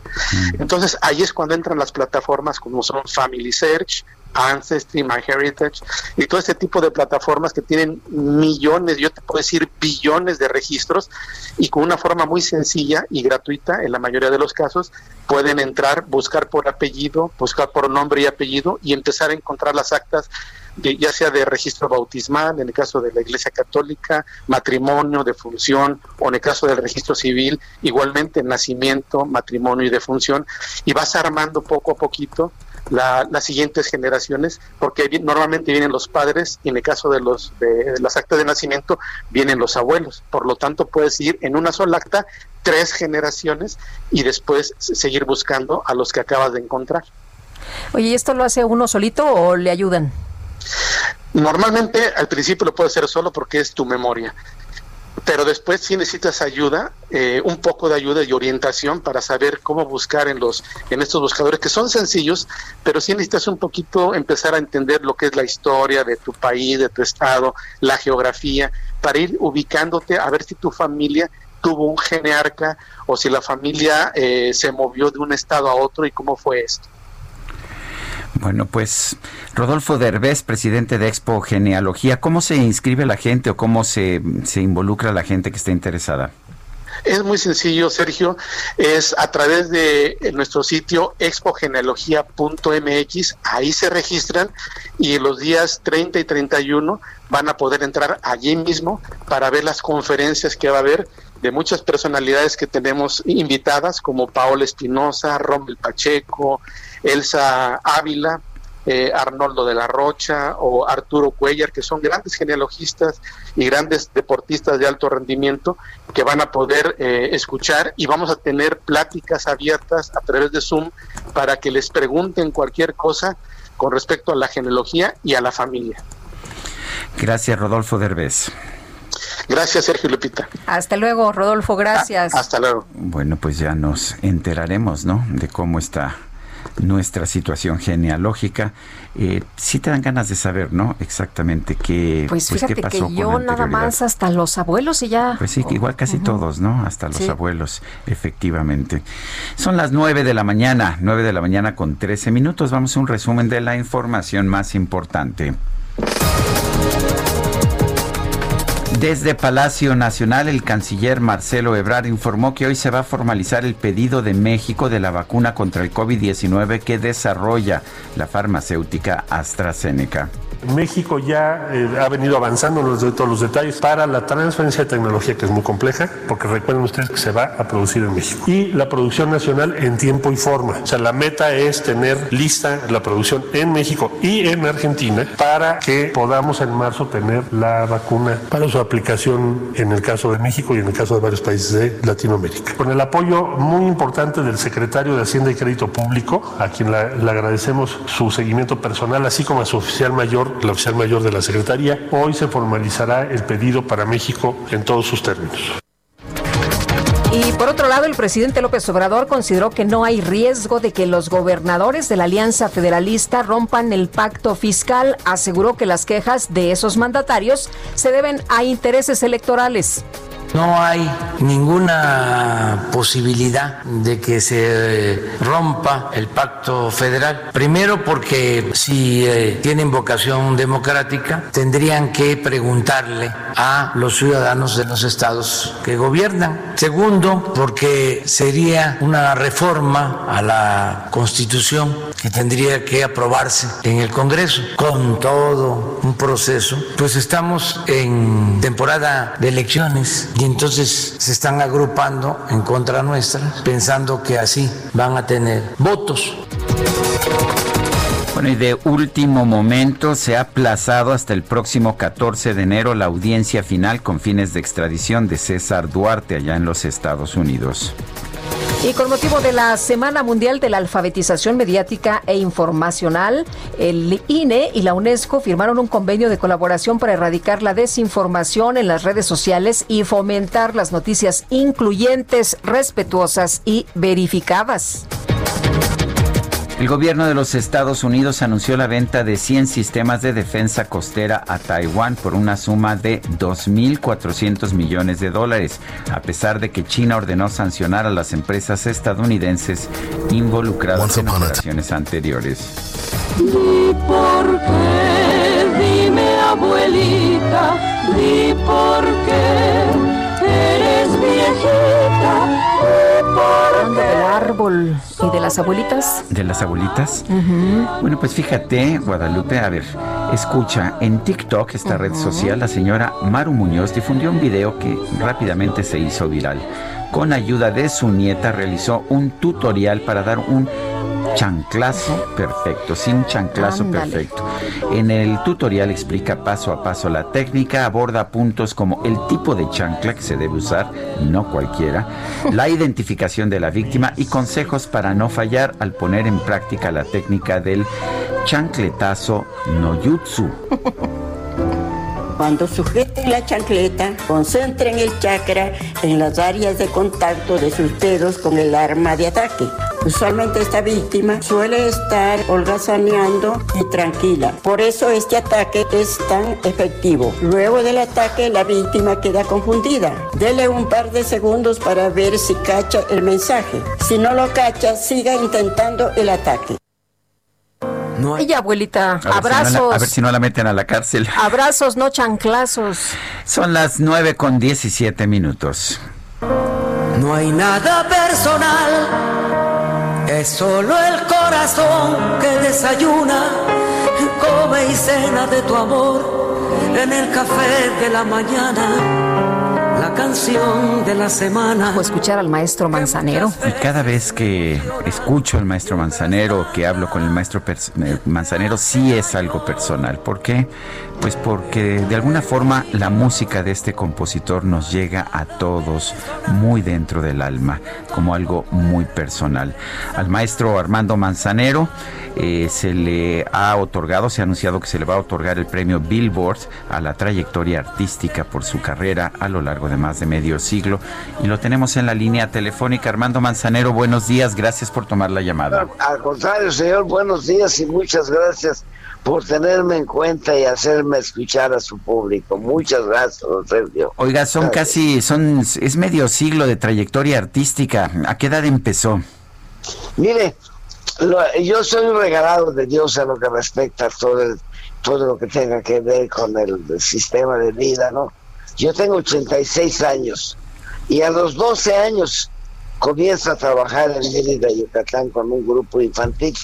Entonces ahí es cuando entran las plataformas como son Family Search, Ancestry, MyHeritage y todo este tipo de plataformas que tienen millones, yo te puedo decir billones de registros y con una forma muy sencilla y gratuita, en la mayoría de los casos, pueden entrar, buscar por apellido, buscar por nombre y apellido y empezar a encontrar las actas de, ya sea de registro bautismal, en el caso de la Iglesia Católica, matrimonio, defunción, o en el caso del registro civil, igualmente nacimiento, matrimonio y defunción, y vas armando poco a poquito las siguientes generaciones, porque normalmente vienen los padres y en el caso de los de las actas de nacimiento vienen los abuelos. Por lo tanto, puedes ir en una sola acta tres generaciones y después seguir buscando a los que acabas de encontrar. Oye, ¿y esto lo hace uno solito o le ayudan? Normalmente al principio lo puedes hacer solo porque es tu memoria pero después sí necesitas ayuda, eh, un poco de ayuda y orientación para saber cómo buscar en los en estos buscadores que son sencillos, pero sí necesitas un poquito empezar a entender lo que es la historia de tu país, de tu estado, la geografía, para ir ubicándote a ver si tu familia tuvo un genearca o si la familia eh, se movió de un estado a otro y cómo fue esto. Bueno, pues Rodolfo Derbez, presidente de Expo Genealogía, ¿cómo se inscribe la gente o cómo se, se involucra la gente que está interesada? Es muy sencillo, Sergio. Es a través de nuestro sitio expogenealogía.mx. Ahí se registran y los días 30 y 31 van a poder entrar allí mismo para ver las conferencias que va a haber de muchas personalidades que tenemos invitadas, como Paola Espinosa, Rommel Pacheco, Elsa Ávila, eh, Arnoldo de la Rocha o Arturo Cuellar, que son grandes genealogistas y grandes deportistas de alto rendimiento que van a poder eh, escuchar y vamos a tener pláticas abiertas a través de Zoom para que les pregunten cualquier cosa con respecto a la genealogía y a la familia. Gracias, Rodolfo Derbez. Gracias, Sergio Lupita. Hasta luego, Rodolfo, gracias. hasta luego. Bueno, pues ya nos enteraremos, ¿no? De cómo está nuestra situación genealógica. Eh, sí te dan ganas de saber, ¿no? Exactamente qué, pues, pues fíjate qué pasó que yo con nada más hasta los abuelos y ya. Pues sí, igual casi todos, ¿no? Hasta los Sí. abuelos, efectivamente. Son las 9 de la mañana, 9 de la mañana con 13 minutos. Vamos a un resumen de la información más importante. Desde Palacio Nacional, el canciller Marcelo Ebrard informó que hoy se va a formalizar el pedido de México de la vacuna contra el COVID-19 que desarrolla la farmacéutica AstraZeneca. México ya eh, ha venido avanzando en los todos los detalles para la transferencia de tecnología, que es muy compleja, porque recuerden ustedes que se va a producir en México. Y la producción nacional en tiempo y forma. O sea, la meta es tener lista la producción en México y en Argentina para que podamos en marzo tener la vacuna para su aplicación en el caso de México y en el caso de varios países de Latinoamérica. Con el apoyo muy importante del secretario de Hacienda y Crédito Público, a quien le agradecemos su seguimiento personal, así como a su oficial mayor, la oficial mayor de la Secretaría, hoy se formalizará el pedido para México en todos sus términos. Y por otro lado, el presidente López Obrador consideró que no hay riesgo de que los gobernadores de la Alianza Federalista rompan el pacto fiscal. Aseguró que las quejas de esos mandatarios se deben a intereses electorales. No hay ninguna posibilidad de que se rompa el pacto federal. Primero porque si eh, tienen vocación democrática, tendrían que preguntarle a los ciudadanos de los estados que gobiernan. Segundo, porque sería una reforma a la Constitución que tendría que aprobarse en el Congreso con todo un proceso. Pues estamos en temporada de elecciones y entonces se están agrupando en contra nuestra pensando que así van a tener votos. Bueno, y de último momento se ha aplazado hasta el próximo 14 de enero la audiencia final con fines de extradición de César Duarte allá en los Estados Unidos. Y con motivo de la Semana Mundial de la Alfabetización Mediática e Informacional, el INE y la UNESCO firmaron un convenio de colaboración para erradicar la desinformación en las redes sociales y fomentar las noticias incluyentes, respetuosas y verificadas. El gobierno de los Estados Unidos anunció la venta de 100 sistemas de defensa costera a Taiwán por una suma de 2.400 millones de dólares, a pesar de que China ordenó sancionar a las empresas estadounidenses involucradas en operaciones anteriores. Di por qué, dime abuelita, di por qué Hablando del árbol y de las abuelitas. ¿De las abuelitas? Bueno, pues fíjate, Guadalupe, a ver, escucha, en TikTok, esta red social, la señora Maru Muñoz difundió un video que rápidamente se hizo viral. Con ayuda de su nieta realizó un tutorial para dar un chanclazo perfecto, sí, un chanclazo perfecto. En el tutorial explica paso a paso la técnica, aborda puntos como el tipo de chancla que se debe usar, no cualquiera, la identificación de la víctima y consejos para no fallar al poner en práctica la técnica del chancletazo no jutsu. Cuando sujeten la chancleta, concentren el chakra en las áreas de contacto de sus dedos con el arma de ataque. Usualmente esta víctima suele estar holgazaneando y tranquila. Por eso este ataque es tan efectivo. Luego del ataque la víctima queda confundida. Dele un par de segundos para ver si cacha el mensaje. Si no lo cacha, siga intentando el ataque. No Y abuelita, A ver si no la- abrazos. a ver si no la meten a la cárcel. Abrazos, no chanclazos. Son las 9 con 17 minutos. No hay nada personal, es solo el corazón que desayuna, come y cena de tu amor en el café de la mañana, canción de la semana. O escuchar al maestro Manzanero. Y cada vez que escucho al maestro Manzanero, que hablo con el maestro eh, Manzanero, sí es algo personal. ¿Por qué? Pues porque de alguna forma la música de este compositor nos llega a todos muy dentro del alma, como algo muy personal. Al maestro Armando Manzanero eh, se le ha otorgado, se ha anunciado que se le va a otorgar el premio Billboard a la trayectoria artística por su carrera a lo largo de más de medio siglo. Y lo tenemos en la línea telefónica. Armando Manzanero, buenos días, gracias por tomar la llamada. Al contrario, señor, buenos días y muchas gracias por tenerme en cuenta y hacerme escuchar a su público. Muchas gracias, don Sergio. Oiga, son Gracias. casi, son, es medio siglo de trayectoria artística. ¿A qué edad empezó? Mire, lo- yo soy un regalado de Dios en lo que respecta a todo, el- todo lo que tenga que ver con el, el sistema de vida, ¿no? Yo tengo 86 años y a los 12 años comienzo a trabajar en Mérida, Yucatán, con un grupo infantil,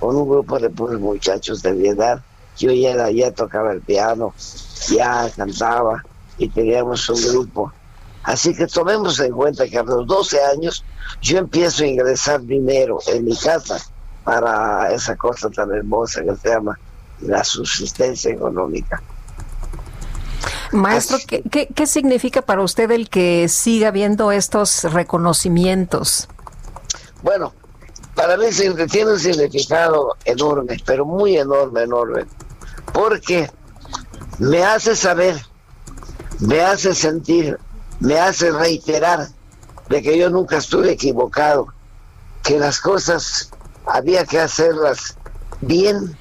con un grupo de puros muchachos de mi edad. Yo ya, era- ya tocaba el piano, ya cantaba y teníamos un grupo. Así que tomemos en cuenta que a los 12 años yo empiezo a ingresar dinero en mi casa para esa cosa tan hermosa que se llama la subsistencia económica. Maestro, ¿qué, qué, qué significa para usted el que siga viendo estos reconocimientos? Bueno, para mí tiene un significado enorme, pero muy enorme, enorme, porque me hace saber, me hace sentir, me hace reiterar de que yo nunca estuve equivocado, que las cosas había que hacerlas bien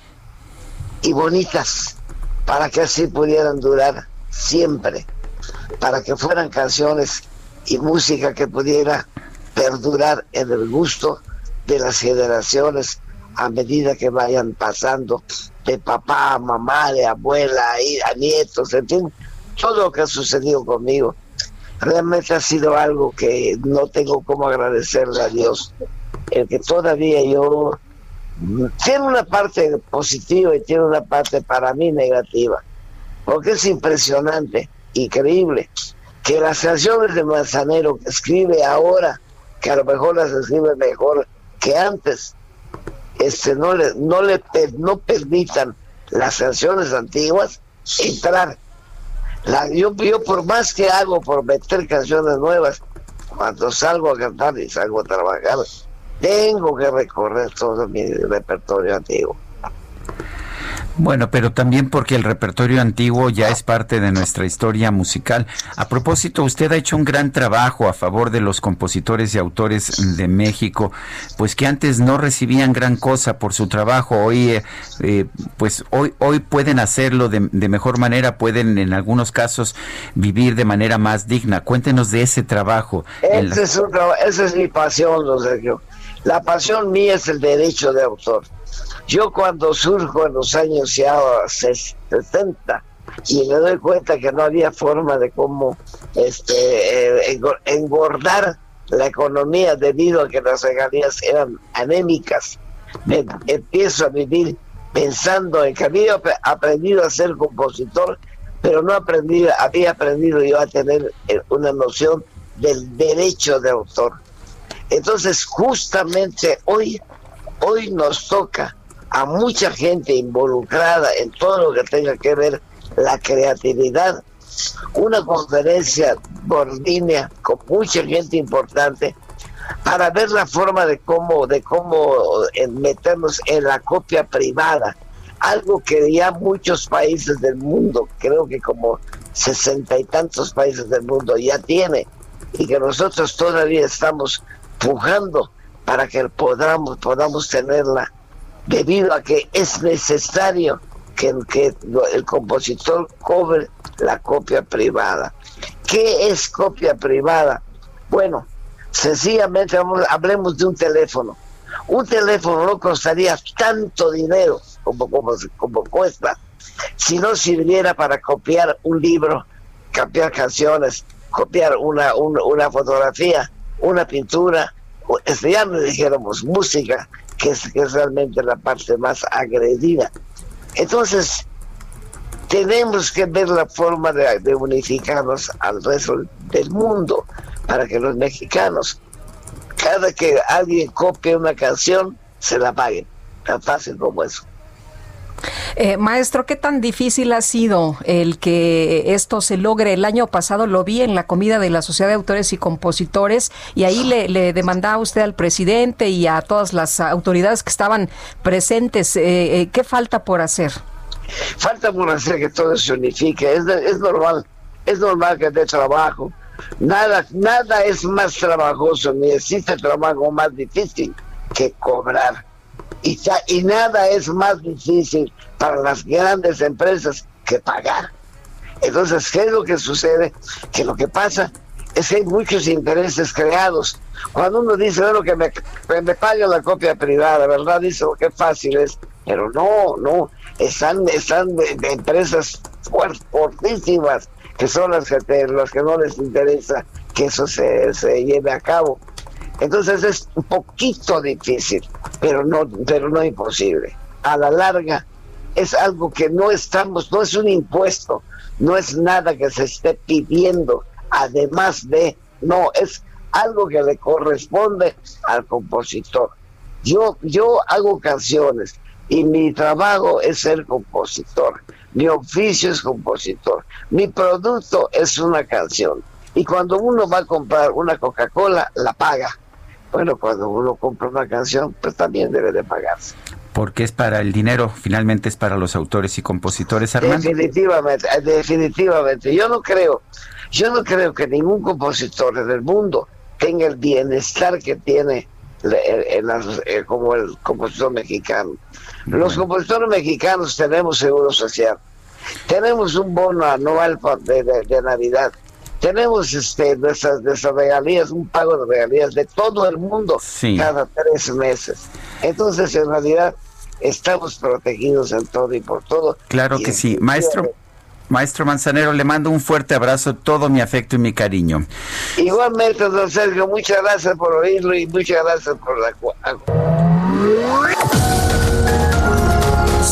y bonitas para que así pudieran durar siempre, para que fueran canciones y música que pudiera perdurar en el gusto de las generaciones a medida que vayan pasando de papá a mamá, de abuela a nietos, en fin, todo lo que ha sucedido conmigo. Realmente ha sido algo que no tengo cómo agradecerle a Dios, el que todavía yo tiene una parte positiva y tiene una parte para mí negativa, porque es impresionante, increíble, que las canciones de Manzanero que escribe ahora, que a lo mejor las escribe mejor que antes, este no le, no le no permitan las canciones antiguas entrar. La, yo, yo por más que hago por meter canciones nuevas, cuando salgo a cantar y salgo a trabajar, tengo que recorrer todo mi repertorio antiguo. Bueno, pero también porque el repertorio antiguo ya es parte de nuestra historia musical. A propósito, usted ha hecho un gran trabajo a favor de los compositores y autores de México, pues que antes no recibían gran cosa por su trabajo. Hoy, eh, eh, pues hoy, hoy pueden hacerlo de, mejor manera, pueden en algunos casos vivir de manera más digna. Cuéntenos de ese trabajo. Ese es un esa es mi pasión, don Sergio. La pasión mía es el derecho de autor. Yo cuando surjo en los años ya ses- 60 y me doy cuenta que no había forma de cómo este, eh, engor- engordar la economía debido a que las regalías eran anémicas, empiezo a vivir pensando en que había ap- aprendido a ser compositor, pero no aprendí, había aprendido yo a tener eh, una noción del derecho de autor. Entonces, justamente hoy, hoy nos toca a mucha gente involucrada en todo lo que tenga que ver la creatividad, una conferencia por línea con mucha gente importante para ver la forma de cómo, de cómo eh, meternos en la copia privada, algo que ya muchos países del mundo, creo que como sesenta y tantos países del mundo ya tiene, y que nosotros todavía estamos pujando para que podamos, podamos tenerla, debido a que es necesario que, el compositor cobre la copia privada. ¿Qué es copia privada? Bueno, sencillamente hablemos de un teléfono. Un teléfono no costaría tanto dinero como, como, como cuesta si no sirviera para copiar un libro, copiar canciones, copiar una, una fotografía, una pintura, ya no dijéramos música, que es, que es realmente la parte más agredida. Entonces, tenemos que ver la forma de, unificarnos al resto del mundo para que los mexicanos, cada que alguien copie una canción, se la paguen. Tan fácil como eso. Eh, maestro, ¿qué tan difícil ha sido el que esto se logre? El año pasado lo vi en la comida de la Sociedad de Autores y Compositores y ahí le, demandaba usted al presidente y a todas las autoridades que estaban presentes. Eh, eh, ¿Qué falta por hacer? Falta por hacer que todo se unifique. Es, es normal, es normal que dé trabajo. Nada, nada es más trabajoso, ni existe trabajo más difícil que cobrar y, nada es más difícil para las grandes empresas que pagar. Entonces, ¿qué es lo que sucede? Que lo que pasa es que hay muchos intereses creados. Cuando uno dice, bueno, que me, me pague la copia privada, ¿verdad? Dice, oh, qué fácil es. Pero no, no, están, están empresas fuertísimas que son las que, las que no les interesa que eso se, se lleve a cabo. Entonces es un poquito difícil, pero no, pero no imposible. A la larga es algo que no estamos, no es un impuesto, no es nada que se esté pidiendo, además de, no, es algo que le corresponde al compositor. Yo, yo hago canciones y mi trabajo es ser compositor, mi oficio es compositor, mi producto es una canción. Y cuando uno va a comprar una Coca-Cola, la paga bueno, cuando uno compra una canción, pues también debe de pagarse. Porque es para el dinero, finalmente es para los autores y compositores, Armando. Definitivamente, eh, definitivamente. Yo no creo, yo no creo que ningún compositor en el mundo tenga el bienestar que tiene eh, como el compositor mexicano. Los compositores mexicanos tenemos seguro social, tenemos un bono anual de Navidad, tenemos este nuestras, nuestras regalías, un pago de regalías de todo el mundo cada tres meses. Entonces, en realidad, estamos protegidos en todo y por todo. Claro que sí. Maestro, Maestro Manzanero, le mando un fuerte abrazo, todo mi afecto y mi cariño. Igualmente, don Sergio, muchas gracias por oírlo y muchas gracias por la...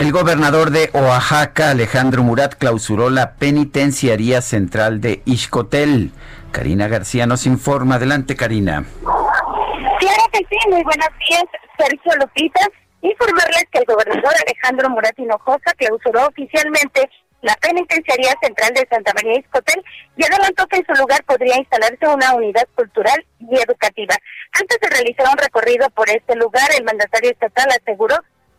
El gobernador de Oaxaca, Alejandro Murat, clausuró la penitenciaría central de Ixcotel. Karina García nos informa. Adelante, Karina. Claro que sí, muy buenos días, Sergio Lupita. Informarles que el gobernador Alejandro Murat Hinojosa clausuró oficialmente la penitenciaría central de Santa María Ixcotel y adelantó que en su lugar podría instalarse una unidad cultural y educativa. Antes de realizar un recorrido por este lugar, el mandatario estatal aseguró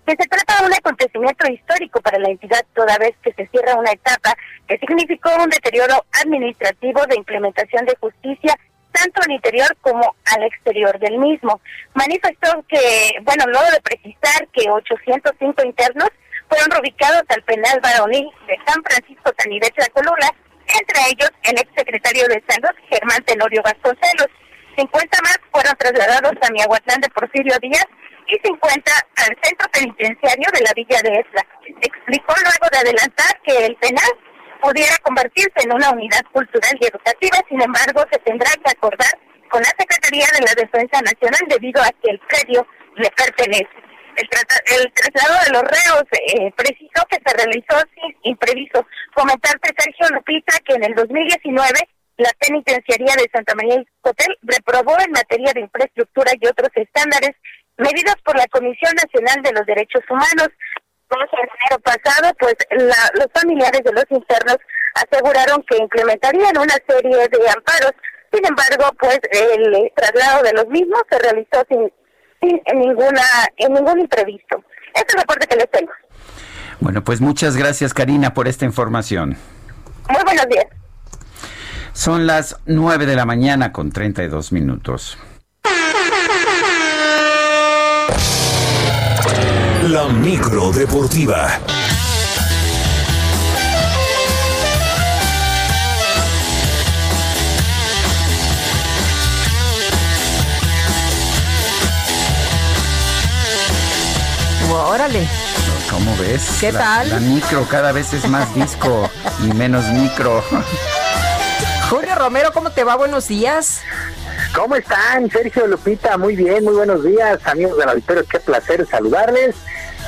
que se trata de un acontecimiento histórico para la entidad toda vez que se cierra una etapa que significó un deterioro administrativo de implementación de justicia tanto al interior como al exterior del mismo. Manifestó que, bueno, luego de precisar que 805 internos fueron reubicados al penal varonil de San Francisco Tanibet de Colula, entre ellos el exsecretario de Salud, Germán Tenorio Vasconcelos. 50 más fueron trasladados a Miahuatlán de Porfirio Díaz y 50 al centro penitenciario de la Villa de Esla. Explicó luego de adelantar que el penal pudiera convertirse en una unidad cultural y educativa, sin embargo, se tendrá que acordar con la Secretaría de la Defensa Nacional debido a que el predio le pertenece. El, el traslado de los reos eh, precisó que se realizó sin imprevisto. Comentarte, Sergio Lupita, que en el 2019 La penitenciaría de Santa María Hotel reprobó en materia de infraestructura y otros estándares medidas por la Comisión Nacional de los Derechos Humanos. Como en enero pasado, pues los familiares de los internos aseguraron que implementarían una serie de amparos. Sin embargo, pues el traslado de los mismos se realizó sin, sin ninguna en ningún imprevisto. Este es el reporte que les tengo. Bueno, pues muchas gracias Karina por esta información. Muy buenos días. Son las 9 de la mañana con 32 minutos. La micro deportiva. Órale. ¿Cómo ves? ¿Qué La- tal? La micro cada vez es más disco y menos micro. Julio Romero, ¿cómo te va? Buenos días. ¿Cómo están? Sergio Lupita, muy bien, muy buenos días, amigos del auditorio, qué placer saludarles.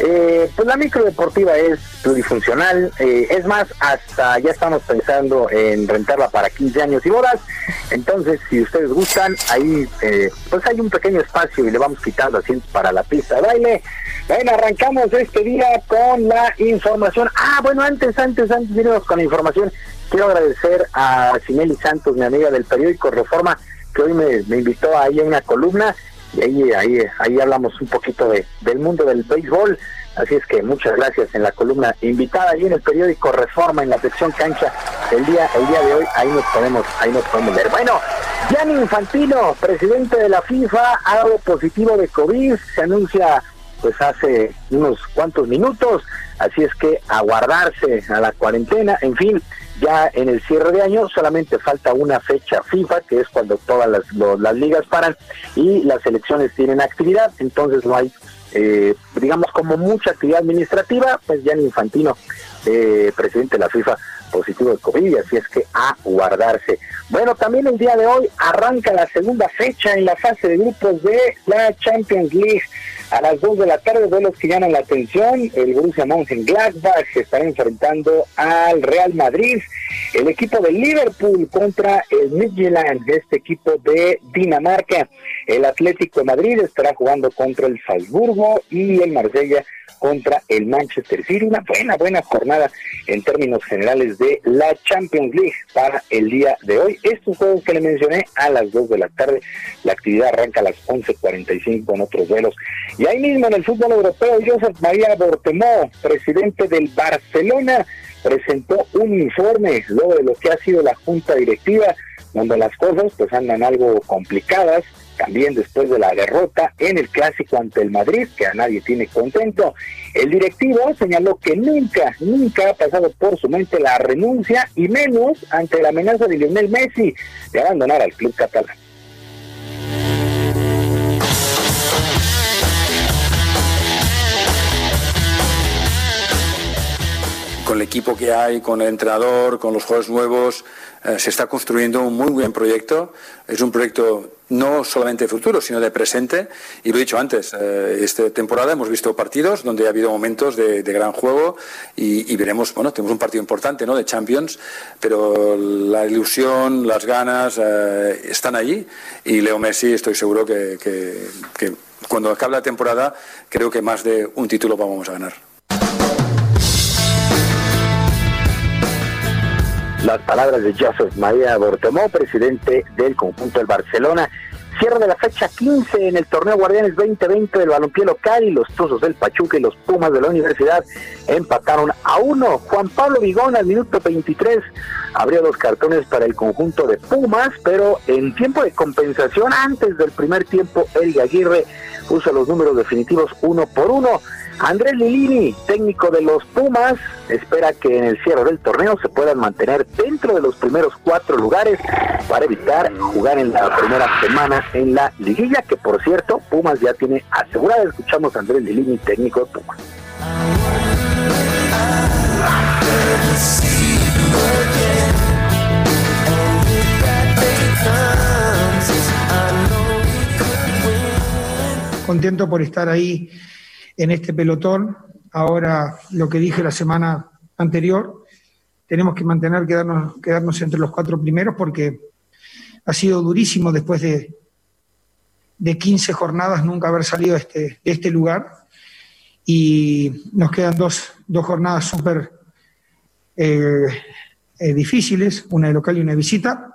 Eh, pues la micro deportiva es plurifuncional, eh, es más, hasta ya estamos pensando en rentarla para 15 años y bodas, entonces si ustedes gustan, ahí eh, pues hay un pequeño espacio y le vamos quitando asientos para la pista de baile. Bueno, arrancamos este día con la información. Ah, bueno, antes, antes, antes de con la información, quiero agradecer a Sineli Santos, mi amiga del periódico Reforma, que hoy me, me invitó ahí a una columna y ahí, ahí, ahí hablamos un poquito de, del mundo del béisbol. Así es que muchas gracias en la columna invitada ahí en el periódico Reforma en la sección cancha el día el día de hoy ahí nos podemos ahí nos podemos ver. Bueno, Gianni Infantino, presidente de la FIFA, ha dado positivo de COVID, se anuncia pues hace unos cuantos minutos, así es que a guardarse a la cuarentena, en fin, ya en el cierre de año solamente falta una fecha FIFA, que es cuando todas las, lo- las ligas paran y las elecciones tienen actividad, entonces no hay, eh, digamos, como mucha actividad administrativa, pues ya Infantino, eh, presidente de la FIFA, positivo de COVID, así es que a guardarse. Bueno, también el día de hoy arranca la segunda fecha en la fase de grupos de la Champions League. A las 2 de la tarde, duelos que llaman la atención. El Borussia Mönchengladbach se estará enfrentando al Real Madrid. El equipo de Liverpool contra el Midtjylland, este equipo de Dinamarca. El Atlético de Madrid estará jugando contra el Salzburgo y el Marsella contra el Manchester City. Una buena, buena jornada en términos generales de la Champions League para el día de hoy. Estos juegos que le mencioné a las 2 de la tarde, la actividad arranca a las 11.45 con otros vuelos. Y ahí mismo en el fútbol europeo, Josep María Bortemó, presidente del Barcelona, presentó un informe luego de lo que ha sido la junta directiva, donde las cosas pues andan algo complicadas, también después de la derrota en el clásico ante el Madrid, que a nadie tiene contento. El directivo señaló que nunca, nunca ha pasado por su mente la renuncia y menos ante la amenaza de Lionel Messi de abandonar al club catalán. Con el equipo que hay, con el entrenador, con los jugadores nuevos, eh, se está construyendo un muy buen proyecto. Es un proyecto no solamente de futuro, sino de presente. Y lo he dicho antes, eh, esta temporada hemos visto partidos donde ha habido momentos de, gran juego y, veremos, bueno, tenemos un partido importante ¿no? de Champions, pero la ilusión, las ganas eh, están allí y Leo Messi estoy seguro que- que cuando acabe la temporada creo que más de un título vamos a ganar. Las palabras de Joseph María Bortemó, presidente del conjunto del Barcelona. Cierre de la fecha 15 en el torneo Guardianes 2020 del balompié local y los Tuzos del Pachuca y los Pumas de la Universidad empataron a uno. Juan Pablo Vigón al minuto 23 abrió dos cartones para el conjunto de Pumas, pero en tiempo de compensación antes del primer tiempo, Eric Aguirre puso los números definitivos uno por uno. Andrés Lilini, técnico de los Pumas, espera que en el cierre del torneo se puedan mantener dentro de los primeros cuatro lugares para evitar jugar en la primera semana en la liguilla, que por cierto, Pumas ya tiene asegurada. Escuchamos a Andrés Lilini, técnico de Pumas. contento por estar ahí en este pelotón. Ahora, lo que dije la semana anterior, tenemos que mantener, quedarnos, quedarnos entre los cuatro primeros porque ha sido durísimo después de, de 15 jornadas nunca haber salido este, de este lugar y nos quedan dos, dos jornadas súper eh, eh, difíciles, una de local y una de visita.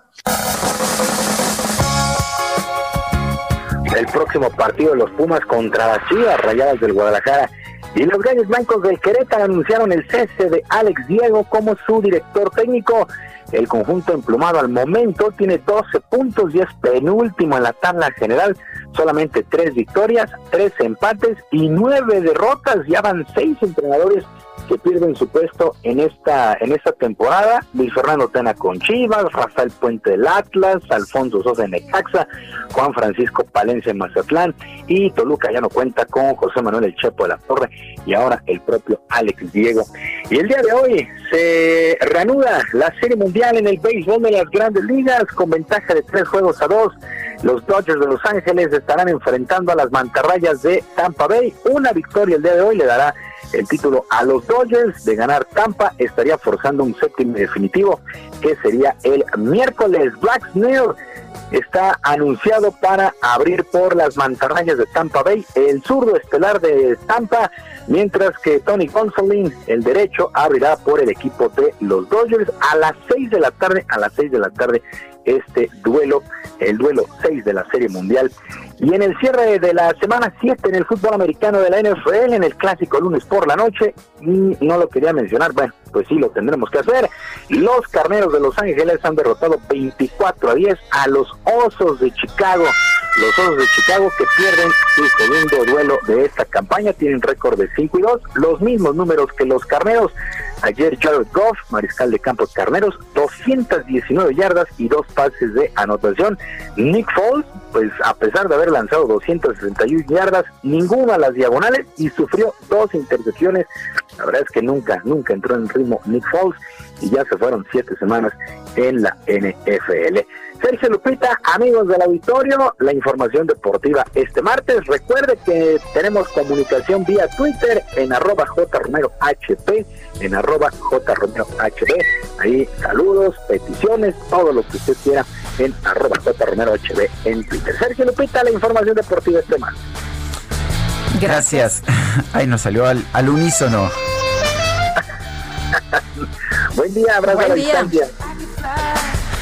El próximo partido de los Pumas contra las Chivas Rayadas del Guadalajara y los Gallos Blancos del Querétaro anunciaron el cese de Alex Diego como su director técnico. El conjunto emplumado al momento tiene 12 puntos y es penúltimo en la tabla general. Solamente tres victorias, tres empates y nueve derrotas. Ya van seis entrenadores que pierden su puesto en esta en esta temporada. Luis Fernando Tena con Chivas, Rafael Puente del Atlas, Alfonso Sosa en Necaxa, Juan Francisco Palencia en Mazatlán y Toluca ya no cuenta con José Manuel El Chepo de la Torre y ahora el propio Alex Diego. Y el día de hoy se reanuda la Serie Mundial en el béisbol de las grandes ligas con ventaja de tres juegos a dos. Los Dodgers de Los Ángeles estarán enfrentando a las mantarrayas de Tampa Bay. Una victoria el día de hoy le dará el título a los Dodgers de ganar Tampa estaría forzando un séptimo definitivo que sería el miércoles Black Snail está anunciado para abrir por las mantarrayas de Tampa Bay el zurdo estelar de Tampa mientras que Tony Gonsolin el derecho abrirá por el equipo de los Dodgers a las 6 de la tarde a las 6 de la tarde este duelo, el duelo 6 de la Serie Mundial. Y en el cierre de la semana 7 en el fútbol americano de la NFL, en el clásico lunes por la noche, no lo quería mencionar, bueno, pues sí lo tendremos que hacer. Los carneros de Los Ángeles han derrotado 24 a 10 a los Osos de Chicago. Los Osos de Chicago que pierden su segundo duelo de esta campaña, tienen récord de 5 y 2, los mismos números que los carneros. Ayer Jared Goff, mariscal de campos carneros, 219 yardas y dos pases de anotación. Nick Foles, pues a pesar de haber lanzado 261 yardas, ninguna a las diagonales y sufrió dos intercepciones. La verdad es que nunca, nunca entró en ritmo Nick Foles y ya se fueron siete semanas en la NFL. Sergio Lupita, amigos del auditorio, la información deportiva este martes. Recuerde que tenemos comunicación vía Twitter en arroba jromerohp, en arroba jromerohb. Ahí saludos, peticiones, todo lo que usted quiera en arroba jromerohb en Twitter. Sergio Lupita, la información deportiva este martes. Gracias. Ahí nos salió al, al unísono. Buen día, abrazo Buen a la día. distancia.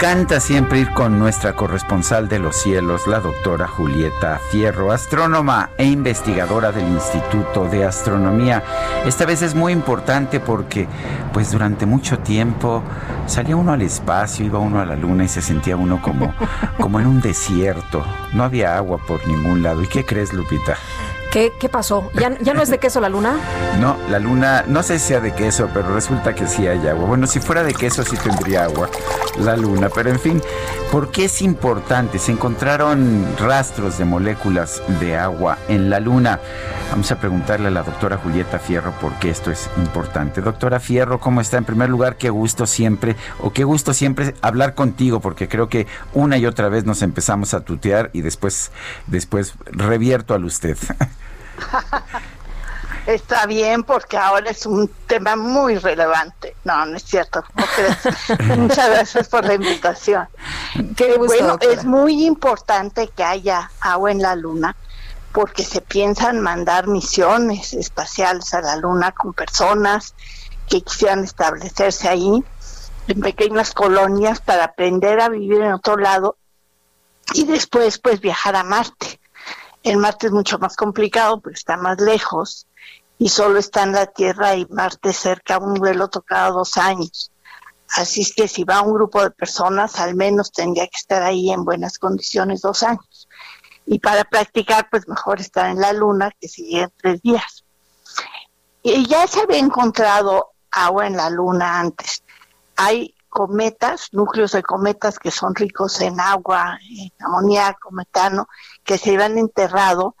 encanta siempre ir con nuestra corresponsal de los cielos, la doctora Julieta Fierro, astrónoma e investigadora del Instituto de Astronomía. Esta vez es muy importante porque, pues durante mucho tiempo salía uno al espacio, iba uno a la luna y se sentía uno como, como en un desierto. No había agua por ningún lado. ¿Y qué crees, Lupita? ¿Qué, qué pasó? ¿Ya, ¿Ya no es de queso la luna? No, la luna, no sé si sea de queso, pero resulta que sí hay agua. Bueno, si fuera de queso sí tendría agua la luna, pero en fin, ¿por qué es importante? Se encontraron rastros de moléculas de agua en la luna. Vamos a preguntarle a la doctora Julieta Fierro por qué esto es importante. Doctora Fierro, ¿cómo está? En primer lugar, qué gusto siempre, o qué gusto siempre hablar contigo, porque creo que una y otra vez nos empezamos a tutear y después, después revierto al usted. Está bien porque ahora es un tema muy relevante. No, no es cierto. Muchas gracias por la invitación. Qué gusto, bueno, doctora. es muy importante que haya agua en la luna porque se piensan mandar misiones espaciales a la luna con personas que quisieran establecerse ahí en pequeñas colonias para aprender a vivir en otro lado y después pues viajar a Marte. El Marte es mucho más complicado porque está más lejos y solo está en la Tierra y Marte cerca, un vuelo cada dos años. Así es que si va un grupo de personas, al menos tendría que estar ahí en buenas condiciones dos años. Y para practicar, pues mejor estar en la luna que seguir tres días. Y ya se había encontrado agua en la luna antes. Hay cometas, núcleos de cometas que son ricos en agua, en amoníaco, metano, que se habían enterrado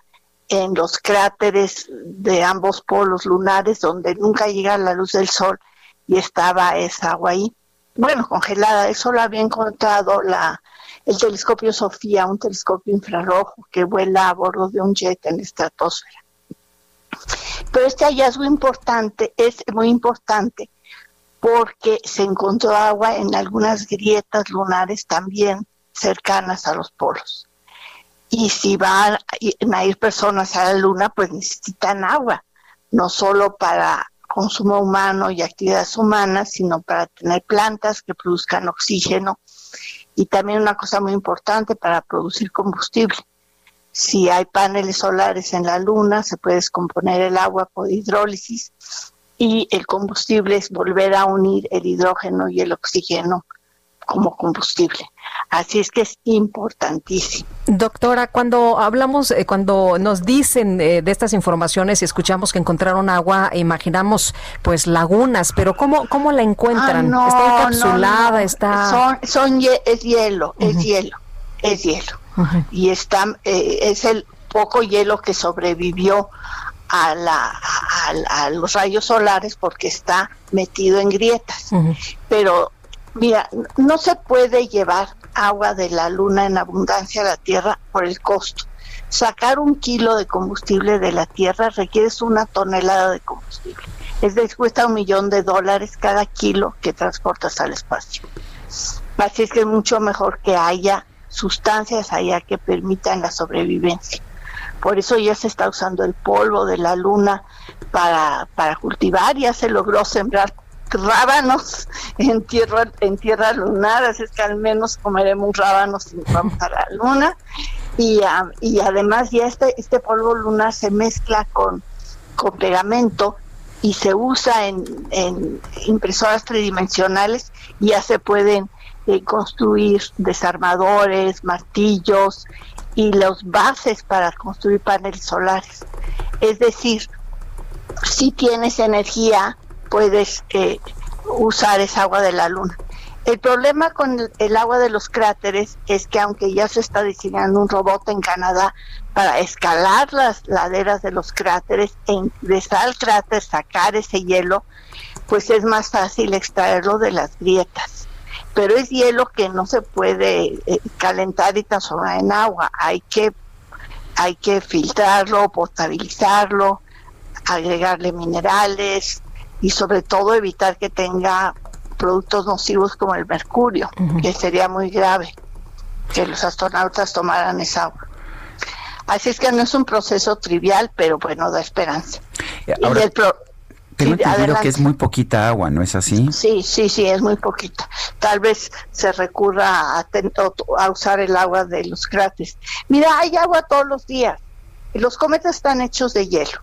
en los cráteres de ambos polos lunares donde nunca llega la luz del sol y estaba esa agua ahí. Bueno, congelada, eso lo había encontrado la, el telescopio Sofía, un telescopio infrarrojo que vuela a bordo de un jet en la estratosfera. Pero este hallazgo importante es muy importante porque se encontró agua en algunas grietas lunares también cercanas a los polos. Y si van a ir personas a la luna, pues necesitan agua, no solo para consumo humano y actividades humanas, sino para tener plantas que produzcan oxígeno y también una cosa muy importante para producir combustible. Si hay paneles solares en la luna, se puede descomponer el agua por hidrólisis y el combustible es volver a unir el hidrógeno y el oxígeno como combustible. Así es que es importantísimo. Doctora, cuando hablamos, eh, cuando nos dicen eh, de estas informaciones y escuchamos que encontraron agua, imaginamos pues lagunas, pero ¿cómo, cómo la encuentran? Ah, ¿Está encapsulada? ¿Está...? Son, son es hielo, es hielo, es hielo. Y está, eh, es el poco hielo que sobrevivió a, la, a, los rayos solares porque está metido en grietas. Pero Mira, no se puede llevar agua de la luna en abundancia a la Tierra por el costo. Sacar un kilo de combustible de la Tierra requiere una tonelada de combustible. Es decir, cuesta un millón de dólares cada kilo que transportas al espacio. Así es que es mucho mejor que haya sustancias allá que permitan la sobrevivencia. Por eso ya se está usando el polvo de la luna para, para cultivar, ya se logró sembrar rábanos en tierra, en tierra lunar, así es que al menos comeremos rábanos si vamos a la luna. Y, y además ya este, este polvo lunar se mezcla con, con pegamento y se usa en, en impresoras tridimensionales y ya se pueden eh, construir desarmadores, martillos y los bases para construir paneles solares. Es decir, si tienes energía puedes eh, usar esa agua de la luna. El problema con el, agua de los cráteres es que aunque ya se está diseñando un robot en Canadá para escalar las laderas de los cráteres, e ingresar al cráter, sacar ese hielo, pues es más fácil extraerlo de las grietas. Pero es hielo que no se puede eh, calentar y transformar en agua. Hay que, hay que filtrarlo, potabilizarlo, agregarle minerales, y sobre todo evitar que tenga productos nocivos como el mercurio, que sería muy grave que los astronautas tomaran esa agua. Así es que no es un proceso trivial, pero bueno, da esperanza. Ahora, tengo entendido que es muy poquita agua, ¿no es así? Sí, sí, sí, es muy poquita. Tal vez se recurra a, a usar el agua de los cráteres. Mira, hay agua todos los días. Y los cometas están hechos de hielo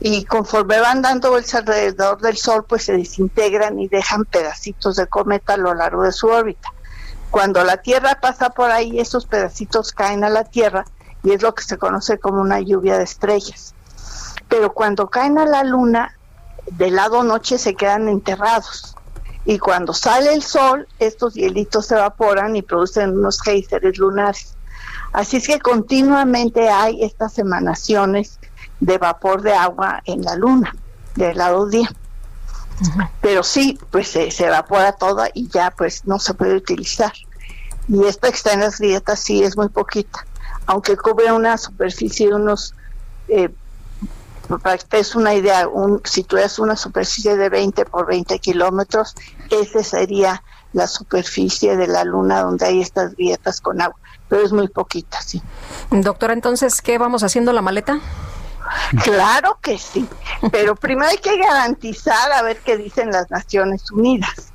y conforme van dando vueltas alrededor del Sol, pues se desintegran y dejan pedacitos de cometa a lo largo de su órbita. Cuando la Tierra pasa por ahí, esos pedacitos caen a la Tierra y es lo que se conoce como una lluvia de estrellas. Pero cuando caen a la Luna, del lado noche se quedan enterrados. Y cuando sale el sol, estos hielitos se evaporan y producen unos géiseres lunares. Así es que continuamente hay estas emanaciones de vapor de agua en la luna del lado día. Pero sí, pues se, evapora toda y ya pues no se puede utilizar. Y esta que está en las grietas sí es muy poquita, aunque cubre una superficie de unos, eh, para que te des una idea, un, si tuvieras una superficie de 20 por 20 kilómetros, esa sería la superficie de la luna donde hay estas grietas con agua, pero es muy poquita, sí. Doctora, entonces, ¿qué vamos haciendo la maleta? Claro que sí, pero primero hay que garantizar a ver qué dicen las Naciones Unidas,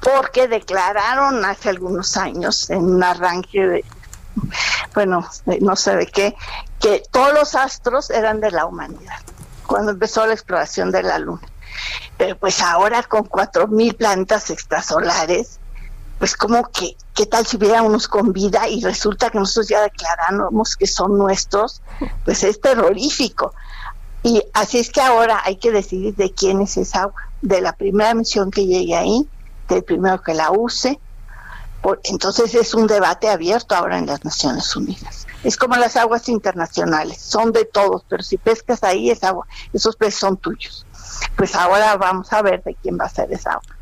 porque declararon hace algunos años en un arranque de, bueno, no sé de qué, que todos los astros eran de la humanidad, cuando empezó la exploración de la Luna. Pero pues ahora con cuatro mil plantas extrasolares, pues como que, ¿qué tal si hubiera unos con vida y resulta que nosotros ya declaramos que son nuestros? Pues es terrorífico. Y así es que ahora hay que decidir de quién es esa agua, de la primera misión que llegue ahí, del primero que la use. Entonces es un debate abierto ahora en las Naciones Unidas. Es como las aguas internacionales, son de todos, pero si pescas ahí es agua, esos peces son tuyos. Pues ahora vamos a ver de quién va a ser esa agua.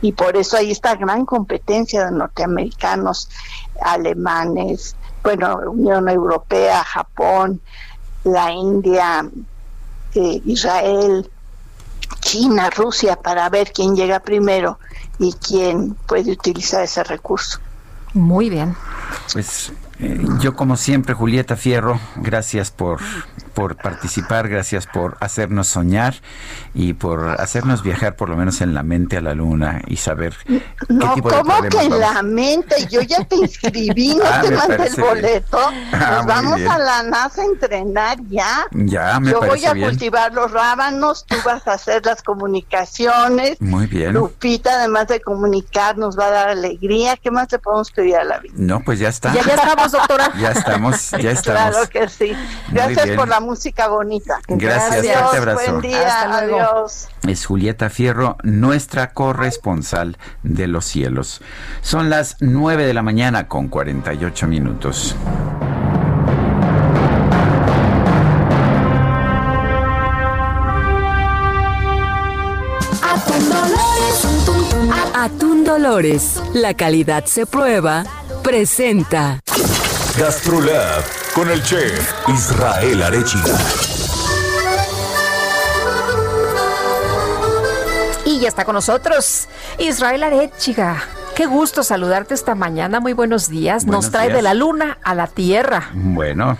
Y por eso hay esta gran competencia de norteamericanos, alemanes, bueno, Unión Europea, Japón, la India, eh, Israel, China, Rusia, para ver quién llega primero y quién puede utilizar ese recurso. Muy bien. Pues eh, yo como siempre, Julieta Fierro, gracias por, por participar, gracias por hacernos soñar y por hacernos viajar por lo menos en la mente a la luna y saber No, qué tipo de ¿cómo que en la mente? Yo ya te inscribí, no Ah, te mandé el boleto. Ah, Nos vamos bien. a la NASA a entrenar ya. Ya, me Yo voy a bien. cultivar los rábanos, tú vas a hacer las comunicaciones. Muy bien. Lupita, además de comunicar, nos va a dar alegría. ¿Qué más le podemos pedir a la vida? No, pues ya está. Ya, ya estamos, doctora. Ya estamos, ya estamos. Claro que sí. Gracias por la música bonita. Gracias, fuerte abrazo. Buen día, Hasta luego. adiós. Es Julieta Fierro, nuestra corresponsal de los cielos. Son las 9 de la mañana con 48 minutos. Atún Dolores. Atún Dolores. La calidad se prueba. Presenta. Gastrolab con el chef Israel Arechiga. Y ya está con nosotros Israel Arechiga. Qué gusto saludarte esta mañana. Muy buenos días. Buenos Nos trae días. de la luna a la tierra. Bueno,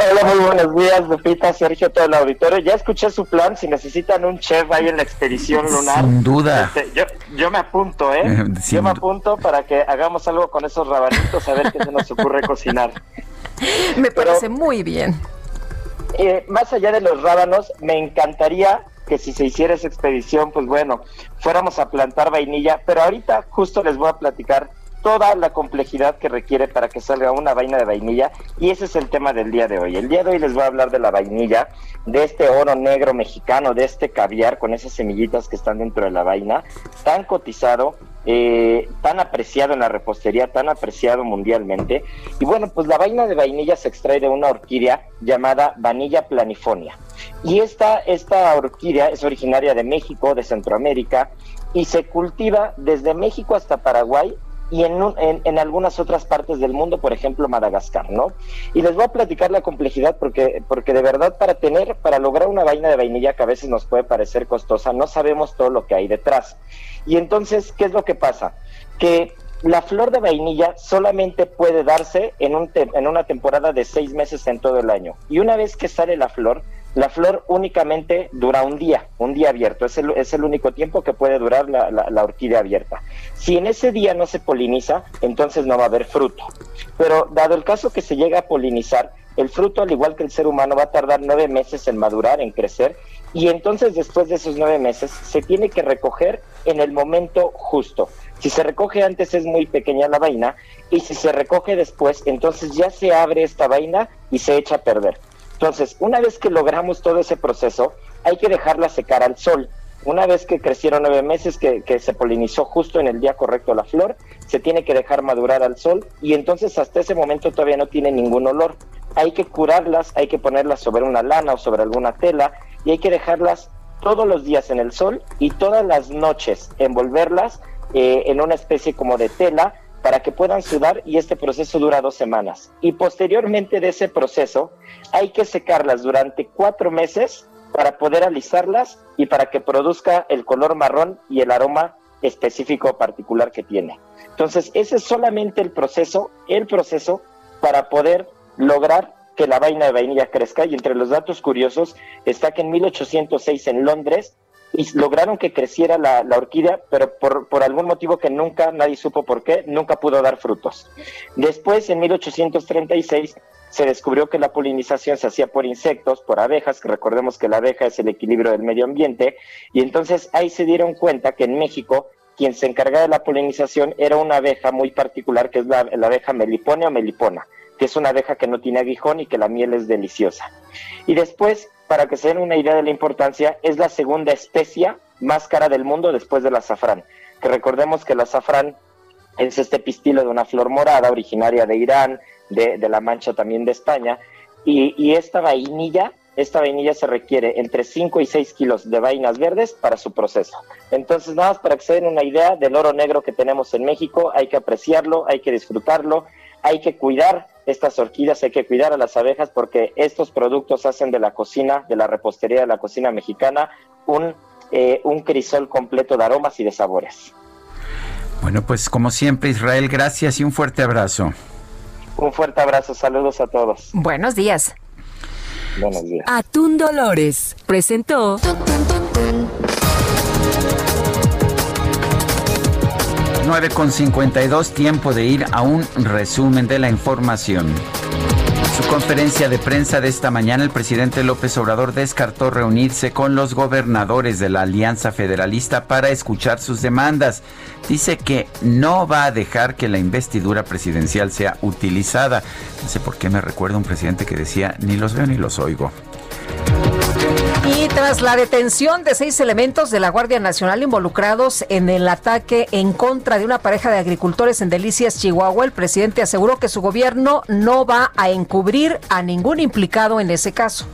Hola, muy buenos días, Lupita, Sergio, todo el auditorio. Ya escuché su plan, si necesitan un chef ahí en la expedición lunar. Sin duda. Este, yo, yo me apunto, ¿eh? Eh, yo me apunto para que hagamos algo con esos rabanitos, a ver qué se nos ocurre cocinar. Me parece muy bien. Eh, más allá de los rábanos, me encantaría que si se hiciera esa expedición, pues bueno, fuéramos a plantar vainilla, pero ahorita justo les voy a platicar toda la complejidad que requiere para que salga una vaina de vainilla y ese es el tema del día de hoy. El día de hoy les voy a hablar de la vainilla, de este oro negro mexicano, de este caviar con esas semillitas que están dentro de la vaina, tan cotizado, eh, tan apreciado en la repostería, tan apreciado mundialmente. Y bueno, pues la vaina de vainilla se extrae de una orquídea llamada Vanilla planifonia. Y esta, esta orquídea es originaria de México, de Centroamérica, y se cultiva desde México hasta Paraguay y en, en, algunas otras partes del mundo, por ejemplo Madagascar, ¿no? Y les voy a platicar la complejidad porque, porque de verdad para tener, para lograr una vaina de vainilla que a veces nos puede parecer costosa, no sabemos todo lo que hay detrás. Y entonces, ¿qué es lo que pasa? Que la flor de vainilla solamente puede darse en, un en una temporada de seis meses en todo el año. Y una vez que sale la flor, la flor únicamente dura un día, un día abierto. Es el, es el único tiempo que puede durar la, orquídea abierta. Si en ese día no se poliniza, entonces no va a haber fruto. Pero dado el caso que se llega a polinizar, el fruto, al igual que el ser humano, va a tardar nueve meses en madurar, en crecer, y entonces después de esos nueve meses se tiene que recoger en el momento justo. Si se recoge antes es muy pequeña la vaina, y si se recoge después, entonces ya se abre esta vaina y se echa a perder. Entonces, una vez que logramos todo ese proceso, hay que dejarla secar al sol. Una vez que crecieron nueve meses, que, que se polinizó justo en el día correcto la flor, se tiene que dejar madurar al sol y entonces hasta ese momento todavía no tiene ningún olor. Hay que curarlas, hay que ponerlas sobre una lana o sobre alguna tela y hay que dejarlas todos los días en el sol y todas las noches envolverlas eh, en una especie como de tela para que puedan sudar y este proceso dura dos semanas. Y posteriormente de ese proceso hay que secarlas durante cuatro meses para poder alisarlas y para que produzca el color marrón y el aroma específico particular que tiene. Entonces, ese es solamente el proceso, el proceso para poder lograr que la vaina de vainilla crezca. Y entre los datos curiosos está que en 1806 en Londres y lograron que creciera la, orquídea, pero por, por algún motivo que nunca nadie supo por qué, nunca pudo dar frutos. Después, en 1836, se descubrió que la polinización se hacía por insectos, por abejas, que recordemos que la abeja es el equilibrio del medio ambiente, y entonces ahí se dieron cuenta que en México quien se encargaba de la polinización era una abeja muy particular que es la, la abeja melipone o melipona, que es una abeja que no tiene aguijón y que la miel es deliciosa. Y después, para que se den una idea de la importancia, es la segunda especia más cara del mundo después del azafrán. Que recordemos que el azafrán es este pistilo de una flor morada originaria de Irán, de, la Mancha también de España, y, y esta vainilla esta vainilla se requiere entre 5 y 6 kilos de vainas verdes para su proceso. Entonces, nada más para que se den una idea del oro negro que tenemos en México, hay que apreciarlo, hay que disfrutarlo, hay que cuidar estas orquídeas, hay que cuidar a las abejas porque estos productos hacen de la cocina, de la repostería de la cocina mexicana, un, eh, un crisol completo de aromas y de sabores. Bueno, pues como siempre, Israel, gracias y un fuerte abrazo. Un fuerte abrazo, saludos a todos. Buenos días. Buenos días. Atún Dolores presentó 9 con 52, tiempo de ir a un resumen de la información. En su conferencia de prensa de esta mañana, el presidente López Obrador descartó reunirse con los gobernadores de la Alianza Federalista para escuchar sus demandas. Dice que no va a dejar que la investidura presidencial sea utilizada. No sé por qué me recuerda un presidente que decía, ni los veo ni los oigo. Y tras la detención de seis elementos de la Guardia Nacional involucrados en el ataque en contra de una pareja de agricultores en Delicias, Chihuahua, el presidente aseguró que su gobierno no va a encubrir a ningún implicado en ese caso.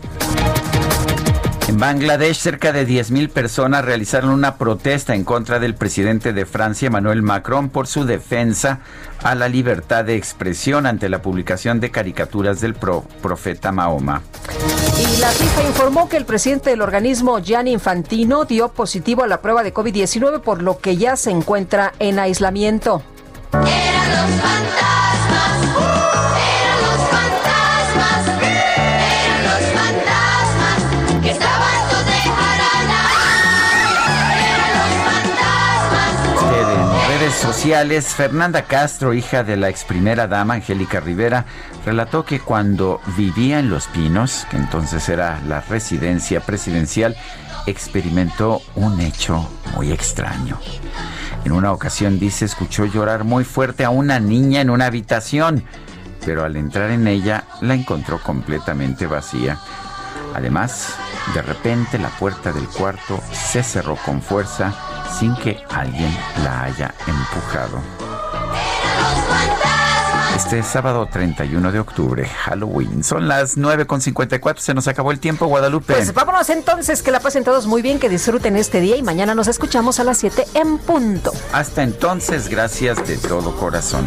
En Bangladesh, cerca de 10.000 personas realizaron una protesta en contra del presidente de Francia, Emmanuel Macron, por su defensa a la libertad de expresión ante la publicación de caricaturas del pro- profeta Mahoma. Y la FIFA informó que el presidente del organismo, Gianni Infantino, dio positivo a la prueba de COVID-19, por lo que ya se encuentra en aislamiento. Eran sociales, Fernanda Castro, hija de la ex primera dama Angélica Rivera, relató que cuando vivía en Los Pinos, que entonces era la residencia presidencial, experimentó un hecho muy extraño. En una ocasión dice escuchó llorar muy fuerte a una niña en una habitación, pero al entrar en ella la encontró completamente vacía. Además, de repente la puerta del cuarto se cerró con fuerza sin que alguien la haya empujado. Este sábado 31 de octubre, Halloween. Son las 9.54, se nos acabó el tiempo, Guadalupe. Pues vámonos entonces, que la pasen todos muy bien, que disfruten este día y mañana nos escuchamos a las 7 en punto. Hasta entonces, gracias de todo corazón.